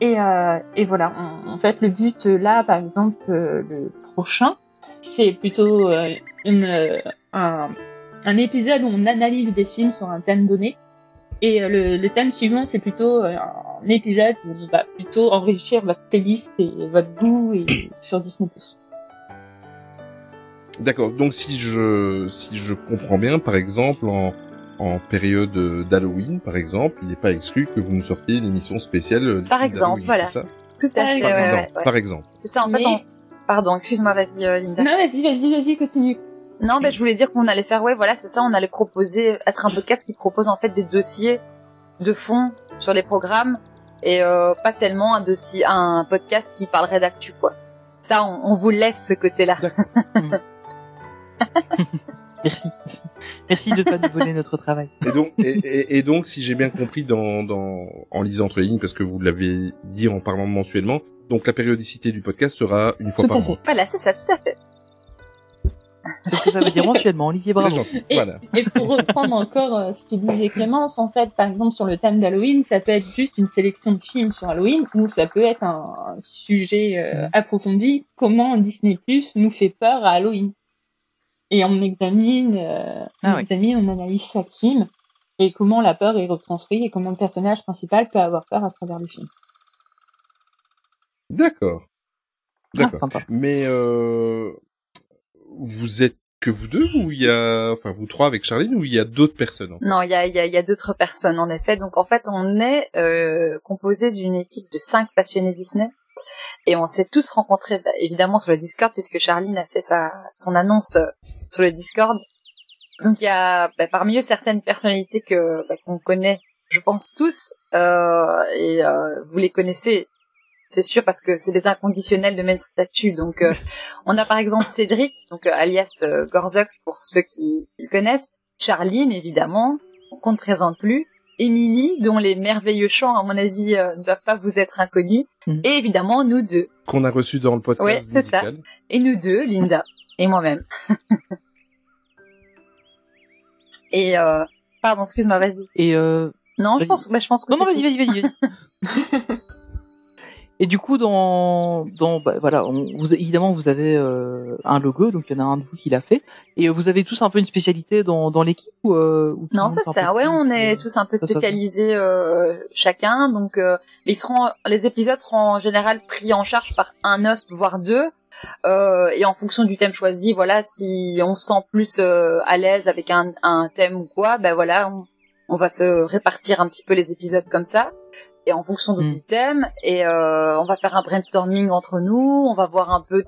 Et, euh, et voilà, en, en fait, le but là, par exemple, euh, le prochain, c'est plutôt euh, une, euh, un, un épisode où on analyse des films sur un thème donné. Et euh, le, le thème suivant, c'est plutôt un épisode où on va plutôt enrichir votre playlist et votre goût et, sur Disney+. D'accord. Donc si je si je comprends bien, par exemple en en période d'Halloween, par exemple, il n'est pas exclu que vous nous sortiez une émission spéciale. Par exemple, voilà. ça? Tout à fait. Par exemple. ouais, ouais. Par exemple. C'est ça, en fait, Mais- on... Pardon, excuse-moi, vas-y, euh, Linda. Non, vas-y, vas-y, vas-y, continue. Non, ben je voulais dire qu'on allait faire, ouais, voilà, c'est ça, on allait proposer, être un podcast qui propose en fait des dossiers de fond sur les programmes et euh, pas tellement un dossier, un podcast qui parlerait d'actu, quoi. Ça, on, on vous laisse ce côté-là. Merci. Merci de pas nous voler notre travail. Et donc, et, et- et donc, si j'ai bien compris dans, dans, en lisant entre les lignes, parce que vous l'avez dit en parlant mensuellement, donc la périodicité du podcast sera une fois Tout par mois. Voilà, c'est ça, tout à fait. C'est ce que ça veut dire mensuellement. Olivier, C'est bravo. gentil. Et, Voilà. et pour reprendre encore euh, ce que disait Clémence, en fait, par exemple, sur le thème d'Halloween, ça peut être juste une sélection de films sur Halloween, ou ça peut être un, un sujet euh, approfondi, comment Disney Plus nous fait peur à Halloween. Et on examine, euh, on Ah oui. examine, on analyse chaque film, et comment la peur est retranscrite, et comment le personnage principal peut avoir peur à travers le film. D'accord. Ah, D'accord. Mais euh, vous êtes que vous deux ou il y a, enfin vous trois avec Charline ou il y a d'autres personnes Non, il y a, il y a, il y a d'autres personnes, en effet. Donc, en fait, on est euh, composé d'une équipe de cinq passionnés Disney. Et on s'est tous rencontrés, bah, évidemment, sur le Discord, puisque Charline a fait sa, son annonce euh, sur le Discord. Donc, il y a bah, parmi eux certaines personnalités que bah, qu'on connaît, je pense tous. Euh, et euh, vous les connaissez, c'est sûr, parce que c'est des inconditionnels de Street Actu. Donc, euh, on a par exemple Cédric, donc alias Gorzox pour ceux qui le connaissent. Charline, évidemment, qu'on ne présente plus. Émilie, dont les merveilleux chants, à mon avis, euh, ne doivent pas vous être inconnus. Mhm. Et évidemment, nous deux. qu'on a reçu dans le podcast Ouais, c'est ça. Et nous deux, Linda et moi-même. et, euh, pardon, excuse-moi, vas-y. Et euh, Non, je pense, bah, je pense que non, non, vas-y, vas-y, vas-y. Et du coup, dans, dans, bah, voilà, on, vous, évidemment, vous avez euh, un logo, donc il y en a un de vous qui l'a fait. Et euh, vous avez tous un peu une spécialité dans, dans l'équipe ou, euh, ou Non, c'est ça. peu Ouais, on euh, est tous un peu spécialisés euh, chacun. Donc, euh, ils seront, les épisodes seront en général pris en charge par un host, voire deux. Euh, et en fonction du thème choisi, voilà, si on se sent plus euh, à l'aise avec un, un thème ou quoi, ben voilà, on, on va se répartir un petit peu les épisodes comme ça. Et en fonction Mm. du thème, et euh, on va faire un brainstorming entre nous. On va voir un peu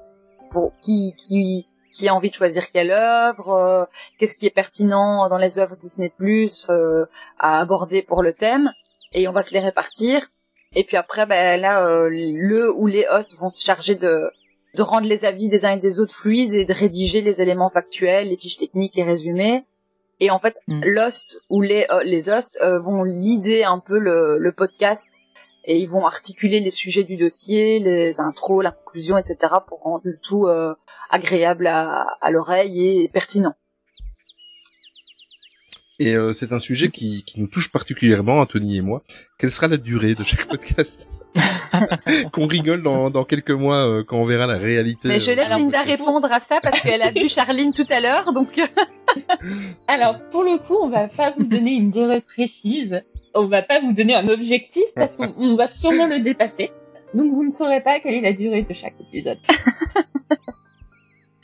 pour qui qui qui a envie de choisir quelle œuvre, euh, qu'est-ce qui est pertinent dans les œuvres Disney Plus euh, à aborder pour le thème, et on va se les répartir. Et puis après, ben là, euh, le ou les hosts vont se charger de de rendre les avis des uns et des autres fluides et de rédiger les éléments factuels, les fiches techniques, les résumés. Et en fait, Mm. l'host ou les euh, les hosts euh, vont leader un peu le, le podcast et ils vont articuler les sujets du dossier, les intros, la conclusion, etc. pour rendre le tout euh, agréable à, à l'oreille et pertinent. Et euh, c'est un sujet qui, qui nous touche particulièrement, Anthony et moi. Quelle sera la durée de chaque podcast? Qu'on rigole dans, dans quelques mois euh, quand on verra la réalité. Mais je euh, laisse Alors, Linda répondre à ça parce qu'elle a vu Charline tout à l'heure, donc Alors, pour le coup, on va pas vous donner une durée précise. On va pas vous donner un objectif parce qu'on on va sûrement le dépasser. Donc, vous ne saurez pas quelle est la durée de chaque épisode.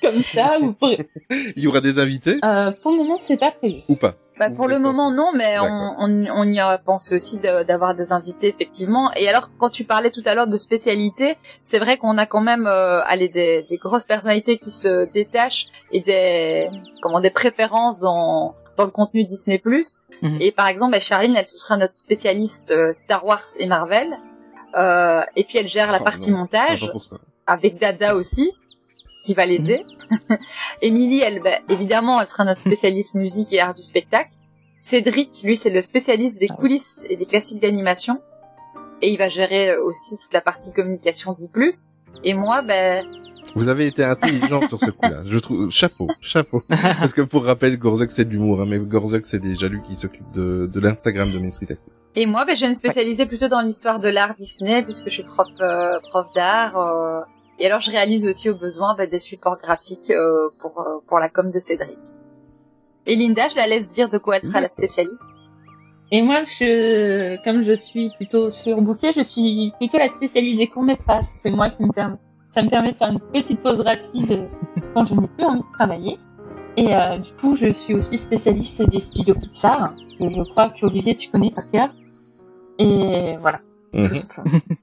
Comme ça, pourrez. Il y aura des invités Euh, pour le moment, c'est pas prévu. ou pas Bah, pour le moment, non, mais on, on, on y a pensé aussi d'avoir des invités, effectivement. Et alors, quand tu parlais tout à l'heure de spécialité, c'est vrai qu'on a quand même euh, allez, des, des grosses personnalités qui se détachent et des, comment, des préférences dans, dans le contenu Disney+. Mhm. Et par exemple, bah, Charline, elle ce sera notre spécialiste euh, Star Wars et Marvel. Euh, et puis elle gère la Oh, partie non. montage ça. avec Dada aussi, qui va l'aider. Émilie, elle, bah, évidemment, elle sera notre spécialiste musique et art du spectacle. Cédric, lui, c'est le spécialiste des Ah coulisses et des classiques d'animation. Et il va gérer euh, aussi toute la partie communication dit plus. Et moi, ben, Vous avez été intelligent sur ce coup-là. Je trouve chapeau, chapeau. Parce que pour rappel, Gorzok c'est de l'humour, hein, mais Gorzok c'est déjà lui qui s'occupe de, de l'Instagram de Main Street et moi, ben, je vais me spécialiser plutôt dans l'histoire de l'art Disney, puisque je suis prof, euh, prof d'art. euh, et alors, je réalise aussi au besoin ben, des supports graphiques euh, pour, euh, pour la com de Cédric. Et Linda, je la laisse dire de quoi elle sera la spécialiste. Et moi, je, comme je suis plutôt surbookée, je suis plutôt la spécialiste des courts-métrages. C'est moi qui me permet, ça me permet de faire une petite pause rapide quand je n'ai plus envie de travailler. Et euh, du coup, je suis aussi spécialiste des studios Pixar, que je crois que Olivier, tu connais par cœur. Et voilà. Mhm.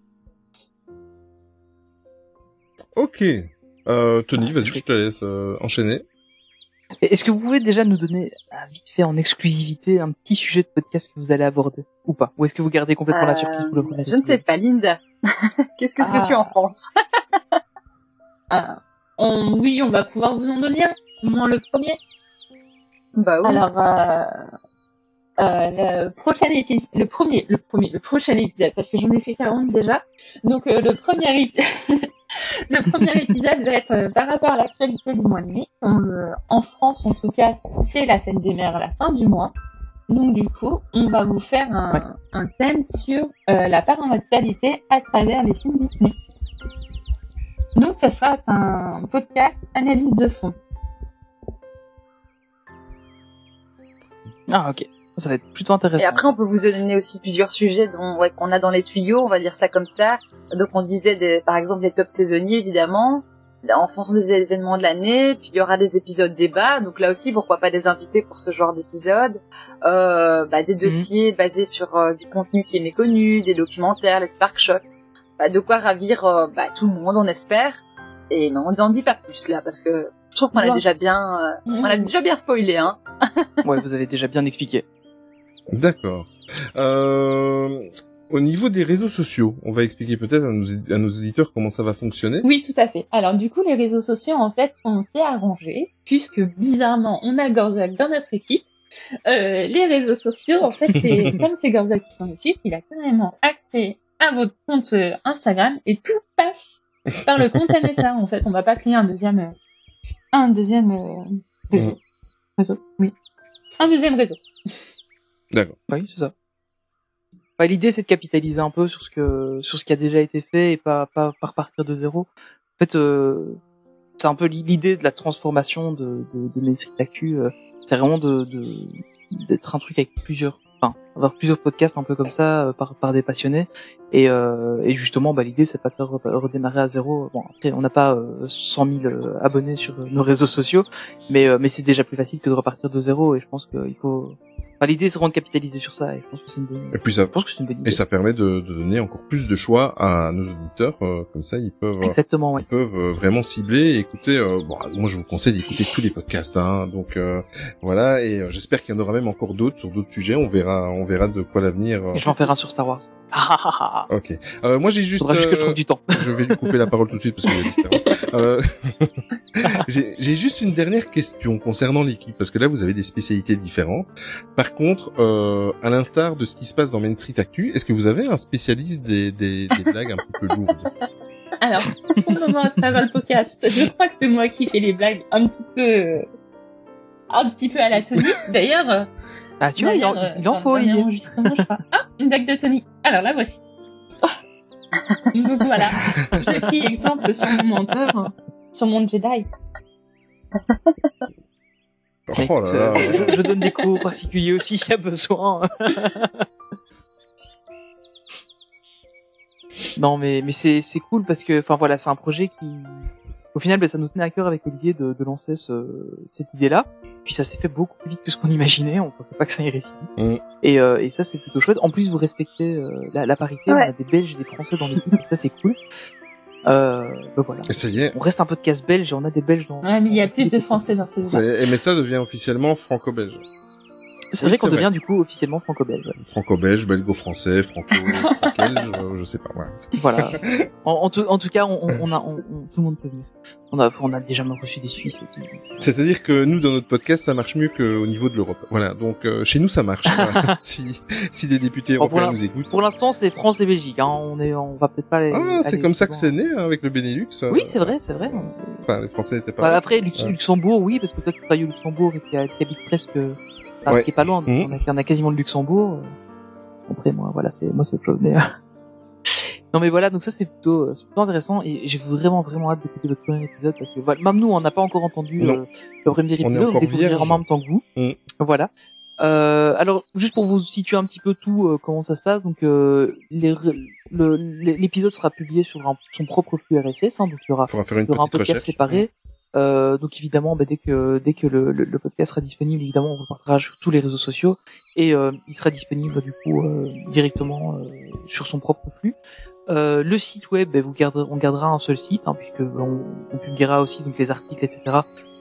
Ok. Euh, Tony, vas-y, je te laisse euh, enchaîner. Est-ce que vous pouvez déjà nous donner, ah, vite fait, en exclusivité, un petit sujet de podcast que vous allez aborder Ou pas? Ou est-ce que vous gardez complètement la surprise pour le premier Euh, Je ne sais épisode? pas, Linda. Qu'est-ce que, ce que Ah. tu en penses? Ah, on- oui, on va pouvoir vous en donner un. Moi, le premier. Bah oui. Alors, euh, euh, le prochain épisode, le premier, le premier, le prochain épisode, parce que j'en ai fait 40 déjà. Donc, euh, le premier ép- le premier épisode va être euh, par rapport à l'actualité du mois de mai. Euh, en France, en tout cas, c'est la fête des mères à la fin du mois. Donc, du coup, on va vous faire un, Ouais. un thème sur euh, la parentalité à travers les films Disney. Donc, ce sera un podcast analyse de fond. Ah, ok. Ça va être plutôt intéressant. Et après, on peut vous donner aussi plusieurs sujets dont, ouais, qu'on a dans les tuyaux, on va dire ça comme ça. Donc, on disait, des, par exemple, les tops saisonniers, évidemment, en fonction des événements de l'année. Puis, il y aura des épisodes débats. Donc, là aussi, pourquoi pas des invités pour ce genre d'épisode. Euh, bah, des dossiers basés sur euh, du contenu qui est méconnu, des documentaires, les spark shots. Bah, de quoi ravir euh, bah, tout le monde, on espère. Et non, on n'en dit pas plus, là, parce que je trouve qu'on a déjà bien, euh, on a déjà bien spoilé, hein. Ouais, vous avez déjà bien expliqué. D'accord. Euh, au niveau des réseaux sociaux, on va expliquer peut-être à nos, à nos auditeurs comment ça va fonctionner. Oui, tout à fait. Alors du coup, les réseaux sociaux, en fait, on s'est arrangé, puisque bizarrement, on a Gorzak dans notre équipe. Euh, les réseaux sociaux, en fait, c'est comme c'est Gorzak qui s'en occupe, il a carrément accès à votre compte euh, Instagram et tout passe par le compte MSA. En fait, on va pas créer un deuxième, euh, un deuxième euh, réseau. Réseau, oui. Un deuxième réseau. D'accord. Oui, c'est ça. Bah, l'idée, c'est de capitaliser un peu sur ce que, sur ce qui a déjà été fait et pas, pas, repartir de zéro. En fait, euh, c'est un peu l'idée de la transformation de, de, de euh, c'est vraiment de, d'être un truc avec plusieurs, enfin, avoir plusieurs podcasts un peu comme ça, euh, par, par des passionnés. Et, euh, et justement, bah, l'idée, c'est pas de faire re- redémarrer à zéro. Bon, après, on n'a pas euh, 100 000 euh, abonnés sur nos réseaux sociaux, mais, mais c'est déjà plus facile que de repartir de zéro. Et je pense qu'il faut, Enfin, l'idée, c'est vraiment de capitaliser sur ça, et je pense que c'est une bonne, Et puis ça, je pense que c'est une bonne idée. et ça permet de, de donner encore plus de choix à nos auditeurs, euh, comme ça ils peuvent. Exactement, ouais. Ils peuvent vraiment cibler et écouter. euh, bon, moi, je vous conseille d'écouter tous les podcasts. Hein, donc euh, voilà, et j'espère qu'il y en aura même encore d'autres sur d'autres sujets. On verra, on verra de quoi l'avenir. euh, Et je vais en faire un sur Star Wars. Ok. Euh, moi, j'ai juste. Faudra juste que je euh, trouve du temps. je vais lui couper la parole tout de suite parce des Star Wars. Euh, j'ai juste une dernière question concernant l'équipe parce que là vous avez des spécialités différentes. Par contre, euh, à l'instar de ce qui se passe dans Main Street Actu, est-ce que vous avez un spécialiste des, des, des blagues un petit peu lourdes? Alors, pour le moment, à travers le podcast, je crois que c'est moi qui fais les blagues un petit peu, un petit peu à la Tony. D'ailleurs, euh, Ah, tu vois, il en, il en euh, faut, Olivier. je fais, Ah, une blague de Tony. Alors la voici. Donc voilà, j'ai pris exemple sur mon menteur, hein, sur mon Jedi. Oh là là. Euh, je, je donne des cours particuliers aussi s'il y a besoin. non, mais mais c'est c'est cool parce que enfin voilà, c'est un projet qui au final ben, ça nous tenait à cœur avec Olivier de, de lancer ce, cette idée-là. Puis ça s'est fait beaucoup plus vite que ce qu'on imaginait. On pensait pas que ça irait si vite. Mm. Et, euh, et ça c'est plutôt chouette. En plus vous respectez euh, la, la parité. Ouais. On a des Belges et des Français dans l'équipe. et ça c'est cool. Euh, ben voilà. Et ça y est, On reste un peu de casse belge et on a des Belges dans. Ouais, mais il y a plus de Français dans ces mais ça devient officiellement franco-belge. C'est Oui, vrai qu'on vrai. devient du coup officiellement franco-belge. ouais. Franco-belge, belgo-français, franco-belge, je, je sais pas. Voilà. Voilà. en, en tout, en tout cas, on, on- a, on, tout le monde peut venir. On a, on a déjà même reçu des Suisses et tout. C'est-à-dire que nous, dans notre podcast, ça marche mieux qu'au niveau de l'Europe. Voilà, donc euh, chez nous, ça marche. Voilà. si, si des députés Bon, européens nous écoutent. Pour l'instant, c'est France et Belgique. Hein. On est, on va peut-être pas. aller- Ah, c'est comme ça que c'est né hein, avec le Benelux. euh, Oui, c'est vrai, c'est vrai. Enfin, les Français n'étaient Bah, pas. après, Lux- Ouais. Luxembourg, oui, parce que toi, tu travailles au Luxembourg et qui, a- qui habite presque, enfin, Ouais. qui est pas loin. Mhm. On, a, on a quasiment le Luxembourg. Après, moi, voilà, c'est, moi, c'est autre chose. Mais euh, non, mais voilà, donc ça, c'est plutôt, euh, c'est plutôt intéressant et j'ai vraiment, vraiment hâte d'écouter votre premier épisode parce que voilà, même nous, on n'a pas encore entendu euh, le premier On épisode, on, encore découvrira en même temps que vous. Mhm. Voilà. Euh, alors, juste pour vous situer un petit peu tout, euh, comment ça se passe, donc euh, les- le- l'épisode sera publié sur un- son propre flux RSS, hein, donc il y aura Il faudra faire une il y aura un podcast recherche. séparé. Euh, donc évidemment, bah, dès que dès que le, le, le podcast sera disponible, évidemment, on partagera sur tous les réseaux sociaux et euh, il sera disponible du coup euh, directement euh, sur son propre flux. Euh, le site web, bah, vous on gardera un seul site hein, puisque on, on publiera aussi donc les articles, etc.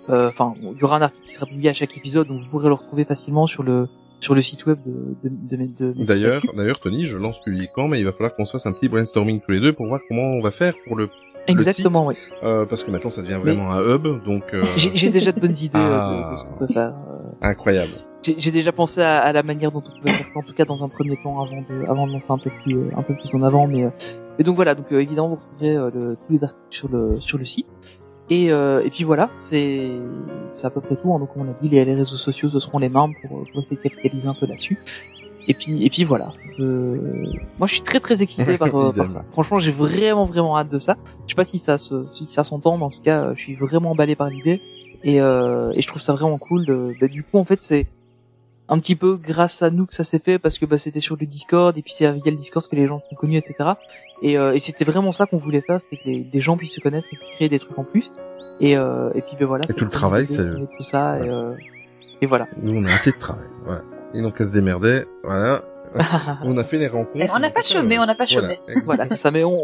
Euh, Enfin, il y aura un article qui sera publié à chaque épisode, donc vous pourrez le retrouver facilement sur le sur le site web de, de- D'ailleurs, d'ailleurs, Tony, je lance publiquement, mais il va falloir qu'on se fasse un petit brainstorming tous les deux pour voir comment on va faire pour le, exactement, oui. euh, parce que maintenant ça devient vraiment un hub, donc euh, J'ai déjà de bonnes idées euh, de, de ce Ah. qu'on peut faire. euh, incroyable. J'ai déjà pensé à, à la manière dont on pouvait faire ça, en tout cas dans un premier temps, avant de, avant de lancer un peu plus, euh, un peu plus en avant. Mais et donc voilà, donc évidemment vous retrouverez le- tous les articles sur le sur le site. Et euh, et puis voilà, c'est c'est à peu près tout. Hein, donc comme on a dit, les, les réseaux sociaux ce seront les mêmes pour, pour essayer de capitaliser un peu là-dessus. Et puis et puis voilà. Je... Moi je suis très très excité par, euh, par ça. Franchement j'ai vraiment vraiment hâte de ça. Je sais pas si ça se si ça s'entend, mais en tout cas euh, je suis vraiment emballé par l'idée. Et, euh, et je trouve ça vraiment cool. De, bah, du coup en fait c'est un petit peu grâce à nous que ça s'est fait parce que bah, c'était sur le Discord et puis c'est via le Discord que les gens sont connus etc et, euh, et c'était vraiment ça qu'on voulait faire c'était que les, des gens puissent se connaître et puis créer des trucs en plus et, euh, et puis ben voilà Et tout le travail, c'est- tout ça et, Ouais. euh, et voilà Nous, on a assez de travail. Voilà. Ils n'ont qu'à se démerder. Voilà. on a fait les rencontres. On n'a pas chômé, on n'a pas chômé. voilà c'est ça mais on,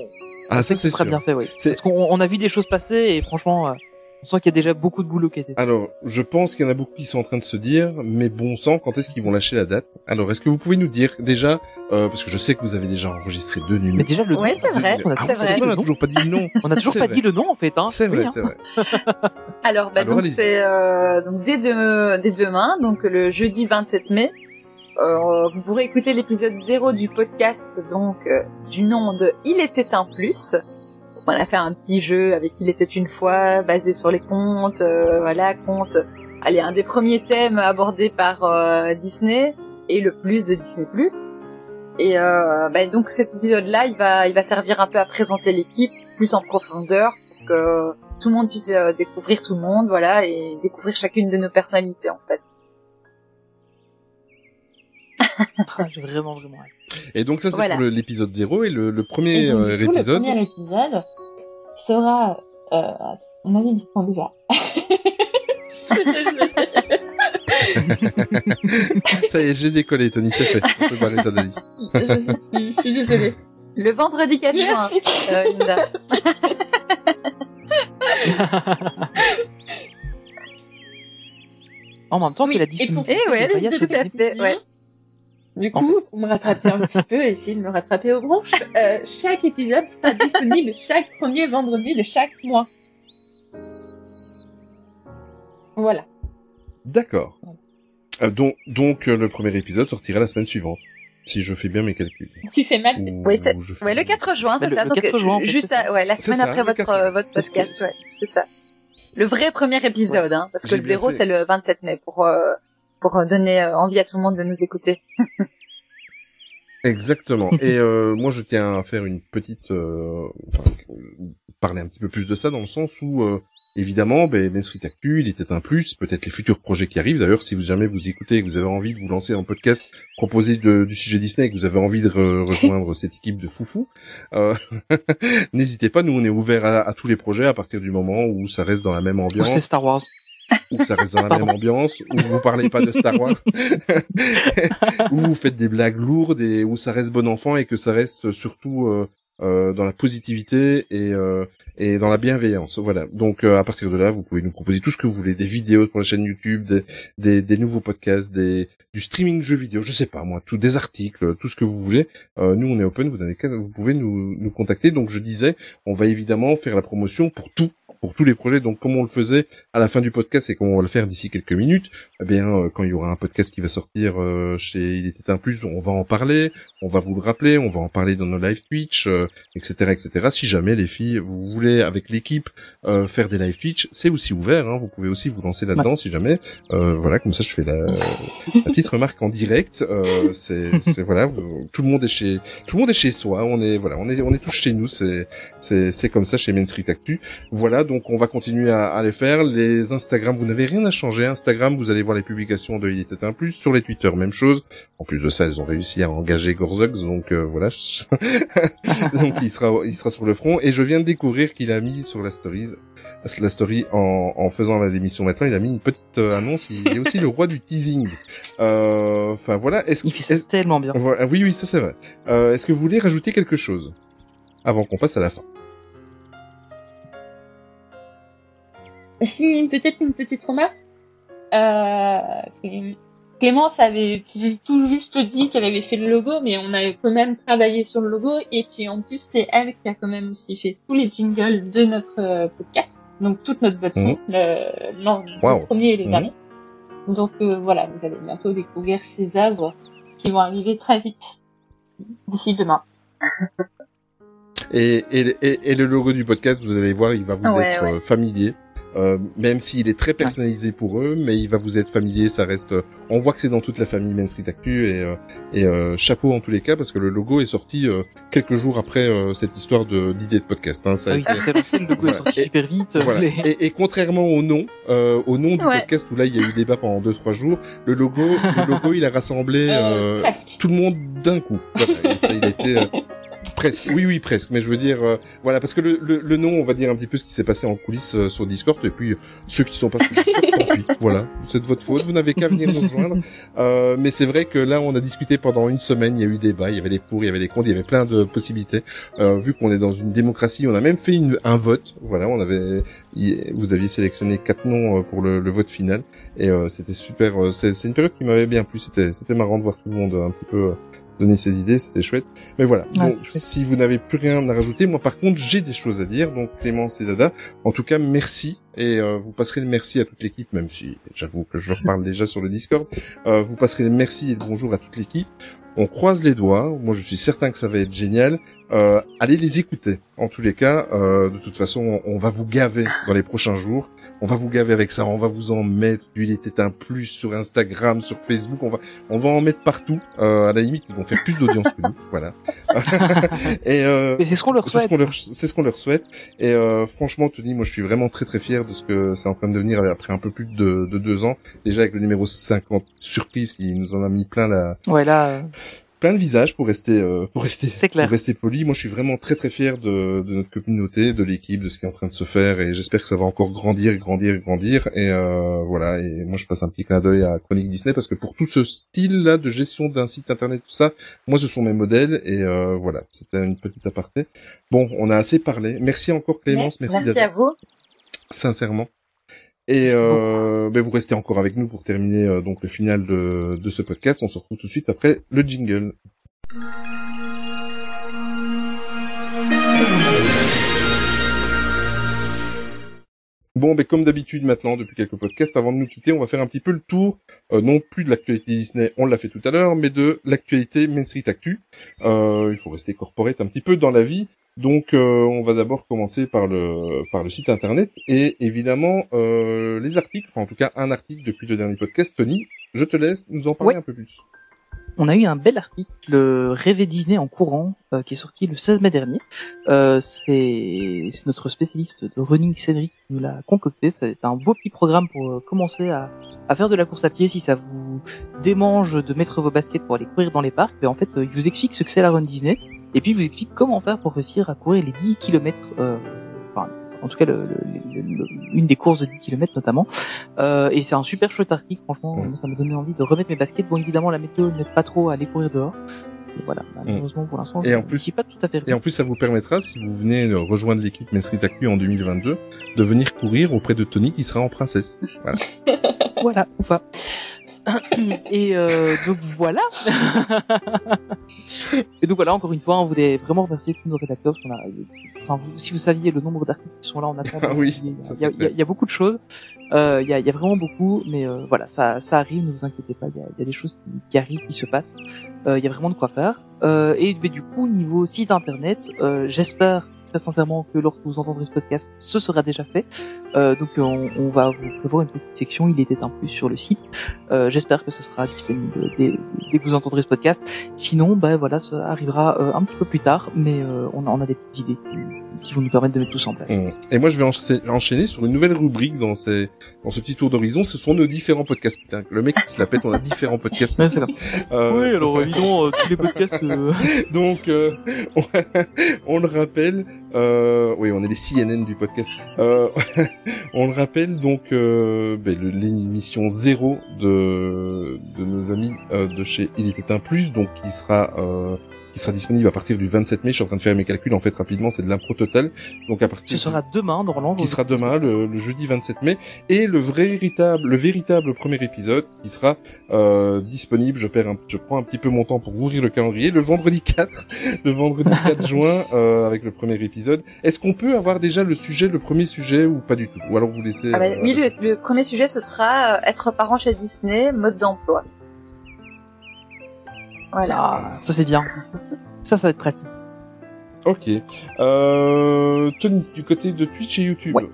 Ah, ça c'est sûr. bien fait oui parce qu'on on a vu des choses passer et franchement euh, on sent qu'il y a déjà beaucoup de boulot qui a été fait. Alors, je pense qu'il y en a beaucoup qui sont en train de se dire, mais bon sang, quand est-ce qu'ils vont lâcher la date? Alors, est-ce que vous pouvez nous dire déjà, euh, parce que je sais que vous avez déjà enregistré deux numéros. mais déjà le Ouais, nom, c'est vrai, on a Ah, toujours c'est pas vrai. dit on le a nom. toujours pas dit le nom. on a toujours pas vrai. dit le nom en fait hein C'est Oui, vrai, hein. c'est vrai. Alors, bah, Alors, donc c'est euh, donc dès, de- dès demain, donc le jeudi 27 mai, euh, vous pourrez écouter l'épisode 0 du podcast donc euh, du nom de Il était un plus. On a fait un petit jeu avec Il était une fois, basé sur les contes, euh, voilà, contes. Allez, un des premiers thèmes abordés par euh, Disney et le plus de Disney. Et euh, bah, donc cet épisode-là, il va, il va servir un peu à présenter l'équipe plus en profondeur pour que tout le monde puisse euh, découvrir tout le monde, voilà, et découvrir chacune de nos personnalités en fait. Ah, j'ai vraiment vraiment hâte. Et donc ça, c'est Voilà. pour l'épisode 0 et le, le premier Et donc, euh, coup, épisode. Le premier épisode sera. Euh, on avait dit quand déjà Ça y est, je les ai collés, Tony, c'est fait. On peut barrer ça de la liste. je, plus, je suis désolée. Le vendredi 4 juin, Merci. euh, Linda. en même temps Oui, qu'il a et dit pour- Eh ouais, il y a tout à fait, ouais. Du En coup, pour me rattraper un petit peu, essayer de me rattraper aux branches, euh, chaque épisode sera disponible chaque premier vendredi de chaque mois. Voilà. D'accord. Euh, donc, donc euh, le premier épisode sortira la semaine suivante, si je fais bien mes calculs. Tu fais mal. Ou Oui, c'est- je fais- Ouais, le 4 juin, c'est ça. le donc 4 juin, en fait, juste, c'est ça. à- ouais, la C'est semaine ça, après votre 4 juin. euh, votre podcast, c'est- c'est ça. Le vrai premier épisode, hein, parce que le bien 0 fait. c'est le 27 mai pour euh, pour euh, donner euh, envie à tout le monde de nous écouter. Exactement. Et euh, moi, je tiens à faire une petite, euh, enfin, parler un petit peu plus de ça dans le sens où, euh, évidemment, ben, Main Street Actu, il était un plus, peut-être les futurs projets qui arrivent. D'ailleurs, si vous jamais vous écoutez et que vous avez envie de vous lancer un podcast proposé de, du sujet Disney, et que vous avez envie de re- rejoindre cette équipe de foufou, euh, n'hésitez pas. Nous, on est ouvert à, à tous les projets à partir du moment où ça reste dans la même Ou c'est ambiance, Star Wars. Où ça reste dans la même ambiance, où vous parlez pas de Star Wars, où vous faites des blagues lourdes et où ça reste bon enfant et que ça reste surtout euh, euh, dans la positivité et euh, et dans la bienveillance. Voilà. Donc euh, à partir de là, vous pouvez nous proposer tout ce que vous voulez, des vidéos pour la chaîne YouTube, des, des, des nouveaux podcasts, des du streaming jeux vidéo, je sais pas moi, tout des articles, tout ce que vous voulez. Euh, nous on est open, vous vous pouvez nous nous contacter. Donc je disais, on va évidemment faire la promotion pour tout pour tous les projets. Donc, comme on le faisait à la fin du podcast et comme on va le faire d'ici quelques minutes, eh bien, euh, quand il y aura un podcast qui va sortir euh, chez Il était un plus, on va en parler, on va vous le rappeler, on va en parler dans nos live Twitch, euh, etc., etc. Si jamais les filles, vous voulez avec l'équipe faire des live Twitch, c'est aussi ouvert. Hein, vous pouvez aussi vous lancer là-dedans si jamais. Euh, voilà, comme ça, je fais la, la petite remarque en direct. Euh, c'est, c'est voilà, tout le monde est chez, tout le monde est chez soi. On est voilà, on est, on est tous chez nous. C'est, c'est, c'est comme ça chez Main Street Actu. Voilà, donc on va continuer à, à les faire. Les Instagram, vous n'avez rien à changer. Instagram, vous allez voir les publications de Il était un plus. Sur les Twitter, même chose. En plus de ça, elles ont réussi à engager Gorzox, donc euh, voilà. donc il sera, il sera sur le front. Et je viens de découvrir qu'il a mis sur la stories, la story en, en faisant la démission maintenant, il a mis une petite euh, annonce. Il est aussi le roi du teasing. Euh, Enfin voilà. Est-ce Il fait ça est-ce- tellement bien. voilà, oui, oui, ça c'est vrai. Euh, Est-ce que vous voulez rajouter quelque chose avant qu'on passe à la fin? Si, peut-être une petite remarque. Euh, Clé- Clémence avait tout juste dit qu'elle avait fait le logo, mais on a quand même travaillé sur le logo. Et puis en plus, c'est elle qui a quand même aussi fait tous les jingles de notre euh, podcast. Donc toute notre boîte son, le, Wow. le premier et les Mhm. derniers. Donc euh, voilà, vous allez bientôt découvrir ces œuvres qui vont arriver très vite. D'ici demain. et, et, et, et le logo du podcast, vous allez voir, il va vous Ouais, être ouais. euh, familier. Euh, même s'il est très personnalisé pour eux, mais il va vous être familier. Ça reste. on voit que c'est dans toute la famille Main Street Actu et, euh, et euh, chapeau en tous les cas parce que le logo est sorti euh, quelques jours après euh, cette histoire de d'idée de podcast. Hein, ça a Ah oui, été- lancé, le logo Voilà. est sorti Et- super vite. Voilà. les- Et, et contrairement au nom, euh, au nom du Ouais. podcast où là il y a eu débat pendant deux trois jours, le logo, le logo il a rassemblé tout le monde d'un coup. Voilà, ça, il a été euh, presque. Oui, oui, presque. Mais je veux dire, euh, voilà, parce que le, le, le nom, on va dire un petit peu ce qui s'est passé en coulisses euh, sur Discord, et puis euh, ceux qui sont pas sur Discord, tant pis. Voilà, c'est de votre faute. Vous n'avez qu'à venir nous rejoindre. Euh, mais c'est vrai que là, on a discuté pendant une semaine. Il y a eu débat, il y avait les pour, il y avait les contre, il y avait plein de possibilités. Euh, vu qu'on est dans une démocratie, on a même fait une, un vote. Voilà, on avait, vous aviez sélectionné quatre noms euh, pour le, le vote final, et euh, c'était super. C'est une période qui m'avait bien plu. C'était, c'était marrant de voir tout le monde euh, un petit peu. Donner ses idées, c'était chouette. Mais voilà. Ouais, donc, si vous n'avez plus rien à rajouter, moi par contre, j'ai des choses à dire. Donc Clémence et Dada, en tout cas, merci. Et euh, vous passerez le merci à toute l'équipe, même si j'avoue que je reparle déjà sur le Discord. Euh, vous passerez le merci et le bonjour à toute l'équipe. On croise les doigts. Moi, je suis certain que ça va être génial. Euh, allez les écouter. En tous les cas, euh, de toute façon, on, on va vous gaver dans les prochains jours. On va vous gaver avec ça. On va vous en mettre. Il était un plus sur Instagram, sur Facebook. On va, on va en mettre partout. Euh, à la limite, ils vont faire plus d'audience que nous. Voilà. et euh, Mais c'est ce qu'on leur c'est ce souhaite. c'est ce qu'on leur souhaite. Et euh, franchement, Tony, moi, je suis vraiment très très fier de ce que c'est en train de devenir après un peu plus de, de deux ans. Déjà avec le numéro 50 surprise qui nous en a mis plein la, Ouais, là, euh, plein de visages pour rester, euh, pour rester, clair. pour rester poli. Moi, je suis vraiment très très fier de, de notre communauté, de l'équipe, de ce qui est en train de se faire, et j'espère que ça va encore grandir, grandir, grandir. Et euh, voilà. Et moi, je passe un petit clin d'œil à Chronique Disney parce que pour tout ce style-là de gestion d'un site internet, tout ça, moi, ce sont mes modèles. Et euh, voilà, c'était une petite aparté. Bon, on a assez parlé. Merci encore Clémence, merci, à vous. sincèrement. Et euh, ben, vous restez encore avec nous pour terminer euh, donc le final de, de ce podcast. On se retrouve tout de suite après le jingle. Bon, ben comme d'habitude maintenant, depuis quelques podcasts, avant de nous quitter, on va faire un petit peu le tour, euh, non plus de l'actualité Disney, on l'a fait tout à l'heure, mais de l'actualité Main Street Actu. Euh, il faut rester corporate un petit peu dans la vie. Donc, euh, on va d'abord commencer par le par le site internet et évidemment euh, les articles. Enfin, en tout cas, un article depuis le dernier podcast. Tony, je te laisse nous en parler Ouais. un peu plus. On a eu un bel article Rêver Disney en courant euh, qui est sorti le 16 mai dernier. Euh, c'est notre spécialiste de running Cédric qui nous l'a concocté. C'est un beau petit programme pour euh, commencer à, à faire de la course à pied si ça vous démange de mettre vos baskets pour aller courir dans les parcs. Mais en fait, euh, il vous explique ce que c'est la run Disney et puis il vous explique comment faire pour réussir à courir les 10 km. Euh, enfin, en tout cas, le, le- le- le- une des courses de 10 km notamment. Euh, et c'est un super chouette article, franchement, moi, ça m'a donné envie de remettre mes baskets. Bon, évidemment, la météo n'aide pas trop à aller courir dehors. Et voilà, malheureusement pour l'instant, Et je en plus- suis pas tout à fait Et en plus, ça vous permettra, si vous venez rejoindre l'équipe Actu en 2022, de venir courir auprès de Tony qui sera en princesse. Voilà. voilà, ou pas. Et euh, donc voilà. et donc voilà, encore une fois, on voulait vraiment remercier tous nos rédacteurs. a, enfin, vous- si vous saviez le nombre d'articles qui sont là en attendant, Ah oui, il y a- ça, il y, a- c'est il y a- il y a beaucoup de choses. Euh, Il y, a, il y a vraiment beaucoup, mais euh, voilà, ça, ça arrive. Ne vous inquiétez pas, il y a, il y a des choses qui, qui arrivent, qui se passent. Euh, Il y a vraiment de quoi faire. Euh, et mais du coup, niveau site internet, euh, j'espère très sincèrement que lorsque vous entendrez ce podcast, ce sera déjà fait. Euh, donc on, on va vous prévoir une petite section, il était un plus sur le site. Euh, J'espère que ce sera disponible dès, que vous entendrez ce podcast. Sinon, ben voilà, ça arrivera euh, un petit peu plus tard, mais euh, on, on a des petites idées qui, qui vont nous permettre de mettre tout ça en place. Mm. Et moi, je vais encha- enchaîner sur une nouvelle rubrique dans, ces, dans ce petit tour d'horizon. Ce sont nos différents podcasts. Putain, le mec qui se la pète, on a différents podcasts. Ouais. Euh, alors évidemment, tous les podcasts. Donc, euh, on, on le rappelle, euh, oui, on est les CNN du podcast. Euh, on le rappelle donc, euh, ben, l'émission zéro de, de nos amis euh, de chez Il était un plus, donc qui sera euh, qui sera disponible à partir du 27 mai. Je suis en train de faire mes calculs en fait rapidement, c'est de l'impro total. Donc à partir Ce sera demain, normalement. qui sera demain, le, le jeudi 27 mai, et le vrai véritable, le véritable premier épisode qui sera euh, disponible. Je perds, un, je prends un petit peu mon temps pour ouvrir le calendrier. Le vendredi 4, le vendredi 4 juin, euh, avec le premier épisode. Est-ce qu'on peut avoir déjà le sujet, le premier sujet, ou pas du tout? Ou alors vous laissez. Ah bah, euh, oui, le, le premier sujet, ce sera euh, être parent chez Disney, mode d'emploi. Voilà. Ah, ça c'est bien. Ça, ça va être pratique. Ok. Euh, Tony, du côté de Twitch et YouTube. Ouais.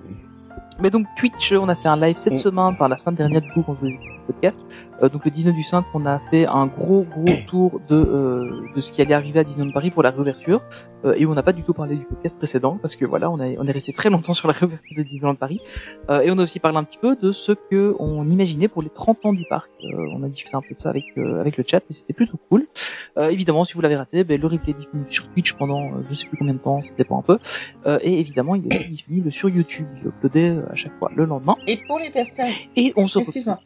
Mais donc Twitch, on a fait un live cette Mm. semaine, par la semaine dernière du coup quand je vous ai fait ce podcast. Euh, donc le 19 du 5, on a fait un gros gros tour de euh, de ce qui allait arriver à Disneyland Paris pour la réouverture. Euh, et on n'a pas du tout parlé du podcast précédent parce que voilà, on, a, on est resté très longtemps sur la réouverture de Disneyland Paris. Euh, et on a aussi parlé un petit peu de ce que on imaginait pour les 30 ans du parc. Euh, on a discuté un peu de ça avec euh, avec le chat et c'était plutôt cool. Euh, évidemment, si vous l'avez raté, ben, le replay est disponible sur Twitch pendant euh, je sais plus combien de temps, ça dépend un peu. Euh, et évidemment, il est aussi disponible sur YouTube. Il est uploadé à chaque fois le lendemain. Et pour les personnes, Et on se retrouve. excuse-moi.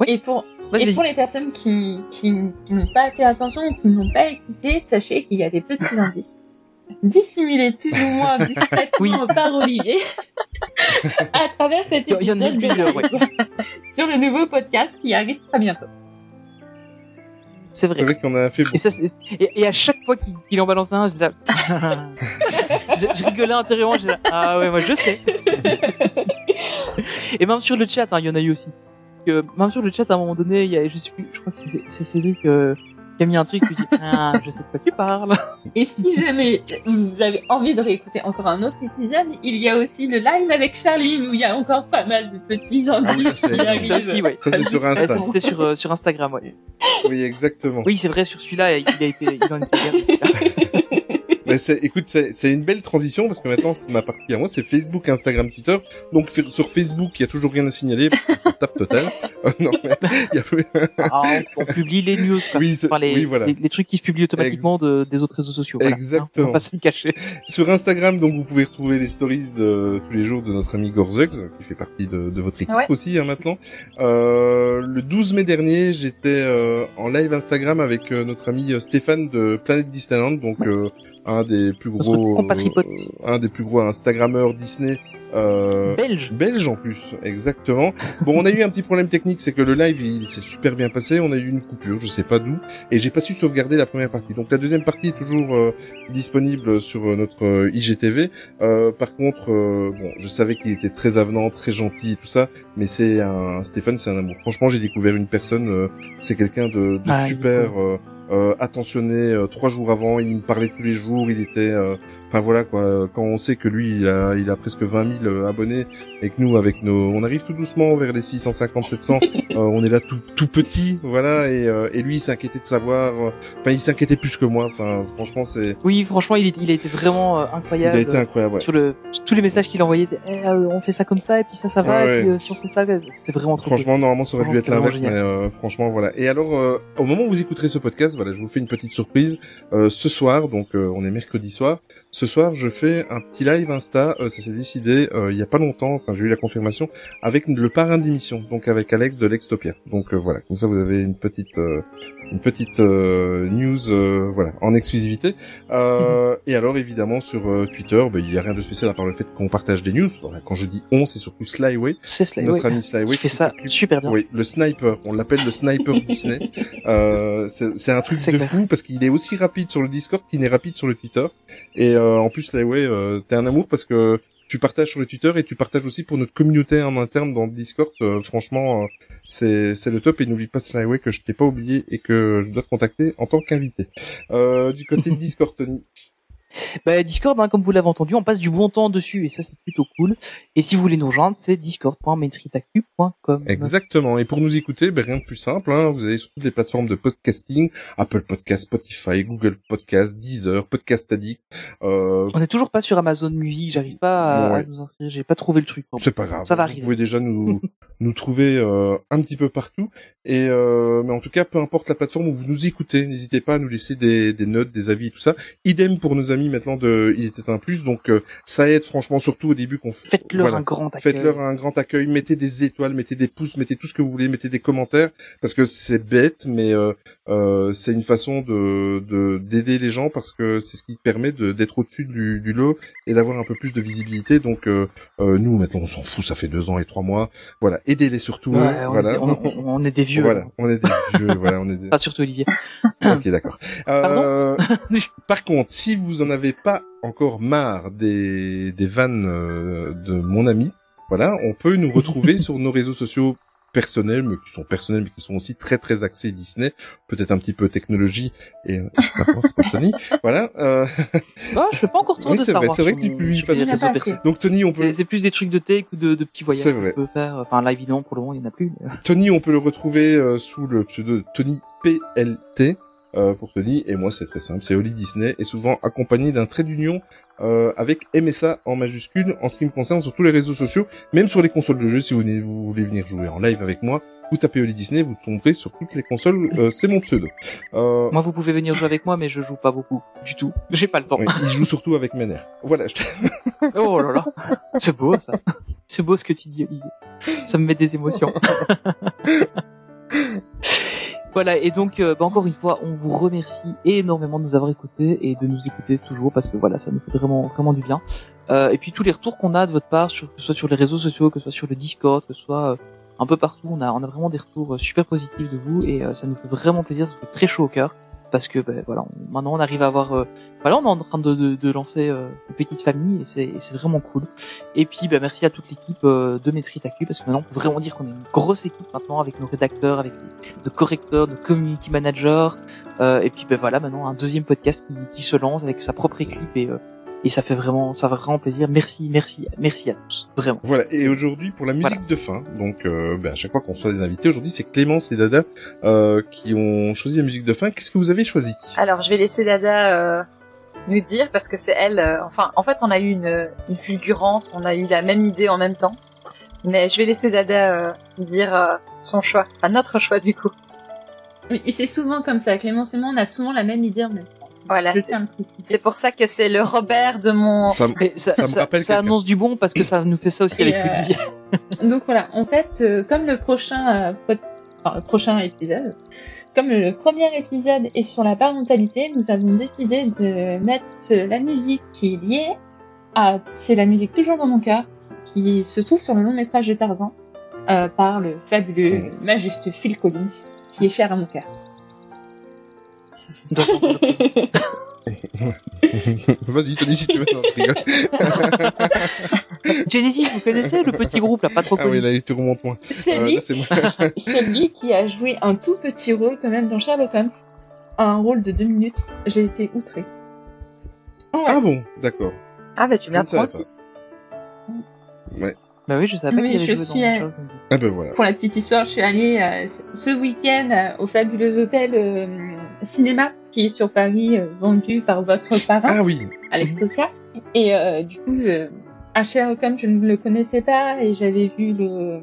Oui. Et pour, et pour les personnes qui, qui, qui n'ont pas assez attention ou qui n'ont pas écouté, sachez qu'il y a des petits indices dissimulés plus ou moins discrètement Oui. par Olivier à travers cet Il y en a épisode plusieurs, ouais. sur le nouveau podcast qui arrive très bientôt. C'est vrai. C'est vrai qu'on a fait. Et, ça, c'est- et, et à chaque fois qu'il en balance un, je, là... je, je rigolais intérieurement. Je là, ah ouais, moi je sais. et même sur le chat, hein, il y en a eu aussi. Que, même sur le chat, à un moment donné, il y a, je sais plus, je crois que c'est- Cédric euh, qui a mis un truc. Je dis, ah, je sais de quoi tu parles. Et si jamais vous avez envie de réécouter encore un autre épisode, il y a aussi le live avec Charline où il y a encore pas mal de petits Ah oui, indices ça, c'est- qui arrivent. Ça aussi, ouais. Ça, c'est sur Insta. ça, C'était sur, euh, sur Instagram, ouais. Oui, exactement. Oui, c'est vrai, sur celui-là, il a été, il en était bien. C'est, écoute, c'est, c'est une belle transition parce que maintenant, c'est ma partie à moi, c'est Facebook, Instagram, Twitter. Donc, sur Facebook, il y a toujours rien à signaler parce qu'on s'en tape total. Euh, non, mais y a plus... Ah, on, on publie les news, quoi. Oui, Enfin, les, oui, voilà. les, les trucs qui se publient automatiquement de, des autres réseaux sociaux. Voilà, hein, Exactement. on va pas se le cacher. Sur Instagram, donc, vous pouvez retrouver les stories de tous les jours de notre ami Gorzux, qui fait partie de, de votre équipe Ouais. aussi, hein, maintenant. Euh, le 12 mai dernier, j'étais euh, en live Instagram avec euh, notre ami euh, Stéphane de Planet Disneyland, donc euh, un des plus gros, euh, un des plus gros Instagrammeurs Disney. Euh, Belge. belge en plus, exactement. Bon, on a eu un petit problème technique, c'est que le live il, s'est super bien passé, on a eu une coupure, je sais pas d'où, et j'ai pas su sauvegarder la première partie. Donc la deuxième partie est toujours euh, disponible sur euh, notre IGTV. Euh, par contre, bon, je savais qu'il était très avenant, très gentil et tout ça, mais c'est un Stéphane, c'est un amour. Franchement, j'ai découvert une personne, euh, c'est quelqu'un de, de Ah, super. Euh, attentionné euh, trois jours avant, il me parlait tous les jours, il était, euh, enfin voilà quoi. Quand on sait que lui, il a, il a presque 20 000 euh, abonnés et que nous, avec nos, on arrive tout doucement vers les 650, 700, euh, on est là tout, tout petit, voilà. Et, euh, et lui, il s'inquiétait de savoir, euh, enfin, il s'inquiétait plus que moi. Enfin, franchement, c'est, Oui, franchement, il, est- il a été vraiment euh, il incroyable. a été incroyable. ouais. Sur le, sur tous les messages qu'il envoyait, Eh, euh, on fait ça comme ça, et puis ça, ça va, Ah et ouais. puis euh, si on fait ça, c'était vraiment trop Franchement, normalement, ça aurait dû être l'inverse, mais euh, franchement, voilà. Et alors, euh, au moment où vous écouterez ce podcast, voilà, je vous fais une petite surprise. Euh, ce soir, donc euh, on est mercredi soir. Ce soir, je fais un petit live Insta. euh, ça s'est décidé euh, il y a pas longtemps. Enfin, j'ai eu la confirmation avec le parrain de l'émission, donc avec Alex de Lextopia. Donc euh, voilà, comme ça, vous avez une petite, euh, une petite euh, news, euh, voilà, en exclusivité. Euh, et alors, évidemment, sur Twitter, ben, il y a rien de spécial à part le fait qu'on partage des news. Quand je dis on, c'est surtout Slyway, C'est cela, notre ami Slyway. Il fait qui ça super bien. oui, le sniper. On l'appelle le sniper Disney. Euh, c'est un truc de clair. fou parce qu'il est aussi rapide sur le Discord qu'il n'est rapide sur le Twitter. Et euh, en plus, là, ouais, euh, t'es un amour parce que tu partages sur le Twitter et tu partages aussi pour notre communauté en interne dans le Discord. Euh, franchement, c'est c'est le top. Et n'oublie pas Slyway que je t'ai pas oublié et que je dois te contacter en tant qu'invité. Euh, du côté de Discord, Tony. Bah, Discord, hein, comme vous l'avez entendu, on passe du bon temps dessus et ça c'est plutôt cool. Et si vous voulez nous rejoindre, c'est discord.mainstreetactu.com. Exactement. Et pour nous écouter, ben, rien de plus simple. Hein. Vous allez sur toutes les plateformes de podcasting, Apple Podcast, Spotify, Google Podcast, Deezer, Podcast Addict. Euh, On est toujours pas sur Amazon Music, j'arrive pas à, Ouais. à nous inscrire, j'ai pas trouvé le truc. c'est pas grave. Ça va Vous arriver. pouvez déjà nous nous trouver euh, un petit peu partout. Et euh, mais en tout cas, peu importe la plateforme où vous nous écoutez, n'hésitez pas à nous laisser des, des notes, des avis, et tout ça. Idem pour nos amis maintenant de Il était un plus. Donc euh, ça aide franchement, surtout au début qu'on Faites-leur voilà. un grand accueil. Faites-leur un grand accueil, mettez des étoiles, mettez des pouces, mettez tout ce que vous voulez, mettez des commentaires, parce que c'est bête, mais euh, euh, c'est une façon de de- d'aider les gens parce que c'est ce qui permet de d'être au-dessus du, du lot et d'avoir un peu plus de visibilité. Donc euh, euh, nous maintenant on s'en fout, ça fait deux ans et trois mois. Voilà, aidez-les surtout. Ouais, on, voilà, est, on, on- on est des vieux. voilà, on est des vieux. voilà, on est des... Pas surtout Olivier. Ok, d'accord. Par contre, si vous en avez pas encore marre des, des vannes euh, de mon ami, voilà, on peut nous retrouver sur nos réseaux sociaux personnels, mais qui sont personnels, mais qui sont aussi très très axés Disney, peut-être un petit peu technologie et euh, Wars, pas Tony. Voilà. Euh, Ah, je fais pas encore trop Oui, de c'est Star vrai, Wars c'est vrai que tu publies pas de- réseaux perso. donc Tony, on peut C'est c'est plus des trucs de tech ou de, de petits voyages C'est qu'on vrai. peut faire. Enfin, live évidemment, pour le moment, il n'y en a plus. mais- Tony, on peut le retrouver euh, sous le pseudo Tony PLT euh, pour Tony et moi c'est très simple, c'est Oli Disney et souvent accompagné d'un trait d'union euh, avec MSA en majuscule en ce qui me concerne sur tous les réseaux sociaux, même sur les consoles de jeu si vous, venez- vous voulez venir jouer en live avec moi. Vous tapez Oli Disney, vous tomberez sur toutes les consoles, euh, c'est mon pseudo. Euh, Moi, vous pouvez venir jouer avec moi, mais je joue pas beaucoup. Du tout. J'ai pas le temps. oui, il joue surtout avec Mener. Voilà, je Oh là là. C'est beau, ça. C'est beau ce que tu dis, Olivier. Ça me met des émotions. Voilà, et donc, euh, bah, encore une fois, on vous remercie énormément de nous avoir écoutés et de nous écouter toujours parce que voilà, ça nous fait vraiment, vraiment du bien. Euh, et puis tous les retours qu'on a de votre part, que ce soit sur les réseaux sociaux, que ce soit sur le Discord, que ce soit euh, un peu partout, on a, on a vraiment des retours super positifs de vous et ça nous fait vraiment plaisir, ça nous fait très chaud au cœur parce que ben voilà, maintenant on arrive à avoir, euh, voilà, on est en train de, lancer euh, une petite famille et c'est vraiment cool. Et puis ben merci à toute l'équipe euh, de Maîtrise parce que maintenant on peut vraiment dire qu'on est une grosse équipe maintenant avec nos rédacteurs, avec nos correcteurs, nos community managers. Euh, et puis ben voilà, maintenant un deuxième podcast qui, qui se lance avec sa propre équipe et et ça fait vraiment ça fait vraiment plaisir. Merci, merci, merci à tous, vraiment. Voilà, et aujourd'hui pour la musique de fin, donc euh, ben, à chaque fois qu'on reçoit des invités, aujourd'hui c'est Clémence et Dada euh, qui ont choisi la musique de fin. Qu'est-ce que vous avez choisi? Alors, je vais laisser Dada euh, nous dire parce que c'est elle. euh, enfin, en fait, on a eu une, une fulgurance, on a eu la même idée en même temps. Mais je vais laisser Dada euh, dire euh, son choix, enfin notre choix du coup. Oui, et c'est souvent comme ça. Clémence et moi, on a souvent la même idée en même temps. Voilà, c'est le pour ça que c'est le Robert de mon. Ça ça, Ça me rappelle annonce du bon parce que ça nous fait ça aussi Et, avec euh, Olivier. Donc voilà, en fait, euh, comme le prochain, euh, enfin, le prochain épisode, comme le premier épisode est sur la parentalité, nous avons décidé de mettre la musique qui est liée à, c'est la musique toujours dans mon cœur, qui se trouve sur le long métrage de Tarzan, euh, par le fabuleux, Mhm. majestueux Phil Collins, qui est cher à mon cœur. Vas-y, Tony, si tu veux. Non, je rigole. Genesis, vous connaissez le petit groupe là, pas trop ah oui, connu. là, tu remontes moins. C'est Euh, lui, lui qui a joué un tout petit rôle quand même dans Sherlock Holmes. un rôle de deux minutes. J'ai été outrée. Ah bon, d'accord. Ah, bah tu savais m'apprends aussi. pas. Ouais. Bah oui, je savais pas Oui, qu'il avait je joué dans suis, chose. Ah ben voilà. Pour la petite histoire, je suis allée euh, ce week-end euh, au fabuleux hôtel euh, cinéma qui est sur Paris, euh, vendu par votre parrain, Ah oui. Alex Tokia. Et euh, du coup, je, à Sherlock je ne le connaissais pas et j'avais vu le,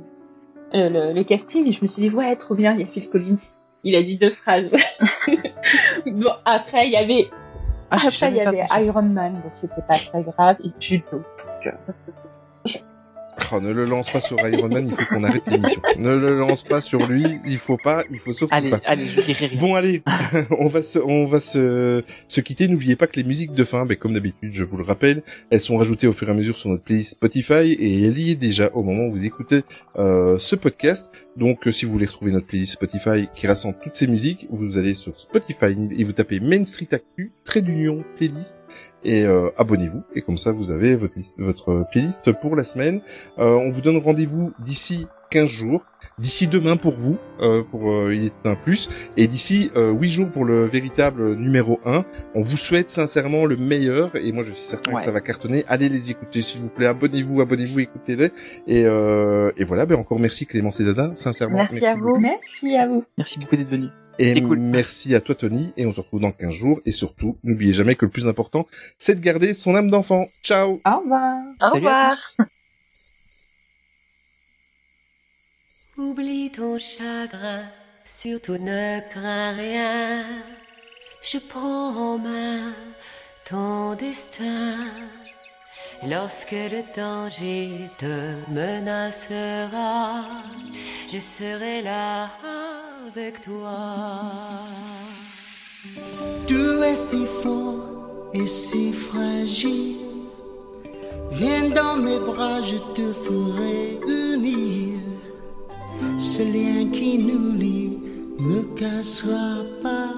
euh, le, le casting et je me suis dit, ouais, trop bien, il y a Phil Collins. Il a dit deux phrases. bon, après, il y avait, Ah, après, il y avait. Iron Man, donc c'était pas très grave, et Judo. Oh, ne le lance pas sur Iron Man, il faut qu'on arrête l'émission. Ne le lance pas sur lui, il faut pas, il faut surtout Allez, pas. allez, je dirai rien. Bon allez, on va se, on va se, se quitter. N'oubliez pas que les musiques de fin, ben, comme d'habitude, je vous le rappelle, elles sont rajoutées au fur et à mesure sur notre playlist Spotify et elle y est déjà au moment où vous écoutez euh, ce podcast. Donc euh, si vous voulez retrouver notre playlist Spotify qui rassemble toutes ces musiques, vous allez sur Spotify et vous tapez Main Street Actu, trait d'union, playlist et euh, abonnez-vous et comme ça vous avez votre playlist pour la semaine. Euh, on vous donne rendez-vous d'ici 15 jours, d'ici demain pour vous, euh, pour euh, il est un plus, et d'ici euh, 8 jours pour le véritable numéro 1. On vous souhaite sincèrement le meilleur et moi je suis certain Ouais. que ça va cartonner. Allez les écouter s'il vous plaît, abonnez-vous, abonnez-vous, écoutez-les et, euh, et voilà. Ben encore merci Clémence et Dada, sincèrement. Merci à vous. beaucoup. Merci à vous. Merci beaucoup d'être venu. Et cool. merci à toi Tony et on se retrouve dans 15 jours et surtout n'oubliez jamais que le plus important c'est de garder son âme d'enfant. Ciao. Au revoir. Au Salut à revoir. tous. Oublie ton chagrin, surtout ne crains rien. Je prends en main ton destin. Lorsque le danger te menacera, je serai là avec toi. Tu es si fort et si fragile. Viens dans mes bras, je te ferai unir. Ce lien qui nous lie ne cassera pas.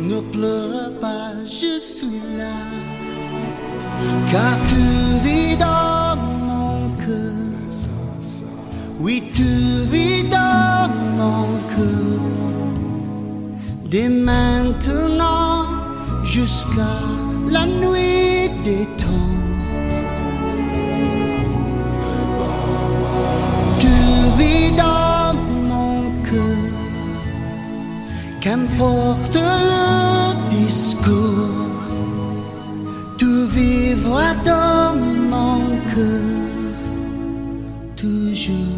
Ne pleure pas, je suis là. Car tu vis dans mon cœur. Oui, tu vis dans mon cœur dès maintenant jusqu'à la nuit des temps. Tu vis dans qu'importe le discours, tu vivras dans mon cœur toujours.